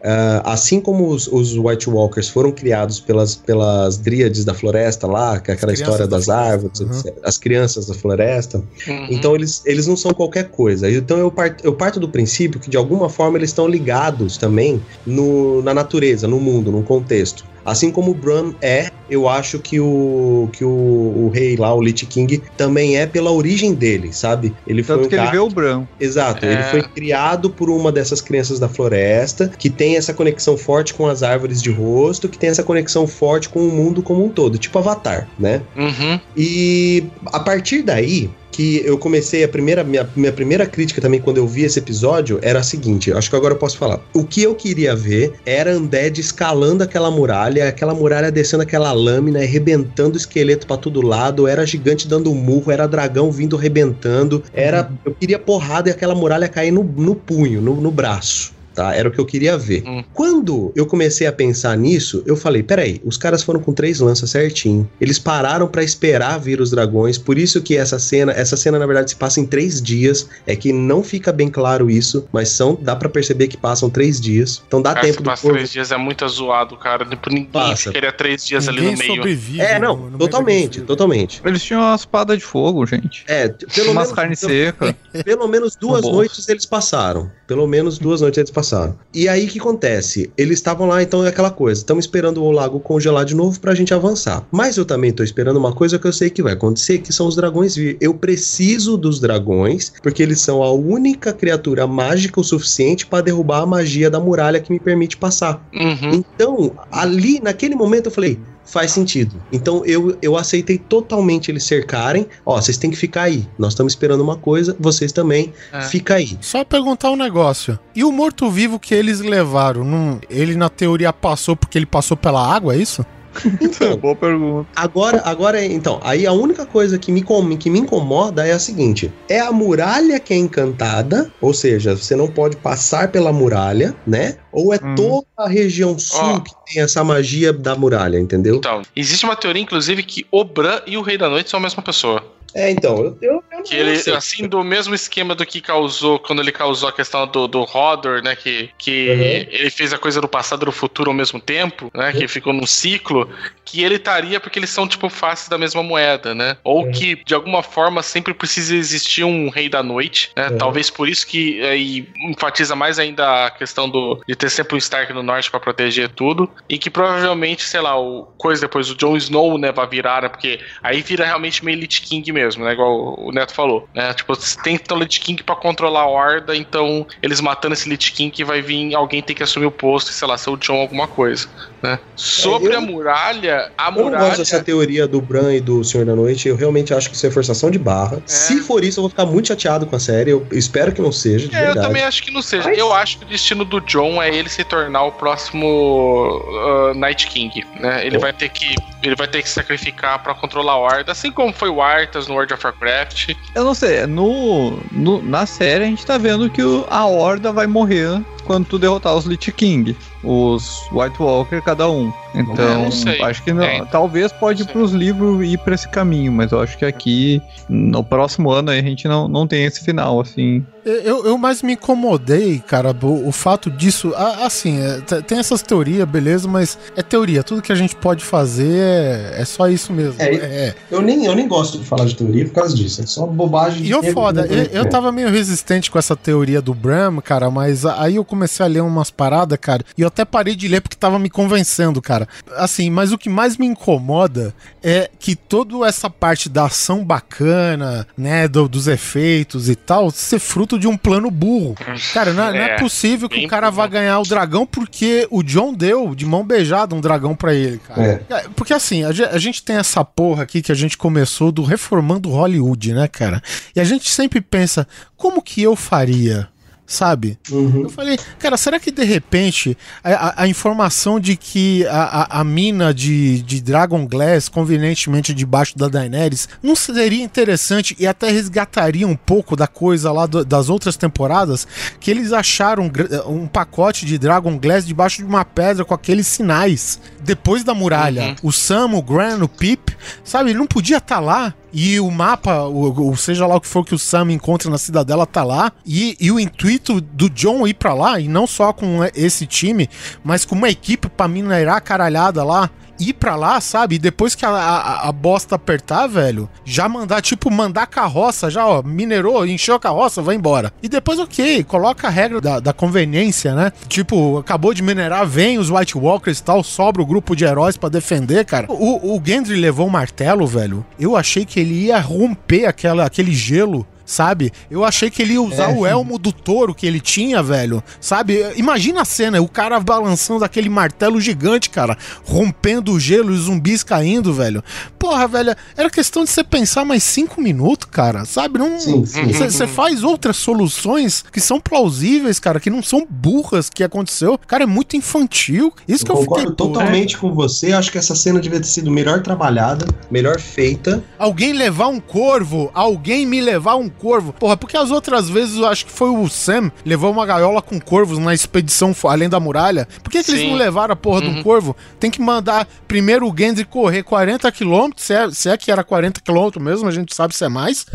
uh, assim como os, os, White Walkers foram criados pelas, pelas dríades da floresta lá, que é aquela história das árvores, uhum. as crianças da floresta, uhum. então eles, eles não são qualquer coisa. Então eu, part, eu parto do princípio que de alguma forma eles estão ligados também no, na natureza, no mundo, no contexto. Assim como o Bran é, eu acho que o que o, o rei lá, o Lich King, também é pela origem dele, sabe? Ele Tanto foi um que cara... ele vê o Bran. Exato, é... ele foi criado por uma dessas crianças da floresta, que tem essa conexão forte com as árvores de rosto, que tem essa conexão forte com o mundo como um todo, tipo Avatar, né? Uhum. E a partir daí, que eu comecei a primeira minha, minha primeira crítica também quando eu vi esse episódio era a seguinte, acho que agora eu posso falar. O que eu queria ver era Undead escalando aquela muralha, aquela muralha descendo aquela lâmina, arrebentando esqueleto para todo lado, era gigante dando murro, era dragão vindo arrebentando, era eu queria porrada e aquela muralha cair no, no punho, no, no braço tá? Era o que eu queria ver. Hum. Quando eu comecei a pensar nisso, eu falei: peraí, os caras foram com três lanças certinho. Eles pararam para esperar vir os dragões. Por isso que essa cena, essa cena na verdade se passa em três dias. É que não fica bem claro isso, mas são, dá para perceber que passam três dias. Então dá cara, tempo se do passa três dias é muito zoado, cara. Ninguém passa. ficaria três dias Ninguém ali no meio. Sobrevive, é, não, no, no totalmente, totalmente. Eles tinham uma espada de fogo, gente. É, pelo menos carne seca. Pelo menos duas noites eles passaram. Pelo menos duas noites eles passaram. E aí o que acontece? Eles estavam lá, então é aquela coisa. Estamos esperando o lago congelar de novo pra gente avançar. Mas eu também tô esperando uma coisa que eu sei que vai acontecer, que são os dragões vir. Eu preciso dos dragões, porque eles são a única criatura mágica o suficiente para derrubar a magia da muralha que me permite passar. Uhum. Então, ali, naquele momento, eu falei: faz sentido. Então eu, eu aceitei totalmente eles cercarem. Ó, vocês têm que ficar aí. Nós estamos esperando uma coisa, vocês também. É. Fica aí. Só perguntar um negócio. E o morto-vivo que eles levaram? Não, ele, na teoria, passou porque ele passou pela água, é isso? Então, boa pergunta. Agora, agora, então, aí a única coisa que me, que me incomoda é a seguinte: é a muralha que é encantada, ou seja, você não pode passar pela muralha, né? Ou é hum. toda a região sul que tem essa magia da muralha, entendeu? Então, existe uma teoria, inclusive, que o Bran e o Rei da Noite são a mesma pessoa. É, então, eu, eu, eu que ele, sei. assim, do mesmo esquema do que causou, quando ele causou a questão do, do Hodor, né, que, que uhum. ele fez a coisa do passado e do futuro ao mesmo tempo, né, uhum. que ficou num ciclo, que ele estaria porque eles são, tipo, faces da mesma moeda, né, ou uhum. que, de alguma forma, sempre precisa existir um rei da noite, né, uhum. talvez por isso que aí enfatiza mais ainda a questão do, de ter sempre um Stark no norte para proteger tudo, e que provavelmente, sei lá, o coisa depois, o Jon Snow, né, vai virar, né, porque aí vira realmente meio Elite King mesmo, mesmo, né? Igual o Neto falou. Né? Tipo, tem que ter um Lich King pra controlar a horda, então eles matando esse Lich King vai vir alguém tem que assumir o posto, sei lá, ser o John alguma coisa. Né? Sobre é, eu, a muralha, a eu muralha. Eu não gosto dessa teoria do Bran e do Senhor da Noite. Eu realmente acho que isso é forçação de barra. É. Se for isso, eu vou ficar muito chateado com a série. Eu espero que não seja. é, eu também acho que não seja. Mas... Eu acho que o destino do John é ele se tornar o próximo uh, Night King. Né? Ele oh. vai ter que. Ele vai ter que sacrificar para controlar a horda, assim como foi o Arthas no World of Warcraft. Eu não sei, no, no na série a gente tá vendo que o, a horda vai morrer quando tu derrotar os Lich King os White Walker cada um. Então, acho que não, é. talvez pode ir pros livros ir para esse caminho, mas eu acho que aqui no próximo ano a gente não, não tem esse final assim. Eu, eu mais me incomodei, cara, o, o fato disso, assim, é, tem essas teorias, beleza, mas é teoria, tudo que a gente pode fazer é, é só isso mesmo. É, é, Eu, nem, eu nem gosto de falar de teoria por causa disso, é só bobagem. E eu foda, eu, eu tava meio resistente com essa teoria do Bram, cara, mas aí eu comecei a ler umas paradas, cara, e eu até parei de ler porque tava me convencendo, cara. Assim, mas o que mais me incomoda é que toda essa parte da ação bacana, né, do, dos efeitos e tal, ser fruto de um plano burro. Cara, não, é, não é, é possível que o cara vá ganhar o dragão porque o John deu de mão beijada um dragão para ele, cara. É. é. Porque assim, a, a gente tem essa porra aqui que a gente começou do reformando Hollywood, né, cara? E a gente sempre pensa, como que eu faria? Sabe? Uhum. Eu falei, cara, será que de repente a, a, a informação de que a, a, mina de, de Dragon Glass, convenientemente debaixo da Daenerys, não seria interessante e até resgataria um pouco da coisa lá do, das outras temporadas? Que eles acharam um, pacote de Dragon Glass debaixo de uma pedra com aqueles sinais. Depois da muralha, uhum. o Sam, o Gran, o Pip, sabe? Ele não podia estar tá lá e o mapa, ou, seja lá o que for que o Sam encontra na cidadela, tá lá. E, e o intuito do John ir para lá, e não só com esse time, mas com uma equipe pra minerar a caralhada lá ir pra lá, sabe? E depois que a, a, a bosta apertar, velho, já mandar, tipo, mandar carroça, já, ó, minerou, encheu a carroça, vai embora. E depois, ok, coloca a regra da, da conveniência, né? Tipo, acabou de minerar, vem os White Walkers e tal, sobra o grupo de heróis pra defender, cara. O, o Gendry levou o martelo, velho. Eu achei que ele ia romper aquela, aquele gelo sabe? Eu achei que ele ia usar É. o elmo do touro que ele tinha, velho, sabe? Imagina a cena, o cara balançando aquele martelo gigante, cara, rompendo o gelo e os zumbis caindo, velho. Porra, velho, era questão de você pensar mais cinco minutos, cara, sabe? Não. Você faz outras soluções que são plausíveis, cara, que não são burras que aconteceu. Cara, é muito infantil. Isso que Eu eu fiquei. concordo puto. totalmente com você. Acho que essa cena devia ter sido melhor trabalhada, melhor feita. Alguém levar um corvo, alguém me levar um corvo. Porra, porque as outras vezes eu acho que foi o Sam levou uma gaiola com corvos na expedição além da muralha. Por que, que eles não levaram a porra de um corvo? Tem que mandar primeiro o Gendry correr 40 km, se é, se é que era 40 km mesmo, a gente sabe se é mais,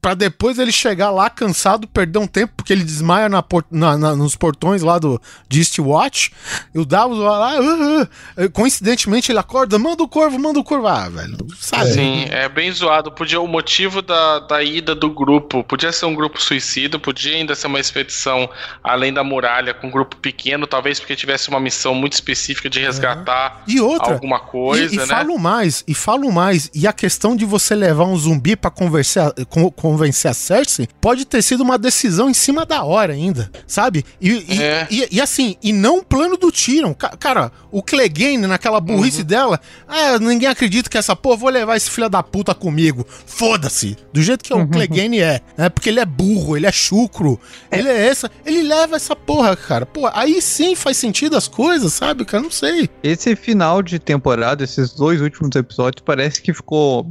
pra depois ele chegar lá cansado, perder um tempo, porque ele desmaia na por- na- na- nos portões lá do de Eastwatch. E o Davos vai lá, "Ah, ah", coincidentemente ele acorda, manda o corvo, manda o corvo. Ah, velho, sabe? Sim, é bem zoado. Podia o motivo da, da ida do grupo podia ser um grupo suicida, podia ainda ser uma expedição além da muralha com um grupo pequeno, talvez porque tivesse uma missão muito específica de resgatar E outra, alguma coisa, e, e né? falo mais, e falo mais. E a questão de você levar um zumbi pra conversar, con- convencer a Cersei pode ter sido uma decisão em cima da hora ainda, sabe? E, e, É. e- e assim, e não o plano do Tyrion. Ca- Cara, o Clegane, naquela burrice Uhum. dela, ah, ninguém acredita que essa porra, vou levar esse filho da puta comigo. Foda-se. Do jeito que o Clegane é. É porque ele é burro, ele é chucro, ele é essa. Ele leva essa porra, cara. Pô, aí sim faz sentido as coisas, sabe, cara? Não sei. Esse final de temporada, esses dois últimos episódios, parece que ficou.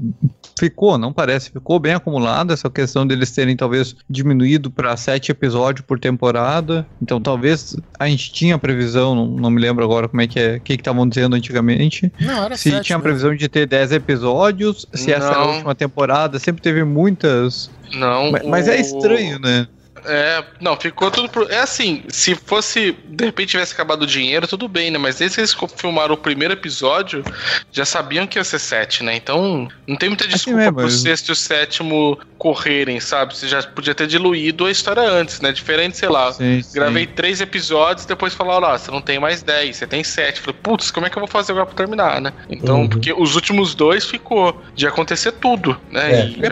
Ficou, não parece, ficou bem acumulado essa questão deles terem talvez diminuído para sete episódios por temporada. Então talvez a gente tinha previsão, não, não me lembro agora como é que é, o que que estavam dizendo antigamente. Não, era Se sete tinha mesmo. previsão de ter 10 episódios, se essa era a Não. última temporada, sempre teve muitas. Não, Mas, mas é o- estranho, né? É, não, ficou tudo pro... É assim, se fosse, de repente tivesse acabado o dinheiro, tudo bem, né? Mas desde que eles filmaram o primeiro episódio, já sabiam que ia ser sete, né? Então, não tem muita desculpa mesmo, pro sexto e o sétimo correrem, sabe? Você já podia ter diluído a história antes, né? Diferente, sei lá, Sim, sim. Gravei três episódios, depois falaram, ó, você não tem mais dez, você tem sete. Falei, putz, como é que eu vou fazer agora pra terminar, né? Então, Uhum. porque os últimos dois ficou de acontecer tudo, né? É, E- é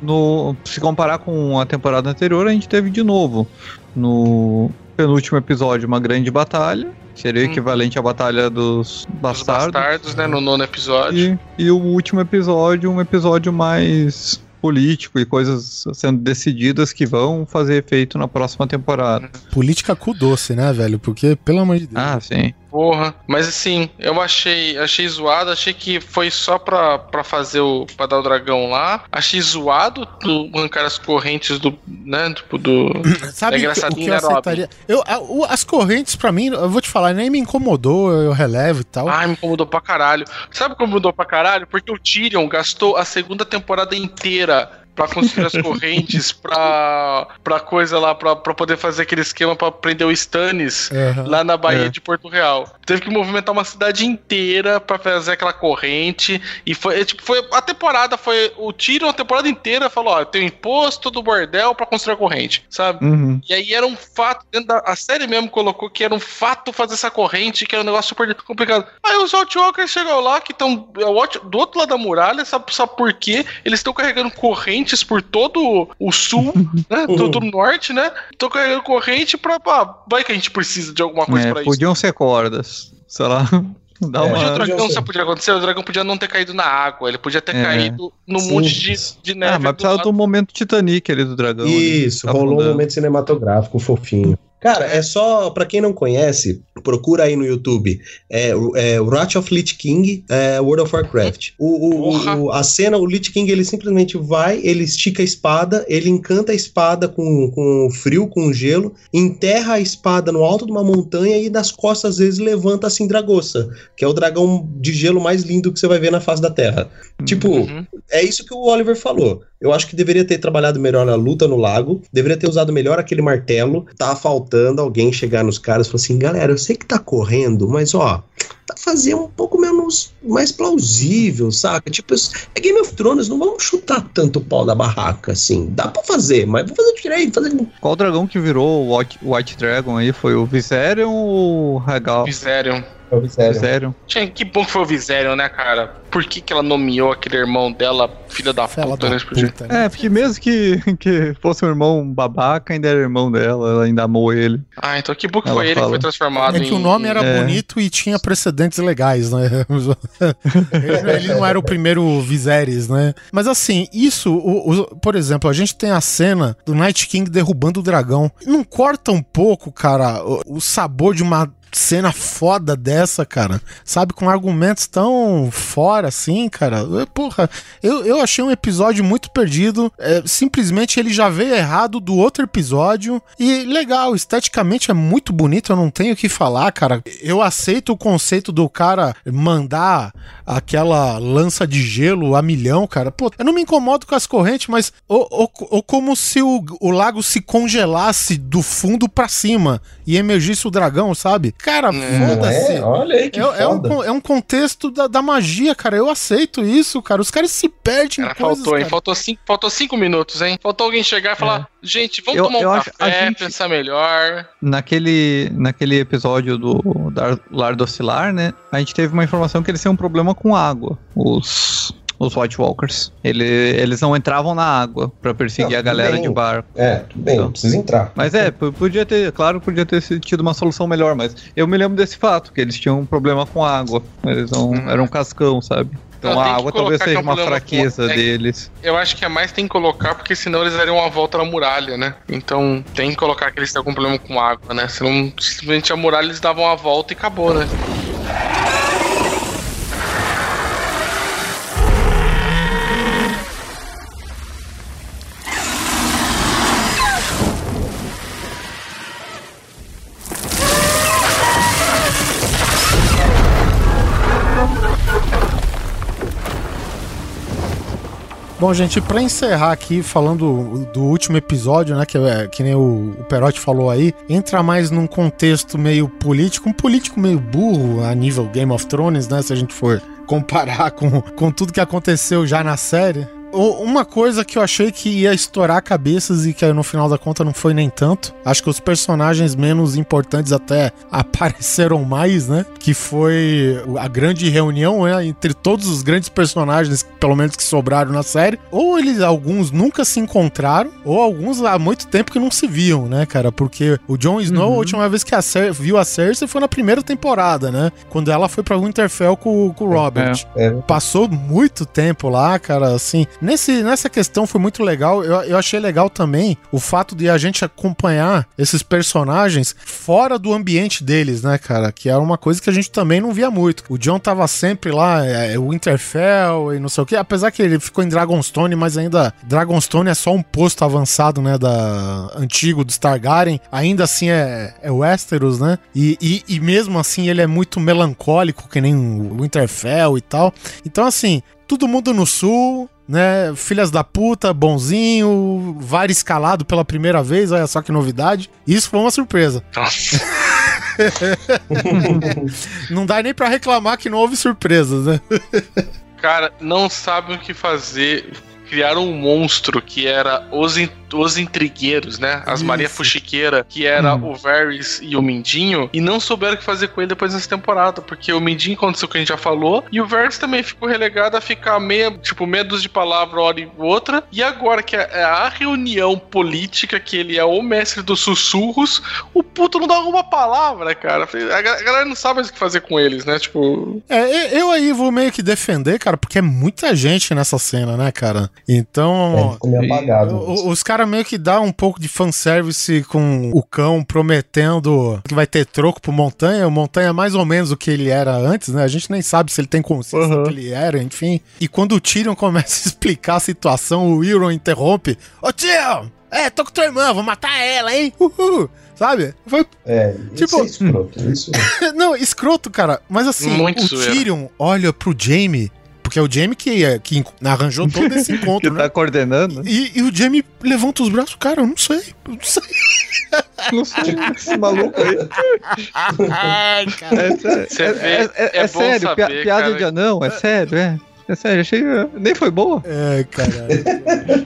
No, se comparar com a temporada anterior, a gente teve de novo no penúltimo episódio uma grande batalha, seria o Hum. equivalente à batalha dos os bastardos. bastardos, né? No nono episódio. E, e o último episódio, um episódio mais político e coisas sendo decididas que vão fazer efeito na próxima temporada. Política cu doce, né, velho? Porque, pelo amor de Deus. Ah, sim. Porra. Mas assim, eu achei, achei zoado, achei que foi só pra, pra fazer o. pra dar o dragão lá. Achei zoado do arrancar as correntes do. né? Tipo, do. Sabe o que- eu aceitaria? Eu, as correntes, pra mim, eu vou te falar, nem me incomodou, eu relevo e tal. Ai, me incomodou pra caralho. Sabe como mudou pra caralho? Porque o Tyrion gastou a segunda temporada inteira pra construir as correntes, pra, pra coisa lá, pra, pra poder fazer aquele esquema pra prender o Stannis Aham. lá na Baía É. de Porto Real. Teve que movimentar uma cidade inteira pra fazer aquela corrente. E foi, é, tipo, foi a temporada, foi o Tyrion a temporada inteira falou: ó, tem o imposto do bordel pra construir a corrente, sabe? Uhum. E aí era um fato, dentro da a série mesmo colocou que era um fato fazer essa corrente, que era um negócio super complicado. Aí os Outwalkers chegam lá, que estão do outro lado da muralha, sabe, sabe por quê? Eles estão carregando correntes por todo o sul, né? Todo o norte, né? Estão carregando corrente pra. pá, vai que a gente precisa de alguma coisa É, pra isso. podiam ser cordas. Sei lá. Dá É, Hoje o uma... dragão sabe podia acontecer? O dragão podia não ter caído na água, ele podia ter É. caído no Sim. monte de, de neve. Ah, mas do precisava lado. do momento Titanic ali do dragão. ali. Isso, Tá rolou um momento cinematográfico fofinho. Cara, é só, pra quem não conhece, procura aí no YouTube, é, o- é Wrath of Lich King, é, World of Warcraft. O, o- o- a cena, o Lich King, ele simplesmente vai, ele estica a espada, ele encanta a espada com, com frio, com gelo, enterra a espada no alto de uma montanha e das costas, às vezes, levanta a Sindragossa, que é o dragão de gelo mais lindo que você vai ver na face da Terra. Tipo, Uhum. é isso que o Oliver falou. Eu acho que deveria ter trabalhado melhor a luta no lago, deveria ter usado melhor aquele martelo. Tá, fal- faltando alguém chegar nos caras e falar assim, galera, eu sei que tá correndo, mas ó, tá fazendo um pouco menos mais plausível, saca? Tipo, é Game of Thrones, não vamos chutar tanto o pau da barraca, assim. Dá pra fazer, mas vamos fazer direito. Fazer... Qual dragão que virou o White, White Dragon aí? Foi o Viserion ou o Regal? Viserion. É o Viserion. Que bom que foi o Viserion, né, cara? Por que, que ela nomeou aquele irmão dela, filha da Fela puta, da né? Explodir? puta, né? É, porque mesmo que, que fosse um irmão babaca, ainda era irmão dela, ela ainda amou ele. Ah, então que bom que Ela foi ele que foi transformado É que o nome era É. bonito e tinha precedentes legais, né? ele, ele não era o primeiro Viserys, né? Mas assim, isso, o- o- por exemplo, a gente tem a cena do Night King derrubando o dragão. Não corta um pouco, cara, o, o sabor de uma cena foda dessa, cara. Sabe, com argumentos tão fora assim, cara. Porra, eu, eu achei um episódio muito perdido. É, simplesmente ele já veio errado do outro episódio. E legal, esteticamente é muito bonito, eu não tenho o que falar, cara. Eu aceito o conceito do cara mandar aquela lança de gelo a milhão, cara. Pô, eu não me incomodo com as correntes, mas ou, ou- ou como se o, o lago se congelasse do fundo pra cima e emergisse o dragão, sabe? Cara, Não foda-se. É, olha aí que É, é um, foda. é um contexto da, da magia, cara. Eu aceito isso, cara. Os caras se perdem Cara, em coisas, faltou, hein? cara. Faltou cinco, faltou cinco minutos, hein? Faltou alguém chegar e falar: gente, vamos Eu- tomar um eu acho- a café, gente- pensar melhor. Naquele, naquele episódio do Lar do Oscilar, né? A gente teve uma informação que eles têm um problema com água. Os. Os White Walkers. Ele, eles não entravam na água pra perseguir Não, a galera bem. de barco. É, tudo bem, não precisa entrar. Mas é, p- podia ter, claro, podia ter tido uma solução melhor, mas eu me lembro desse fato, que eles tinham um problema com água. Eles não, Uhum. eram um cascão, sabe? Então Não, a água talvez é seja um uma fraqueza com- é- deles. Eu acho que é mais tem que colocar, porque senão eles dariam uma volta na muralha, né? Então tem que colocar que eles têm algum problema com água, né? Senão simplesmente a muralha eles davam uma volta e acabou, né? Bom, gente, pra encerrar aqui, falando do último episódio, né, que, é, que nem o, o Perotti falou aí, entra mais num contexto meio político, um político meio burro a nível Game of Thrones, né, se a gente for comparar com, com tudo que aconteceu já na série. Uma coisa que eu achei que ia estourar cabeças e que no final da conta não foi nem tanto. Acho que os personagens menos importantes até apareceram mais, né? Que foi a grande reunião né, entre todos os grandes personagens, pelo menos que sobraram na série. Ou eles, alguns nunca se encontraram, ou alguns há muito tempo que não se viam, né, cara? Porque o Jon Snow, Uhum. a última vez que a Cer viu a Cersei foi na primeira temporada, né? Quando ela foi pra Winterfell com, com o Robert É, passou muito tempo lá, cara, assim. Nesse, nessa questão foi muito legal. Eu, eu achei legal também o fato de a gente acompanhar esses personagens fora do ambiente deles, né, cara? Que era uma coisa que a gente também não via muito. O John tava sempre lá, é, Winterfell e não sei o que, apesar que ele ficou em Dragonstone, mas ainda Dragonstone é só um posto avançado, né, da antigo do Stargaren. Ainda assim é, é Westeros, né? E, e, e mesmo assim ele é muito melancólico, que nem o Winterfell e tal. Então, assim, todo mundo no sul, né? Filhas da puta, bonzinho, VAR escalado pela primeira vez, olha só que novidade. Isso foi uma surpresa. Nossa. Não dá nem pra reclamar que não houve surpresas, né? Cara, não sabem o que fazer. Criaram um monstro que era os, in- os intrigueiros, né? As Isso. Maria Fuxiqueira, que era Hum. o Varys e o Mindinho, e não souberam o que fazer com ele depois dessa temporada, porque o Mindinho aconteceu o que a gente já falou, e o Varys também ficou relegado a ficar meia, tipo, dúzia de palavras uma hora e outra, e agora que é a reunião política, que ele é o mestre dos sussurros, o puto não dá uma palavra, cara. A ga- a galera não sabe mais o que fazer com eles, né? Tipo, É, eu aí vou meio que defender, cara, porque é muita gente nessa cena, né, cara? Então. é, Os caras meio que dá um pouco de fanservice com o cão prometendo que vai ter troco pro Montanha. O Montanha é mais ou menos o que ele era antes, né? A gente nem sabe se ele tem consciência do Uhum. que ele era, enfim. E quando o Tyrion começa a explicar a situação, o Euron interrompe. Ô Tyrion! É, tô com tua irmã, vou matar ela, hein? Uhul! Sabe? Foi É, Tipo- é escroto. Isso... não, escroto, cara. Mas assim, Muito o zoeira. Tyrion olha pro Jaime, porque é o Jamie que, é- que arranjou todo esse Que encontro, né? tá coordenando. E, e o Jamie levanta os braços, cara, eu não sei, eu não sei. Não sei, esse maluco aí. Ai, cara. É, sério, é, é- é- é é sério, saber, pi- piada cara. de anão, é sério, é. É sério, achei. Nem foi boa. É, caralho.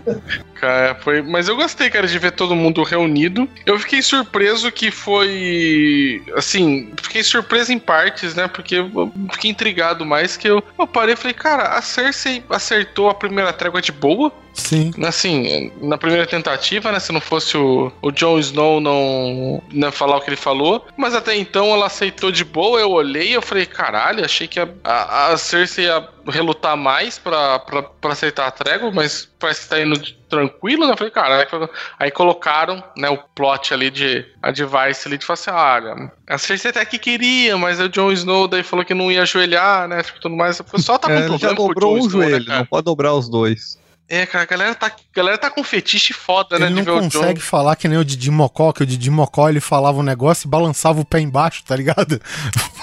Cara, foi. Mas eu gostei, cara, de ver todo mundo reunido. Eu fiquei surpreso que foi. Assim, fiquei surpreso em partes, né? Porque eu fiquei intrigado mais que eu, eu parei e falei, cara, a Cersei acertou a primeira trégua de boa. Sim. Assim, na primeira tentativa, né? Se não fosse o, o Jon Snow não, não falar o que ele falou. Mas até então ela aceitou de boa. Eu olhei e eu falei, caralho, achei que a, a, a Cersei ia relutar mais pra, pra, pra aceitar a trégua, mas parece que tá indo tranquilo, né? Eu falei, caralho. Aí colocaram, né, o plot ali de a device ali de falar assim, olha, a Cersei até que queria, mas o Jon Snow daí falou que não ia ajoelhar, né? Tipo, tudo mais. Pessoal tá com É, ele já problema com o dobrou Jon um Snow, né, joelho, cara? não pode dobrar os dois. É, cara, a galera tá, a galera tá com fetiche foda, né? Ele não consegue falar que nem o Didi Mocó, que o Didi Mocó ele falava um negócio e balançava o pé embaixo, tá ligado?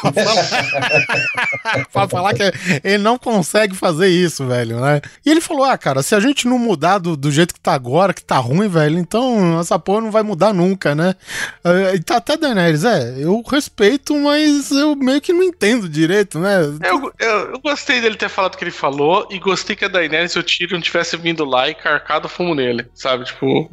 pra, falar... pra falar que ele não consegue fazer isso, velho, né? E ele falou: ah, cara, se a gente não mudar do, do jeito que tá agora, que tá ruim, velho, então essa porra não vai mudar nunca, né? Eh, E tá até Daenerys, é, eu respeito, mas eu meio que não entendo direito, né? Eu, eu, eu gostei dele ter falado o que ele falou e gostei que a Daenerys e o Tyrion tivessem vindo lá e carcado fumo nele, sabe? Tipo,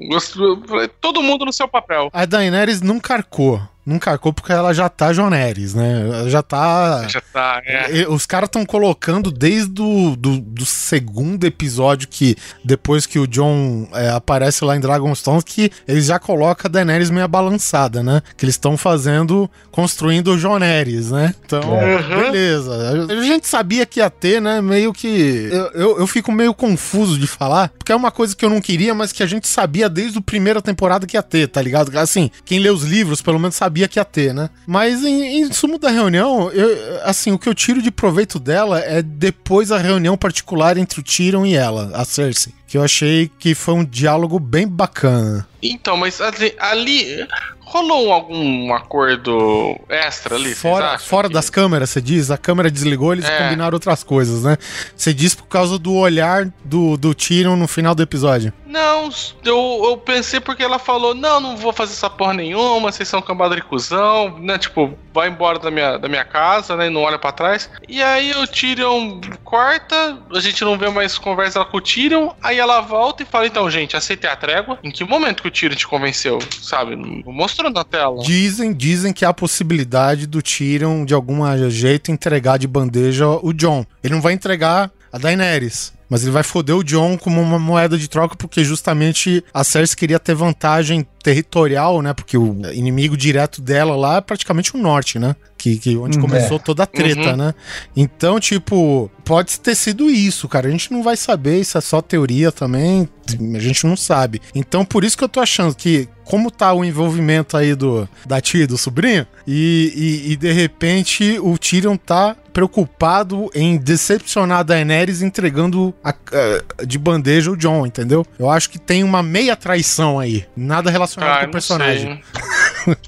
todo mundo no seu papel. A Daenerys não carcou. Não carcou porque ela já tá Joneres, né? Ela já tá. Já tá, é. Os caras estão colocando desde o do, do segundo episódio que depois que o John é, aparece lá em Dragonstone que eles já colocam a Daenerys meio balançada, né? Que eles estão fazendo, construindo o Joneres, né? Então, Uhum. beleza. A gente sabia que ia ter, né? Meio que eu, eu, eu fico meio confuso de falar, porque é uma coisa que eu não queria, mas que a gente sabia desde a primeira temporada que ia ter, tá ligado? Assim, quem lê os livros pelo menos sabia que ia ter, né? Mas em, em sumo da reunião, eu, assim, o que eu tiro de proveito dela é depois a reunião particular entre o Tyrion e ela, a Cersei. Que eu achei que foi um diálogo bem bacana. Então, mas ali, ali rolou algum acordo extra ali? Fora, fora que- das câmeras, você diz? A câmera desligou, eles É. combinaram outras coisas, né? Você diz por causa do olhar do, do Tyrion no final do episódio. Não, eu, eu pensei porque ela falou: não, não vou fazer essa porra nenhuma, vocês são cambada de cuzão, né? Tipo, vai embora da minha, da minha casa, né? E não olha pra trás. E aí o Tyrion corta, a gente não vê mais conversa com o Tyrion, aí ela volta e fala: então, gente, aceitei a trégua. Em que momento que o Tyrion te convenceu? Sabe? Não mostrou na tela. Dizem, dizem que há a possibilidade do Tyrion, de algum jeito, entregar de bandeja o John. Ele não vai entregar a Daenerys. Mas ele vai foder o John como uma moeda de troca, porque justamente a Cersei queria ter vantagem territorial, né? Porque o inimigo direto dela lá é praticamente o norte, né? Que, que onde Hum, começou toda a treta, Uhum. né? Então, tipo, pode ter sido isso, cara. A gente não vai saber, isso é só teoria também. A gente não sabe. Então, por isso que eu tô achando que, como tá o envolvimento aí do da tia e do sobrinho, e, e, e de repente o Tyrion tá preocupado em decepcionar a Daenerys entregando a- a- de bandeja o John, entendeu? Eu acho que tem uma meia traição aí. Nada relacionado Ah, com o personagem.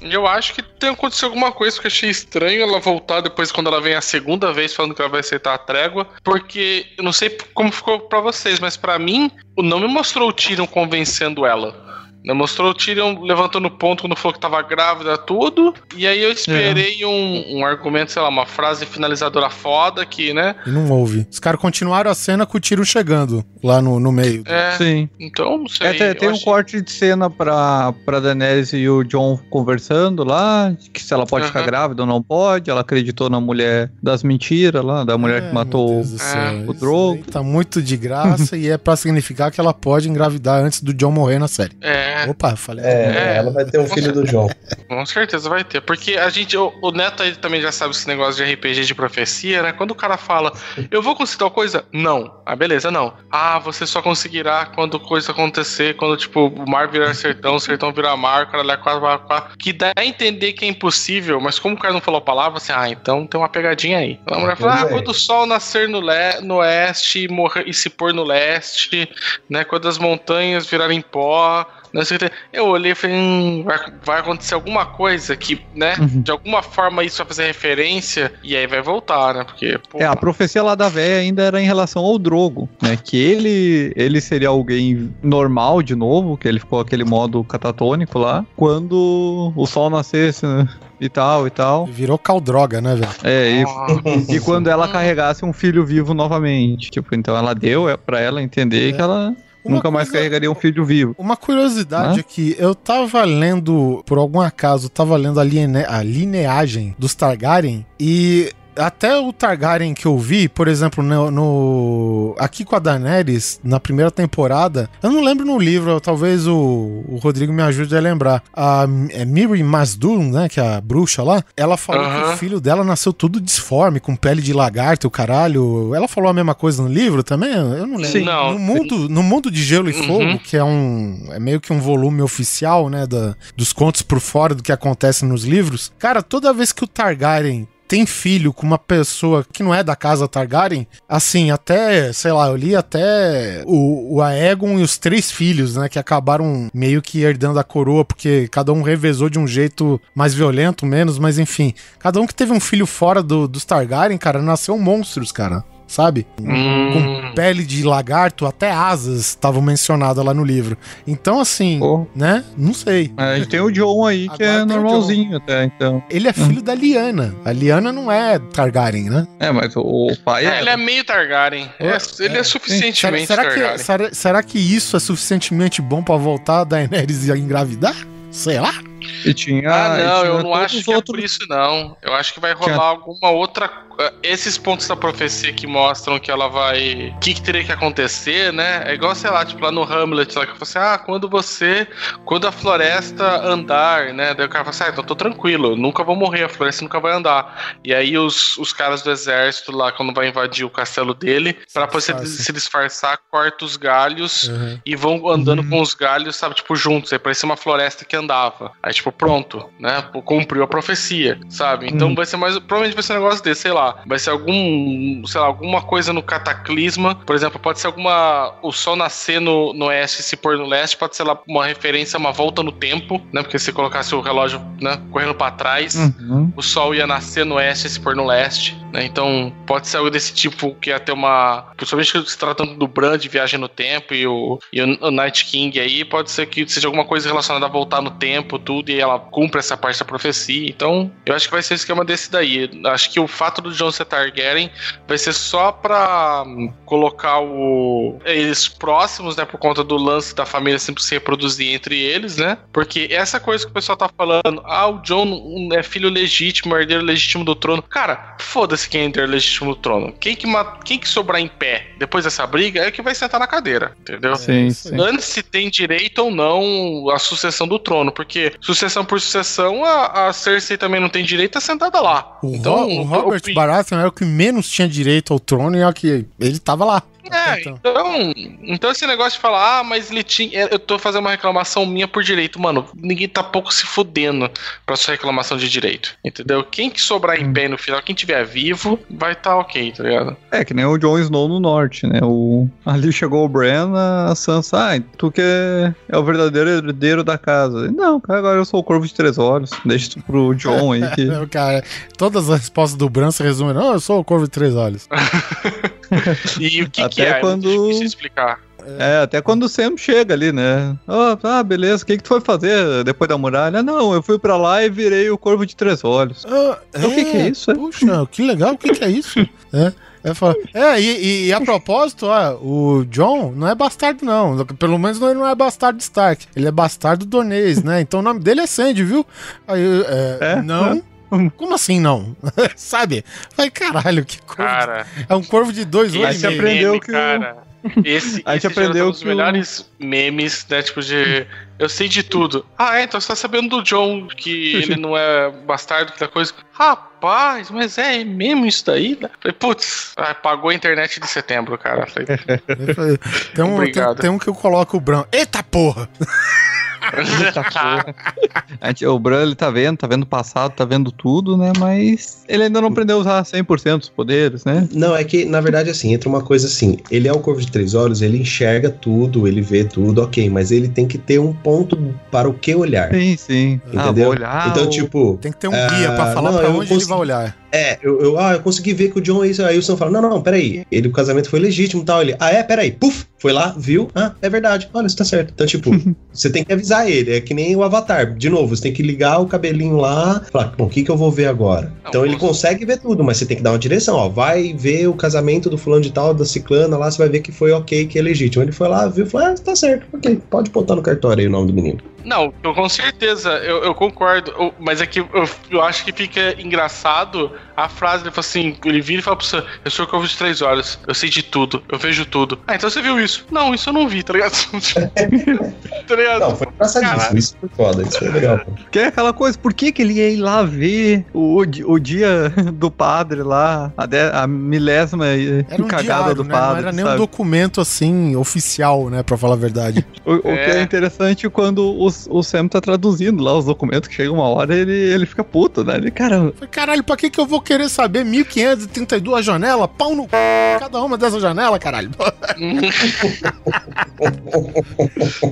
Eu acho que tem acontecido alguma coisa que eu achei estranho ela voltar depois quando ela vem a segunda vez falando que ela vai aceitar a trégua, porque eu não sei como ficou pra vocês, mas pra mim não me mostrou o Tyrion convencendo ela. Não mostrou o Tyrion levantando o ponto quando falou que tava grávida, tudo. E aí eu esperei um, um argumento, sei lá, uma frase finalizadora foda que, né? E não houve. Os caras continuaram a cena com o Tyrion chegando lá no, no meio. É, Sim. então não sei. É, tem, tem um achei- corte de cena pra, pra Daenerys e o John conversando lá, que se ela pode ficar grávida ou não pode, ela acreditou na mulher das mentiras lá, da mulher É, que matou céu, é, o Drogo. Tá muito de graça e é pra significar que ela pode engravidar antes do John morrer na série. É, Opa, falei. É, É. ela vai ter um filho do João. Com certeza vai ter. Porque a gente, o, o Neto aí também já sabe esse negócio de RPG de profecia, né? Quando o cara fala, eu vou conseguir tal coisa? Não. Ah, beleza, não. Ah, você só conseguirá quando coisa acontecer, quando, tipo, o mar virar sertão, o sertão virar mar, o cara lá quatro, quatro. Que dá a entender que é impossível, mas como o cara não falou a palavra, assim, ah, então tem uma pegadinha aí. A mulher fala, ah, é. quando o sol nascer no, le no oeste e, morrer, e se pôr no leste, né? Quando as montanhas virarem pó, Não sei. Eu olhei e falei, hum, vai, vai acontecer alguma coisa que, né? Uhum. De alguma forma isso vai fazer referência e aí vai voltar, né? Porque, pô, É, a profecia lá da véia ainda era em relação ao Drogo, né? Que ele, ele seria alguém normal de novo, que ele ficou aquele modo catatônico lá, quando o sol nascesse, né? E tal, e tal. Virou caldroga, né, velho? É, e, e quando ela carregasse um filho vivo novamente. Tipo, então ela deu é, pra ela entender É. que ela Uma nunca mais coisa- carregaria um filho vivo. Uma curiosidade Hã? aqui, eu tava lendo, por algum acaso, tava lendo a, liene- a lineagem dos Targaryen e até o Targaryen que eu vi, por exemplo, no, no- aqui com a Daenerys, na primeira temporada, eu não lembro no livro, talvez o, o Rodrigo me ajude a lembrar. A é Miri Masdun, né, que é a bruxa lá, ela falou que o filho dela nasceu tudo disforme, com pele de lagarto, o caralho. Ela falou a mesma coisa no livro também? Eu não lembro. Sim. Não. No mundo, no mundo de Gelo e Uhum. Fogo, que é um é meio que um volume oficial, né, da, dos contos por fora do que acontece nos livros. Cara, toda vez que o Targaryen tem filho com uma pessoa que não é da casa Targaryen, assim, até, sei lá, eu li até o, o Aegon e os três filhos, né, que acabaram meio que herdando a coroa, porque cada um revezou de um jeito mais violento, menos, mas enfim. Cada um que teve um filho fora do, dos Targaryen, cara, nasceu monstros, cara, sabe? hum, com pele de lagarto, até asas estavam mencionadas lá no livro. Então, assim, Pô, né? Não sei. a gente tem o John aí, que Agora é tem o normalzinho até, então. Ele é filho da Liana. A Liana não é Targaryen, né? É, mas o, pai é, é. ele é meio Targaryen. É, É, ele é, é, Será, suficientemente será Targaryen. que, será, será que isso é suficientemente bom pra voltar a Daenerys a engravidar? Sei lá. E tinha. Ah, não, tinha eu não acho que é outros- por isso, não. Eu acho que vai rolar Tinha- alguma outra. eh, Esses pontos da profecia que mostram que ela vai. O que, que teria que acontecer, né? É igual, sei lá, tipo lá no Hamlet, lá que eu falei assim: ah, quando você. Quando a floresta andar, né? Daí o cara fala assim: ah, então tô tranquilo, nunca vou morrer, a floresta nunca vai andar. E aí os, os caras do exército lá, quando vai invadir o castelo dele, pra poder se, se disfarçar, corta os galhos Uhum. e vão andando Uhum. com os galhos, sabe, tipo, juntos. Aí parecia uma floresta que andava. Aí, tipo, pronto, né? Cumpriu a profecia, sabe? Então Uhum. vai ser mais. Provavelmente vai ser um negócio desse, sei lá. Vai ser algum. Sei lá, alguma coisa no cataclisma. Por exemplo, pode ser alguma. O sol nascer no, no oeste e se pôr no leste. Pode ser lá uma referência, uma volta no tempo, né? Porque se colocasse o relógio, né? Correndo pra trás. Uhum. O sol ia nascer no oeste e se pôr no leste, né? Então pode ser algo desse tipo que ia ter uma. Principalmente se tratando do Bran de viagem no tempo e o, e o Night King aí, pode ser que seja alguma coisa relacionada a voltar no tempo, tudo, e ela cumpre essa parte da profecia. Então, eu acho que vai ser o esquema desse daí. Acho que o fato do Jon ser Targaryen vai ser só pra hum, colocar o eles próximos, né? Por conta do lance da família sempre se reproduzir entre eles, né? Porque essa coisa que o pessoal tá falando, ah, o Jon hum, é filho legítimo, herdeiro legítimo do trono. Cara, foda-se quem é herdeiro legítimo do trono. Quem que, ma- quem que sobrar em pé depois dessa briga é o que vai sentar na cadeira, entendeu? Sim, sim. Antes se tem direito ou não a sucessão do trono, porque sucessão por sucessão, a, a Cersei também não tem direito a sentada lá. O, então, Ro- o Robert o- Baratheon era o que menos tinha direito ao trono e é o que ele tava lá. É, Então. então, então esse negócio de falar, ah, mas ele tinha. Eu tô fazendo uma reclamação minha por direito. Mano, ninguém tá pouco se fudendo pra sua reclamação de direito. Entendeu? Quem que sobrar em pé no final, quem tiver vivo, vai tá ok, tá ligado? É, que nem o Jon Snow no norte, né? O... Ali chegou o Bran, a Sansa, ah, tu que é, é o verdadeiro herdeiro da casa. Não, cara, agora eu sou o Corvo de Três Olhos. Deixa isso pro Jon aí que... É, Cara, todas as respostas do Bran se resumem. Não, eu sou o Corvo de Três Olhos. E o que, que Até é? quando- É difícil explicar. É, até quando o Sam chega ali, né? Ó, ah, beleza, o que que tu foi fazer depois da muralha? Não, eu fui pra lá e virei o Corvo de Três Olhos. Ah, O que que é isso, é? Puxa, que legal, o que, que é isso? é. É, fala- é, e, e- e a propósito, ó, o John não é bastardo, não. Pelo menos ele não é bastardo de Stark. Ele é bastardo do Donês, né? Então o nome dele é Sandy, viu? Aí, é, É? Não. Como assim não? Sabe? Falei, caralho, que corvo. Cara, É um corvo de dois olhos e você meio. aprendeu meme, que cara. Esse, A gente esse aprendeu já tá um dos melhores memes, né? Tipo de. Eu sei de tudo. Ah, é, então você tá sabendo do John, que ele não é bastardo, que da coisa. Rapaz, mas é mesmo isso daí? né? Falei, putz, ah, pagou a internet de setembro, cara. Falei, Tem um, tem, tem um que eu coloco o Bran. Eita porra! Gente- o Bran, ele tá vendo, tá vendo o passado, tá vendo tudo, né? Mas ele ainda não aprendeu a usar 100% dos poderes, né? Não, é que, na verdade, assim, entra uma coisa assim. Ele é o Corvo de Três Olhos, ele enxerga tudo, ele vê tudo, ok, mas ele tem que ter um ponto para o que olhar. Sim, sim. Ah, Entendeu? vou olhar. então, tipo, Tem que ter um guia pra Ah, falar não, pra eu onde ele vai olhar. É, eu, eu, ah, eu consegui ver que o John é isso. Aí o Sam fala: Não, não, não, peraí. Ele, o casamento foi legítimo e tal. Ele, ah, é, peraí. Puf, foi lá, viu? Ah, é verdade. Olha, isso tá certo. Então, tipo, você tem que avisar ele. É que nem o Avatar. De novo, você tem que ligar o cabelinho lá. Falar, bom, o que, que eu vou ver agora? Não, então ele posso- consegue ver tudo, mas você tem que dar uma direção, ó. Vai ver o casamento do fulano de tal, da ciclana lá, você vai ver que foi ok, que é legítimo. Ele foi lá, viu, falou, ah, tá certo, ok, pode botar no cartório aí o nome do menino. Não, eu, com certeza, eu, eu concordo. eu- mas é que eu, eu acho que fica engraçado a frase. Ele fala assim: ele vira e fala pro Sam: Eu sou o Corvo de Três Olhos, eu sei de tudo, eu vejo tudo. Ah, então você viu isso? Não, isso eu não vi, tá ligado? tá ligado? Não, foi engraçadíssimo, Caralho. isso foi foda, isso foi legal. pô. Que é aquela coisa, por que, que ele ia ir lá ver o, o dia do padre lá, a, de- a milésima Era um cagada diário, do né? padre? Não era nem um sabe? documento assim, oficial, né? Pra falar a verdade. O, o que é É. interessante quando o, o Sam tá traduzindo lá os documentos, que chega uma hora ele, ele fica puto, né? Ele, cara, caralho, pra que que eu vou querer saber 1532 janelas? Pau no... c****, Cada uma dessas janelas, caralho.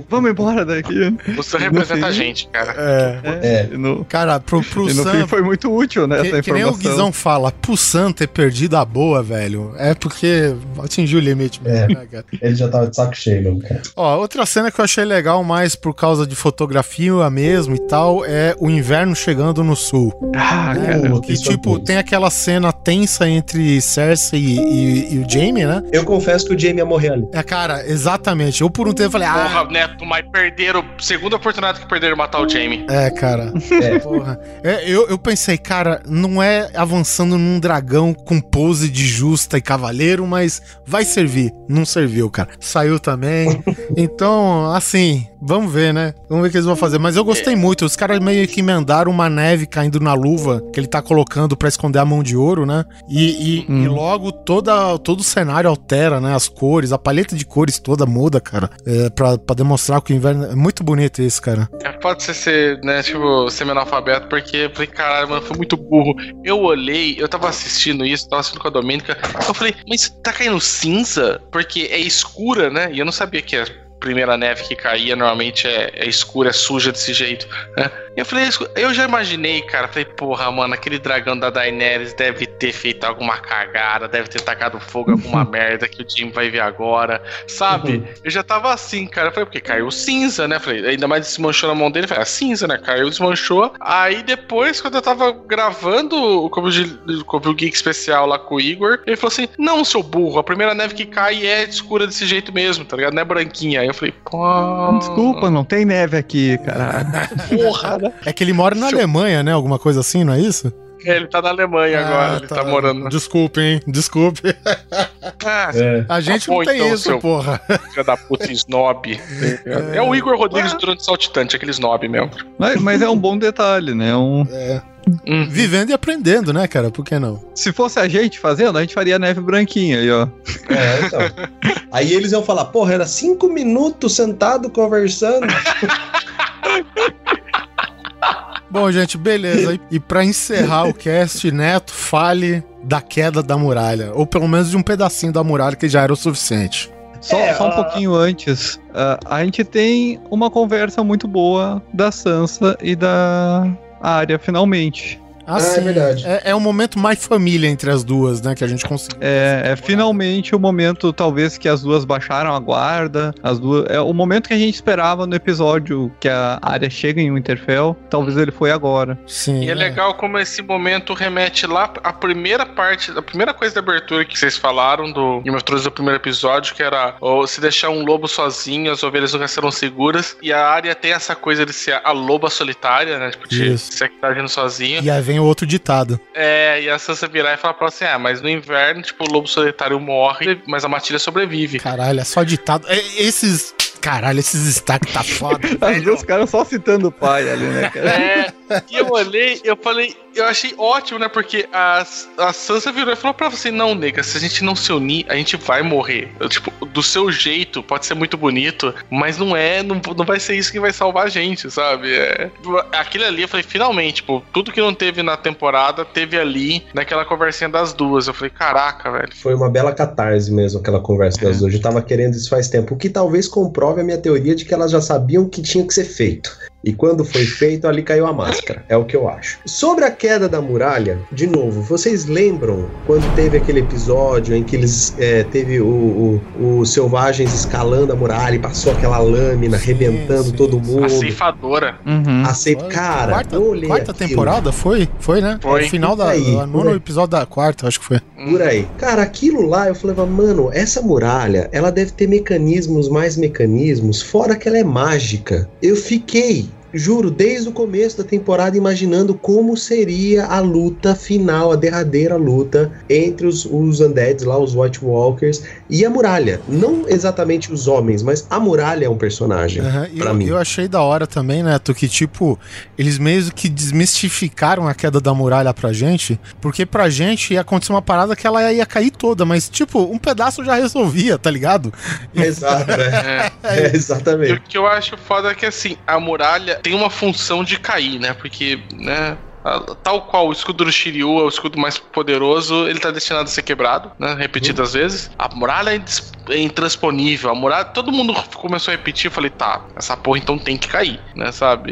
vamos embora daqui. Você representa a gente, cara. É. É. E no, Cara, pro, pro e no Sam... fim foi muito útil, né? Que, essa que nem o informação. Guizão fala, pro Sam ter perdido a boa, velho, é porque atingiu o limite mesmo, É. né, cara? Ele já tava de saco cheio, mesmo, cara. Ó, outra cena que eu achei legal, mais por causa de fotografia mesmo e tal, é o inverno chegando no sul. Ah, cara. Pô, Que, tipo, é bom. Tem aquela cena tensa entre Cersei e, e- e o Jamie, né? Eu confesso que o Jamie ia morrer ali. É, cara, exatamente. Eu por um tempo falei, ah, Porra, Neto, mas perderam. Segunda oportunidade que perderam matar o Jamie. É, cara. É. Porra. É, eu, eu pensei, cara, não é avançando num dragão com pose de justa e cavaleiro, mas vai servir. Não serviu, cara. Saiu também. Então, assim, vamos ver, né? Vamos ver o que eles vão fazer. Mas eu gostei muito. Os caras meio que emendaram uma neve caindo na luva que ele tá colocando pra esconder a mão de ouro, né? E, e- Hum. e logo toda, todo o cenário altera, né? As cores, a paleta de cores toda muda, cara. É, pra, pra demonstrar que o inverno. É muito bonito isso, cara. É, pode ser, ser, né, tipo, semi-analfabeto, porque eu falei, caralho, mano, foi muito burro. Eu olhei, eu tava assistindo isso, tava assistindo com a Domênica, eu falei, mas tá caindo cinza? Porque é escura, né? E eu não sabia que a primeira neve que caía normalmente é, é escura, é suja desse jeito, né? E eu falei, eu já imaginei, cara, falei, porra, mano, aquele dragão da Daenerys deve ter feito alguma cagada, deve ter tacado fogo alguma merda que o Jim vai ver agora, sabe? Uhum. Eu já tava assim, cara. Eu falei, porque caiu cinza, né? Falei, ainda mais desmanchou na mão dele. Falei, ah, cinza, né? Caiu, desmanchou. Aí depois, quando eu tava gravando o Covil, de- o Covil Geek especial lá com o Igor, ele falou assim: Não, seu burro, a primeira neve que cai é escura desse jeito mesmo, tá ligado? Não é branquinha. Eu falei, pô. Desculpa, não tem neve aqui, caralho. Porra, né? É que ele mora na Alemanha, né? Alguma coisa assim, não é isso? É, Ele tá na Alemanha agora, Ah, ele tá, morando. Desculpe, hein? Desculpe. Ah, É. A gente Tá bom, não tem então, isso, porra. filho da puta snob. É, o Igor Rodrigues durante saltitante, aquele snob mesmo. Mas, mas é um bom detalhe, né? Um, É. Hum. Vivendo e aprendendo, né, cara? Por que não? se fosse a gente fazendo, a gente faria neve branquinha aí, ó. É, então. Aí eles iam falar, porra, era cinco minutos sentado conversando. Bom, gente, beleza. E- pra encerrar o cast, Neto, fale da queda da muralha. Ou pelo menos de um pedacinho da muralha que já era o suficiente. Só, É, só um pouquinho antes, ah, a gente tem uma conversa muito boa da Sansa e da Arya, finalmente. Assim, é verdade. É, é um momento mais família entre as duas, né? Que a gente conseguiu. É, é finalmente o momento, talvez, que as duas baixaram a guarda. As duas, é o momento que a gente esperava no episódio que a Arya chega em Winterfell. Talvez ele foi agora. Sim. E é legal como esse momento remete lá à primeira parte, a primeira coisa da abertura que vocês falaram do Game of Thrones do primeiro episódio, que era ó, se deixar um lobo sozinho, as ovelhas nunca serão seguras. E a área tem essa coisa de ser a loba solitária, né? Tipo, de Isso. ser que tá agindo sozinho. E aí vem o outro ditado. É, e a Sansa virar e falar pra ela assim: ah, mas no inverno, tipo, o lobo solitário morre, mas a matilha sobrevive. Caralho, é só ditado. É, esses. Caralho, esses destaques tá foda. As duas caras só citando o pai ali, né, cara? É, e eu olhei, eu falei, eu achei ótimo, né? Porque a, a Sansa virou e falou pra você: não, nega, se a gente não se unir, a gente vai morrer. Eu, tipo, do seu jeito, pode ser muito bonito, mas não é, não, não vai ser isso que vai salvar a gente, sabe? É, aquele ali, eu falei, finalmente, tipo, tudo que não teve na temporada, teve ali naquela conversinha das duas. Eu falei, caraca, velho. Foi uma bela catarse mesmo aquela conversa das duas. Eu tava querendo isso faz tempo. O que talvez comprove a minha teoria de que elas já sabiam que tinha que ser feito. E quando foi feito, ali caiu a máscara. É o que eu acho. Sobre a queda da muralha, de novo, vocês lembram quando teve aquele episódio em que eles é, teve o, o, os selvagens escalando a muralha e passou aquela lâmina, Sim, arrebentando sim, todo mundo. A ceifadora. Uhum. Aceita, Foi cara, quarta, eu olhei quarta aquilo, temporada foi? Foi, né? Foi. O final da aí, nono episódio da quarta, acho que foi. Por aí. Cara, aquilo lá, eu falei, mano, essa muralha, ela deve ter mecanismos, mais mecanismos, fora que ela é mágica. Eu fiquei, juro, desde o começo da temporada imaginando como seria a luta final, a derradeira luta entre os, os undeads lá, os White Walkers e a muralha. Não exatamente os homens, mas a muralha é um personagem. E pra eu, mim. eu achei da hora também, Neto, que tipo, eles meio que desmistificaram a queda da muralha pra gente, porque pra gente ia acontecer uma parada que ela ia cair toda, mas tipo, um pedaço já resolvia, tá ligado? Exato, é. É. É, E exatamente. o que eu acho foda é que, assim, a muralha tem uma função de cair, né? Porque, né? Tal qual o escudo do Shiryu é o escudo mais poderoso, ele tá destinado a ser quebrado, né? Repetidas vezes. A muralha é é intransponível. A muralha. Todo mundo começou a repetir. Eu falei, tá, essa porra então tem que cair, né? Sabe?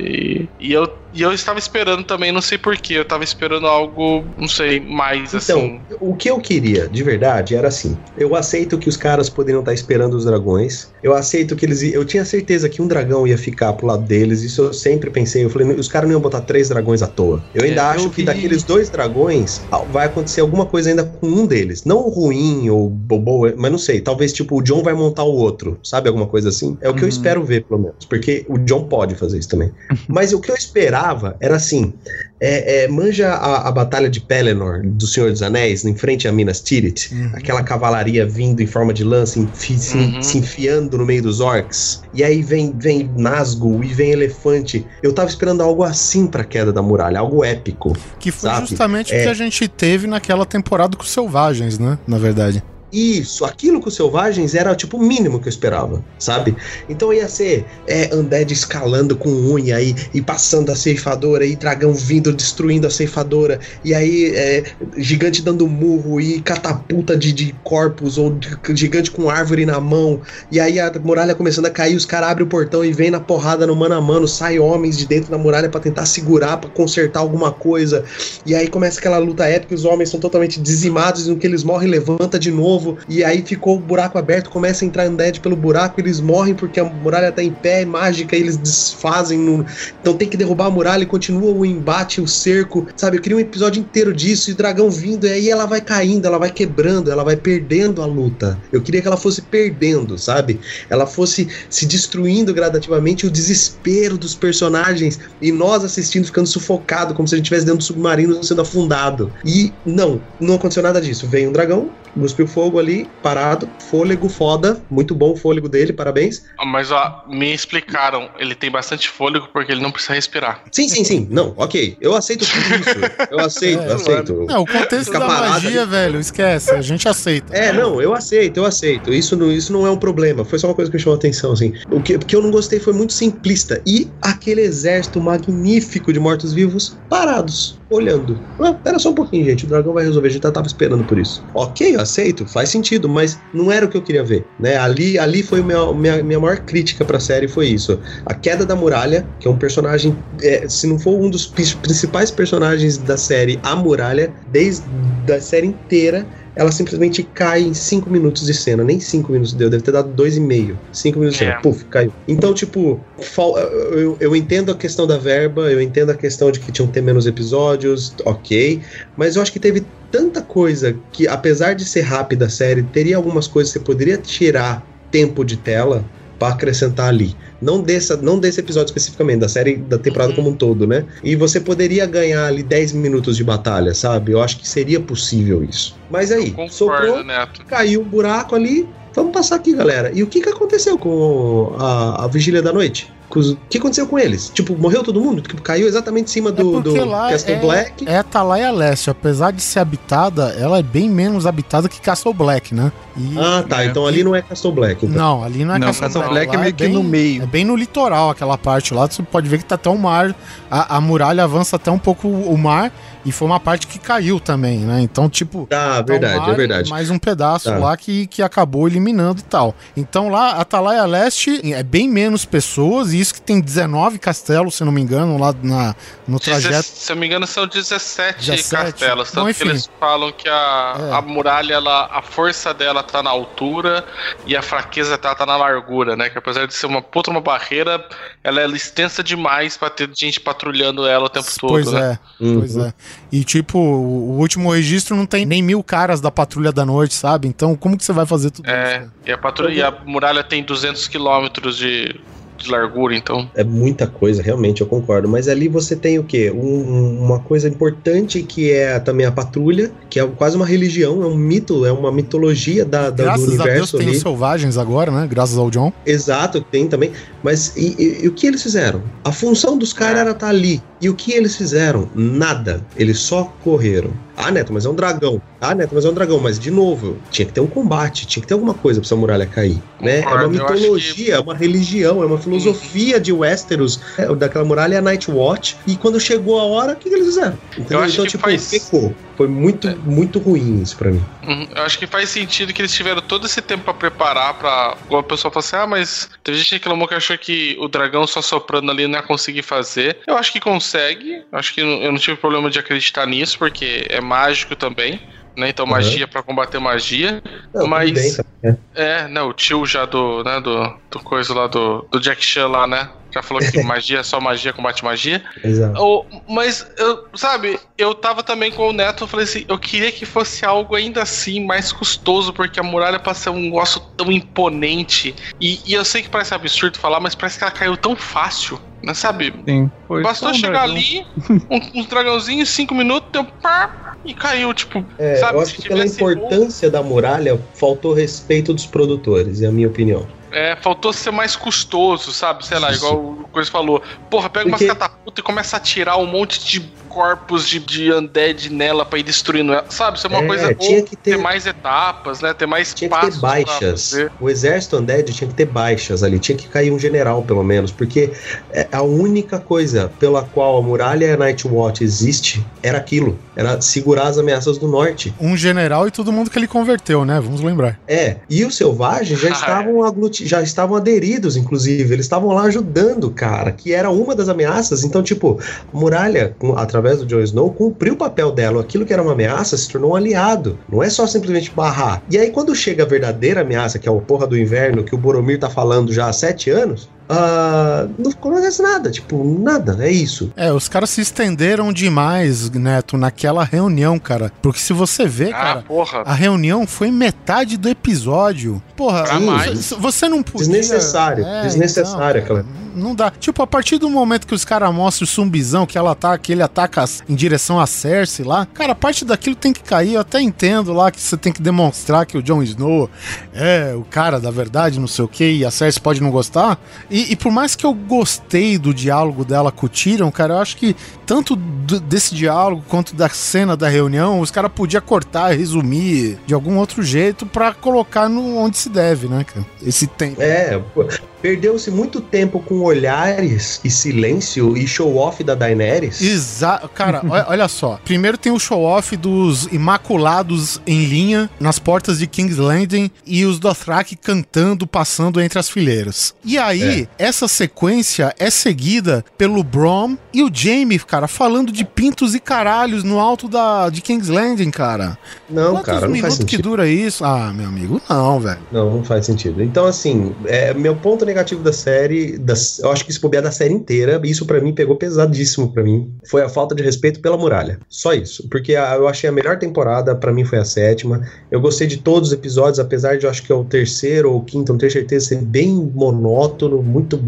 E, e eu, e eu estava esperando também, não sei porquê. Eu tava esperando algo, não sei, mais assim. Então, o que eu queria, de verdade, era assim. Eu aceito que os caras poderiam estar esperando os dragões. Eu aceito que eles. Eu tinha certeza que um dragão ia ficar pro lado deles. Isso eu sempre pensei. Eu falei, os caras não iam botar três dragões à toa. Eu ainda É, acho eu que vi- daqueles dois dragões ah, vai acontecer alguma coisa ainda com um deles. Não ruim ou bobo, mas não sei. Talvez, tipo, o John vai montar o outro. Sabe alguma coisa assim? É o que eu Uhum. espero ver, pelo menos. Porque o John pode fazer isso também. Mas o que eu esperava era assim. É, é, manja a, a batalha de Pelennor, do Senhor dos Anéis, em frente a Minas Tirith? Uhum. Aquela cavalaria vindo em forma de lança, enfi- se, Uhum. se enfiando no meio dos orcs. E aí vem, vem Nazgûl e vem elefante. Eu tava esperando algo assim pra queda da muralha, algo épico. Que foi Sabe? justamente o É. que a gente teve naquela temporada com os selvagens, né? Na verdade. Isso, aquilo com os selvagens era tipo o mínimo que eu esperava, sabe? Então ia ser é, Undead escalando com unha e, e passando a ceifadora, e dragão vindo destruindo a ceifadora, e aí é, gigante dando murro e catapulta de, de corpos, ou de- gigante com árvore na mão, e aí a muralha começando a cair, os caras abrem o portão e vem na porrada no mano a mano, sai homens de dentro da muralha pra tentar segurar, pra consertar alguma coisa, e aí começa aquela luta épica, os homens são totalmente dizimados, e no que eles morrem, levanta de novo, e aí ficou o buraco aberto, começa a entrar undead pelo buraco, eles morrem porque a muralha tá em pé, é mágica, e eles desfazem, no... então tem que derrubar a muralha e continua o embate, o cerco, sabe? Eu queria um episódio inteiro disso, e o dragão vindo, e aí ela vai caindo, ela vai quebrando, ela vai perdendo a luta. Eu queria que ela fosse perdendo, sabe? Ela fosse se destruindo gradativamente, o desespero dos personagens, e nós assistindo ficando sufocado, como se a gente estivesse dentro do submarino sendo afundado. E não, não aconteceu nada disso. Veio um dragão, cuspiu fogo ali, parado, fôlego foda, muito bom o fôlego dele, parabéns. Mas ó, me explicaram, ele tem bastante fôlego porque ele não precisa respirar. Sim, sim, sim, não, ok, eu aceito tudo isso, eu aceito, É, eu aceito. Não, o contexto Fica da parado magia, ali. velho, esquece, a gente aceita. É, não, eu aceito, eu aceito. Isso não, isso não é um problema. Foi só uma coisa que me chamou a atenção, assim. O que, o que eu não gostei foi muito simplista. E aquele exército magnífico de mortos-vivos parados, olhando. Ah, pera só um pouquinho, gente. O dragão vai resolver. A gente já tava esperando por isso. Ok, eu aceito, faz sentido, mas não era o que eu queria ver. Né? Ali, ali foi minha, minha, minha maior crítica pra série, foi isso. A queda da muralha, que é um personagem. é, se não for um dos principais personagens da série, a muralha, desde a série inteira ela simplesmente cai em 5 minutos de cena. Nem 5 minutos deu, deve ter dado 2,5. 5 minutos de É. cena, puf, caiu. Então, tipo, fal- eu, eu entendo a questão da verba, eu entendo a questão de que tinham que ter menos episódios, ok. Mas eu acho que teve tanta coisa que, apesar de ser rápida a série, teria algumas coisas que você poderia tirar tempo de tela pra acrescentar ali. Não, dessa, não desse episódio especificamente, da série, da temporada Uhum. como um todo, né? E você poderia ganhar ali 10 minutos de batalha, sabe? Eu acho que seria possível isso. Mas aí, Concordo, Neto. caiu um buraco ali. Vamos passar aqui, galera. E o que, que aconteceu com a, a Vigília da Noite? O que aconteceu com eles? Tipo, morreu todo mundo? Tipo, caiu exatamente em cima do, é do Castle é, Black. é Atalaia Leste. Apesar de ser habitada, ela é bem menos habitada que Castle Black, né? E- Ah, tá. É. Então ali não é Castle Black. Então. Não, ali não é Não, Castle, Castle Black. Black é meio que bem- no meio. É bem no litoral aquela parte lá. Você pode ver que tá até o mar. A, a muralha avança até um pouco o mar. E foi uma parte que caiu também, né? Então, tipo. Tá, tá o verdade, mar é verdade. Mais um pedaço Tá. lá que, que acabou eliminando e tal. Então lá, Atalaia Leste é bem menos pessoas. Isso que tem 19 castelos, se não me engano, lá na, no trajeto. Se eu não me engano, são 17, 17. castelos. Tanto Bom, que eles falam que a, É. a muralha, ela, a força dela tá na altura e a fraqueza dela tá na largura, né? Que apesar de ser uma puta uma barreira, ela é extensa demais pra ter gente patrulhando ela o tempo todo, Pois né? é. Uhum. Pois é. E tipo, o último registro não tem nem mil caras da patrulha da noite, sabe? Então, como que você vai fazer tudo isso? É, cara? e a, patrulha, e a muralha tem 200 quilômetros de, de largura, então. É muita coisa, realmente, eu concordo. Mas ali você tem o quê? Um- uma coisa importante que é também a patrulha, que é quase uma religião, é um mito, é uma mitologia da, da- do Graças a Deus universo tem ali. os selvagens agora, né? Graças ao John. Exato, tem também. Mas e, e- e o que eles fizeram? A função dos caras era estar ali. E o que eles fizeram? Nada. Eles só correram. Ah, Neto, mas é um dragão. Ah, Neto, mas é um dragão. Mas, de novo, tinha que ter um combate, tinha que ter alguma coisa pra essa muralha cair. Né? É uma eu mitologia, é uma religião, é uma filosofia de Westeros. É, daquela muralha é a Night Watch. E quando chegou a hora, o que, que eles fizeram? Entendeu? acho então, que tipo, faz- pecou. Foi muito, muito ruim isso pra mim. Uhum, Eu acho que faz sentido que eles tiveram todo esse tempo pra preparar pra. Igual a pessoa fala assim: ah, mas teve gente que reclamou que achou que o dragão só soprando ali não ia conseguir fazer. Eu acho que consegue. Acho que eu não tive problema de acreditar nisso, porque é mágico também. Né? Então, Uhum. magia pra combater magia. Não, Mas- bem, tá? É. É, né? O tio já do. Né, do, do coisa lá do, do Jack Chan lá, né? Já falou que magia é só magia, combate magia. Exato. O- mas, eu, sabe, eu tava também com o Neto, eu falei assim, eu queria que fosse algo ainda assim mais custoso, porque a muralha passa ser um negócio tão imponente. E, e eu sei que parece absurdo falar, mas parece que ela caiu tão fácil, né, sabe? Sim. Foi Bastou um chegar dragão. ali, um, uns dragãozinhos, cinco minutos, deu pá, e caiu, tipo, É, sabe? eu acho que pela importância da muralha, faltou respeito dos produtores, é a minha opinião. É, faltou ser mais custoso, sabe? Sei lá, Isso. igual o Coisa falou. Porra, pega Porque- umas catapultas e começa a atirar um monte de corpos de, de undead nela pra ir destruindo ela. Sabe? Isso é uma É, coisa. tinha que ter- mais etapas, né? Ter mais Tinha que ter passos pra baixas. O exército undead tinha que ter baixas ali, tinha que cair um general, pelo menos, porque é a única coisa pela qual a muralha Night Watch existe era aquilo, era segurar as ameaças do norte. Um general e todo mundo que ele converteu, né? Vamos lembrar. É, e os selvagens já estavam agluti- já estavam aderidos, inclusive, eles estavam lá ajudando, cara, que era uma das ameaças. Então, tipo, a muralha, com- através do Jon Snow, cumpriu o papel dela. Aquilo que era uma ameaça se tornou um aliado. Não é só simplesmente barrar. E aí, quando chega a verdadeira ameaça, que é o porra do inverno, que o Boromir tá falando já há sete anos, ah, não acontece nada. Tipo, nada, é isso. É, os caras se estenderam demais, Neto, naquela reunião, cara. Porque se você vê, Ah, cara, porra. a reunião foi metade do episódio. Porra, Sim, você não podia... Desnecessário, desnecessário então, aquela- cara, Não dá. Tipo, a partir do momento que os caras mostram o zumbizão, que ela tá, que ele ataca em direção a Cersei lá, cara, a parte daquilo tem que cair. Eu até entendo lá que você tem que demonstrar que o Jon Snow é o cara da verdade, não sei o que, e a Cersei pode não gostar. E, e por mais que eu gostei do diálogo dela com o Tyrion, cara, eu acho que tanto do- desse diálogo quanto da cena da reunião, os caras podiam cortar, resumir de algum outro jeito pra colocar no onde se deve, né, cara? Esse tempo. É, perdeu-se muito tempo com olhares e silêncio e show-off da Daenerys. Exato. Cara, olha, só. Primeiro tem o show-off dos Imaculados em linha nas portas de King's Landing e os Dothraki cantando, passando entre as fileiras. E aí, essa sequência é seguida pelo Brom e o Jaime, cara, falando de pintos e caralhos no alto da, de King's Landing, cara. Não, Quantos cara, não faz minutos que sentido. dura isso? Ah, meu amigo, não, velho. Não, não faz sentido. Então, assim, é, meu ponto negativo da série, das, eu acho que se bobear da série inteira, isso pra mim pegou pesadíssimo pra mim, foi a falta de respeito pela muralha. Só isso. Porque a- eu achei a melhor temporada, pra mim foi a sétima. Eu gostei de todos os episódios, apesar de eu acho que é o terceiro ou o quinto, não tenho certeza, ser bem monótono, muito.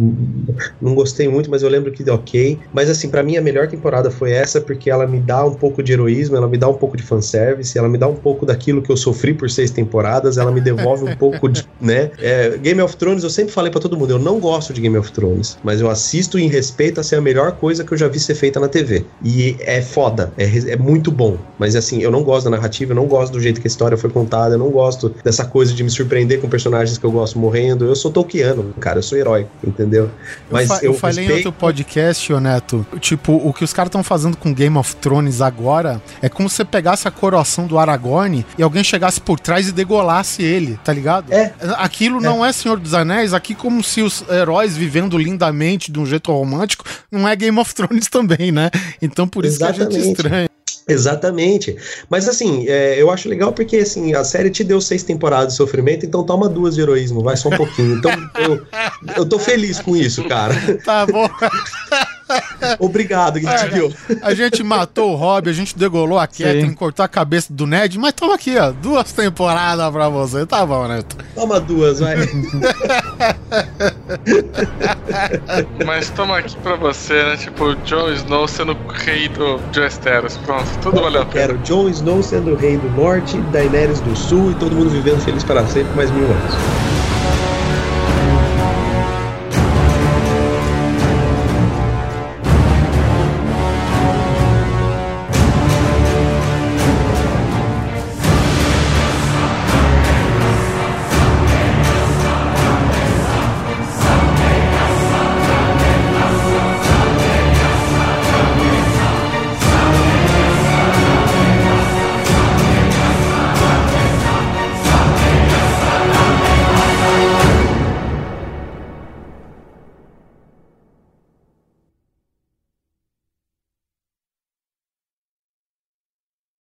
Não gostei muito, mas eu lembro que deu ok. Mas, assim, pra mim a melhor temporada foi essa, porque ela me dá um pouco de heroísmo, ela me dá um pouco de fanservice, ela me dá um pouco daquilo que eu sofri por seis temporadas, ela me devolve um pouco de né? É, Game of Thrones, eu sempre falei pra todo mundo, eu não gosto de Game of Thrones, mas eu assisto em respeito a ser a melhor coisa que eu já vi ser feita na TV. E é foda, é, é muito bom. Mas assim, eu não gosto da narrativa, eu não gosto do jeito que a história foi contada, eu não gosto dessa coisa de me surpreender com personagens que eu gosto morrendo. Eu sou Tolkiano, cara, eu sou herói, entendeu? Mas eu, fa eu, eu falei respeito... em outro podcast, ô Neto, tipo, o que os caras estão fazendo com Game of Thrones agora é como se você pegasse a coroação do Aragorn e alguém chegasse por trás e degolasse ele, tá ligado? É. Aquilo é. não é Senhor dos Anéis, aqui como se os heróis vivendo lindamente de um jeito romântico, não é Game of Thrones também, né? Então por isso Exatamente. que a gente estranha. Exatamente. Mas assim, é, eu acho legal porque assim, a série te deu seis temporadas de sofrimento, então toma duas de heroísmo, vai só um pouquinho. Então eu, eu tô feliz com isso, cara. Tá bom. Obrigado, Guilherme. A gente matou o Rob, a gente degolou a Catherine, cortou a cabeça do Ned, mas toma aqui, ó, duas temporadas pra você. Tá bom, Neto. Toma duas, vai. mas toma aqui pra você, né? Tipo, Jon Snow sendo rei do de Westeros. Pronto, tudo valeu a pena. Quero Jon Snow sendo rei do norte, Daenerys do sul e todo mundo vivendo feliz para sempre mais mil anos.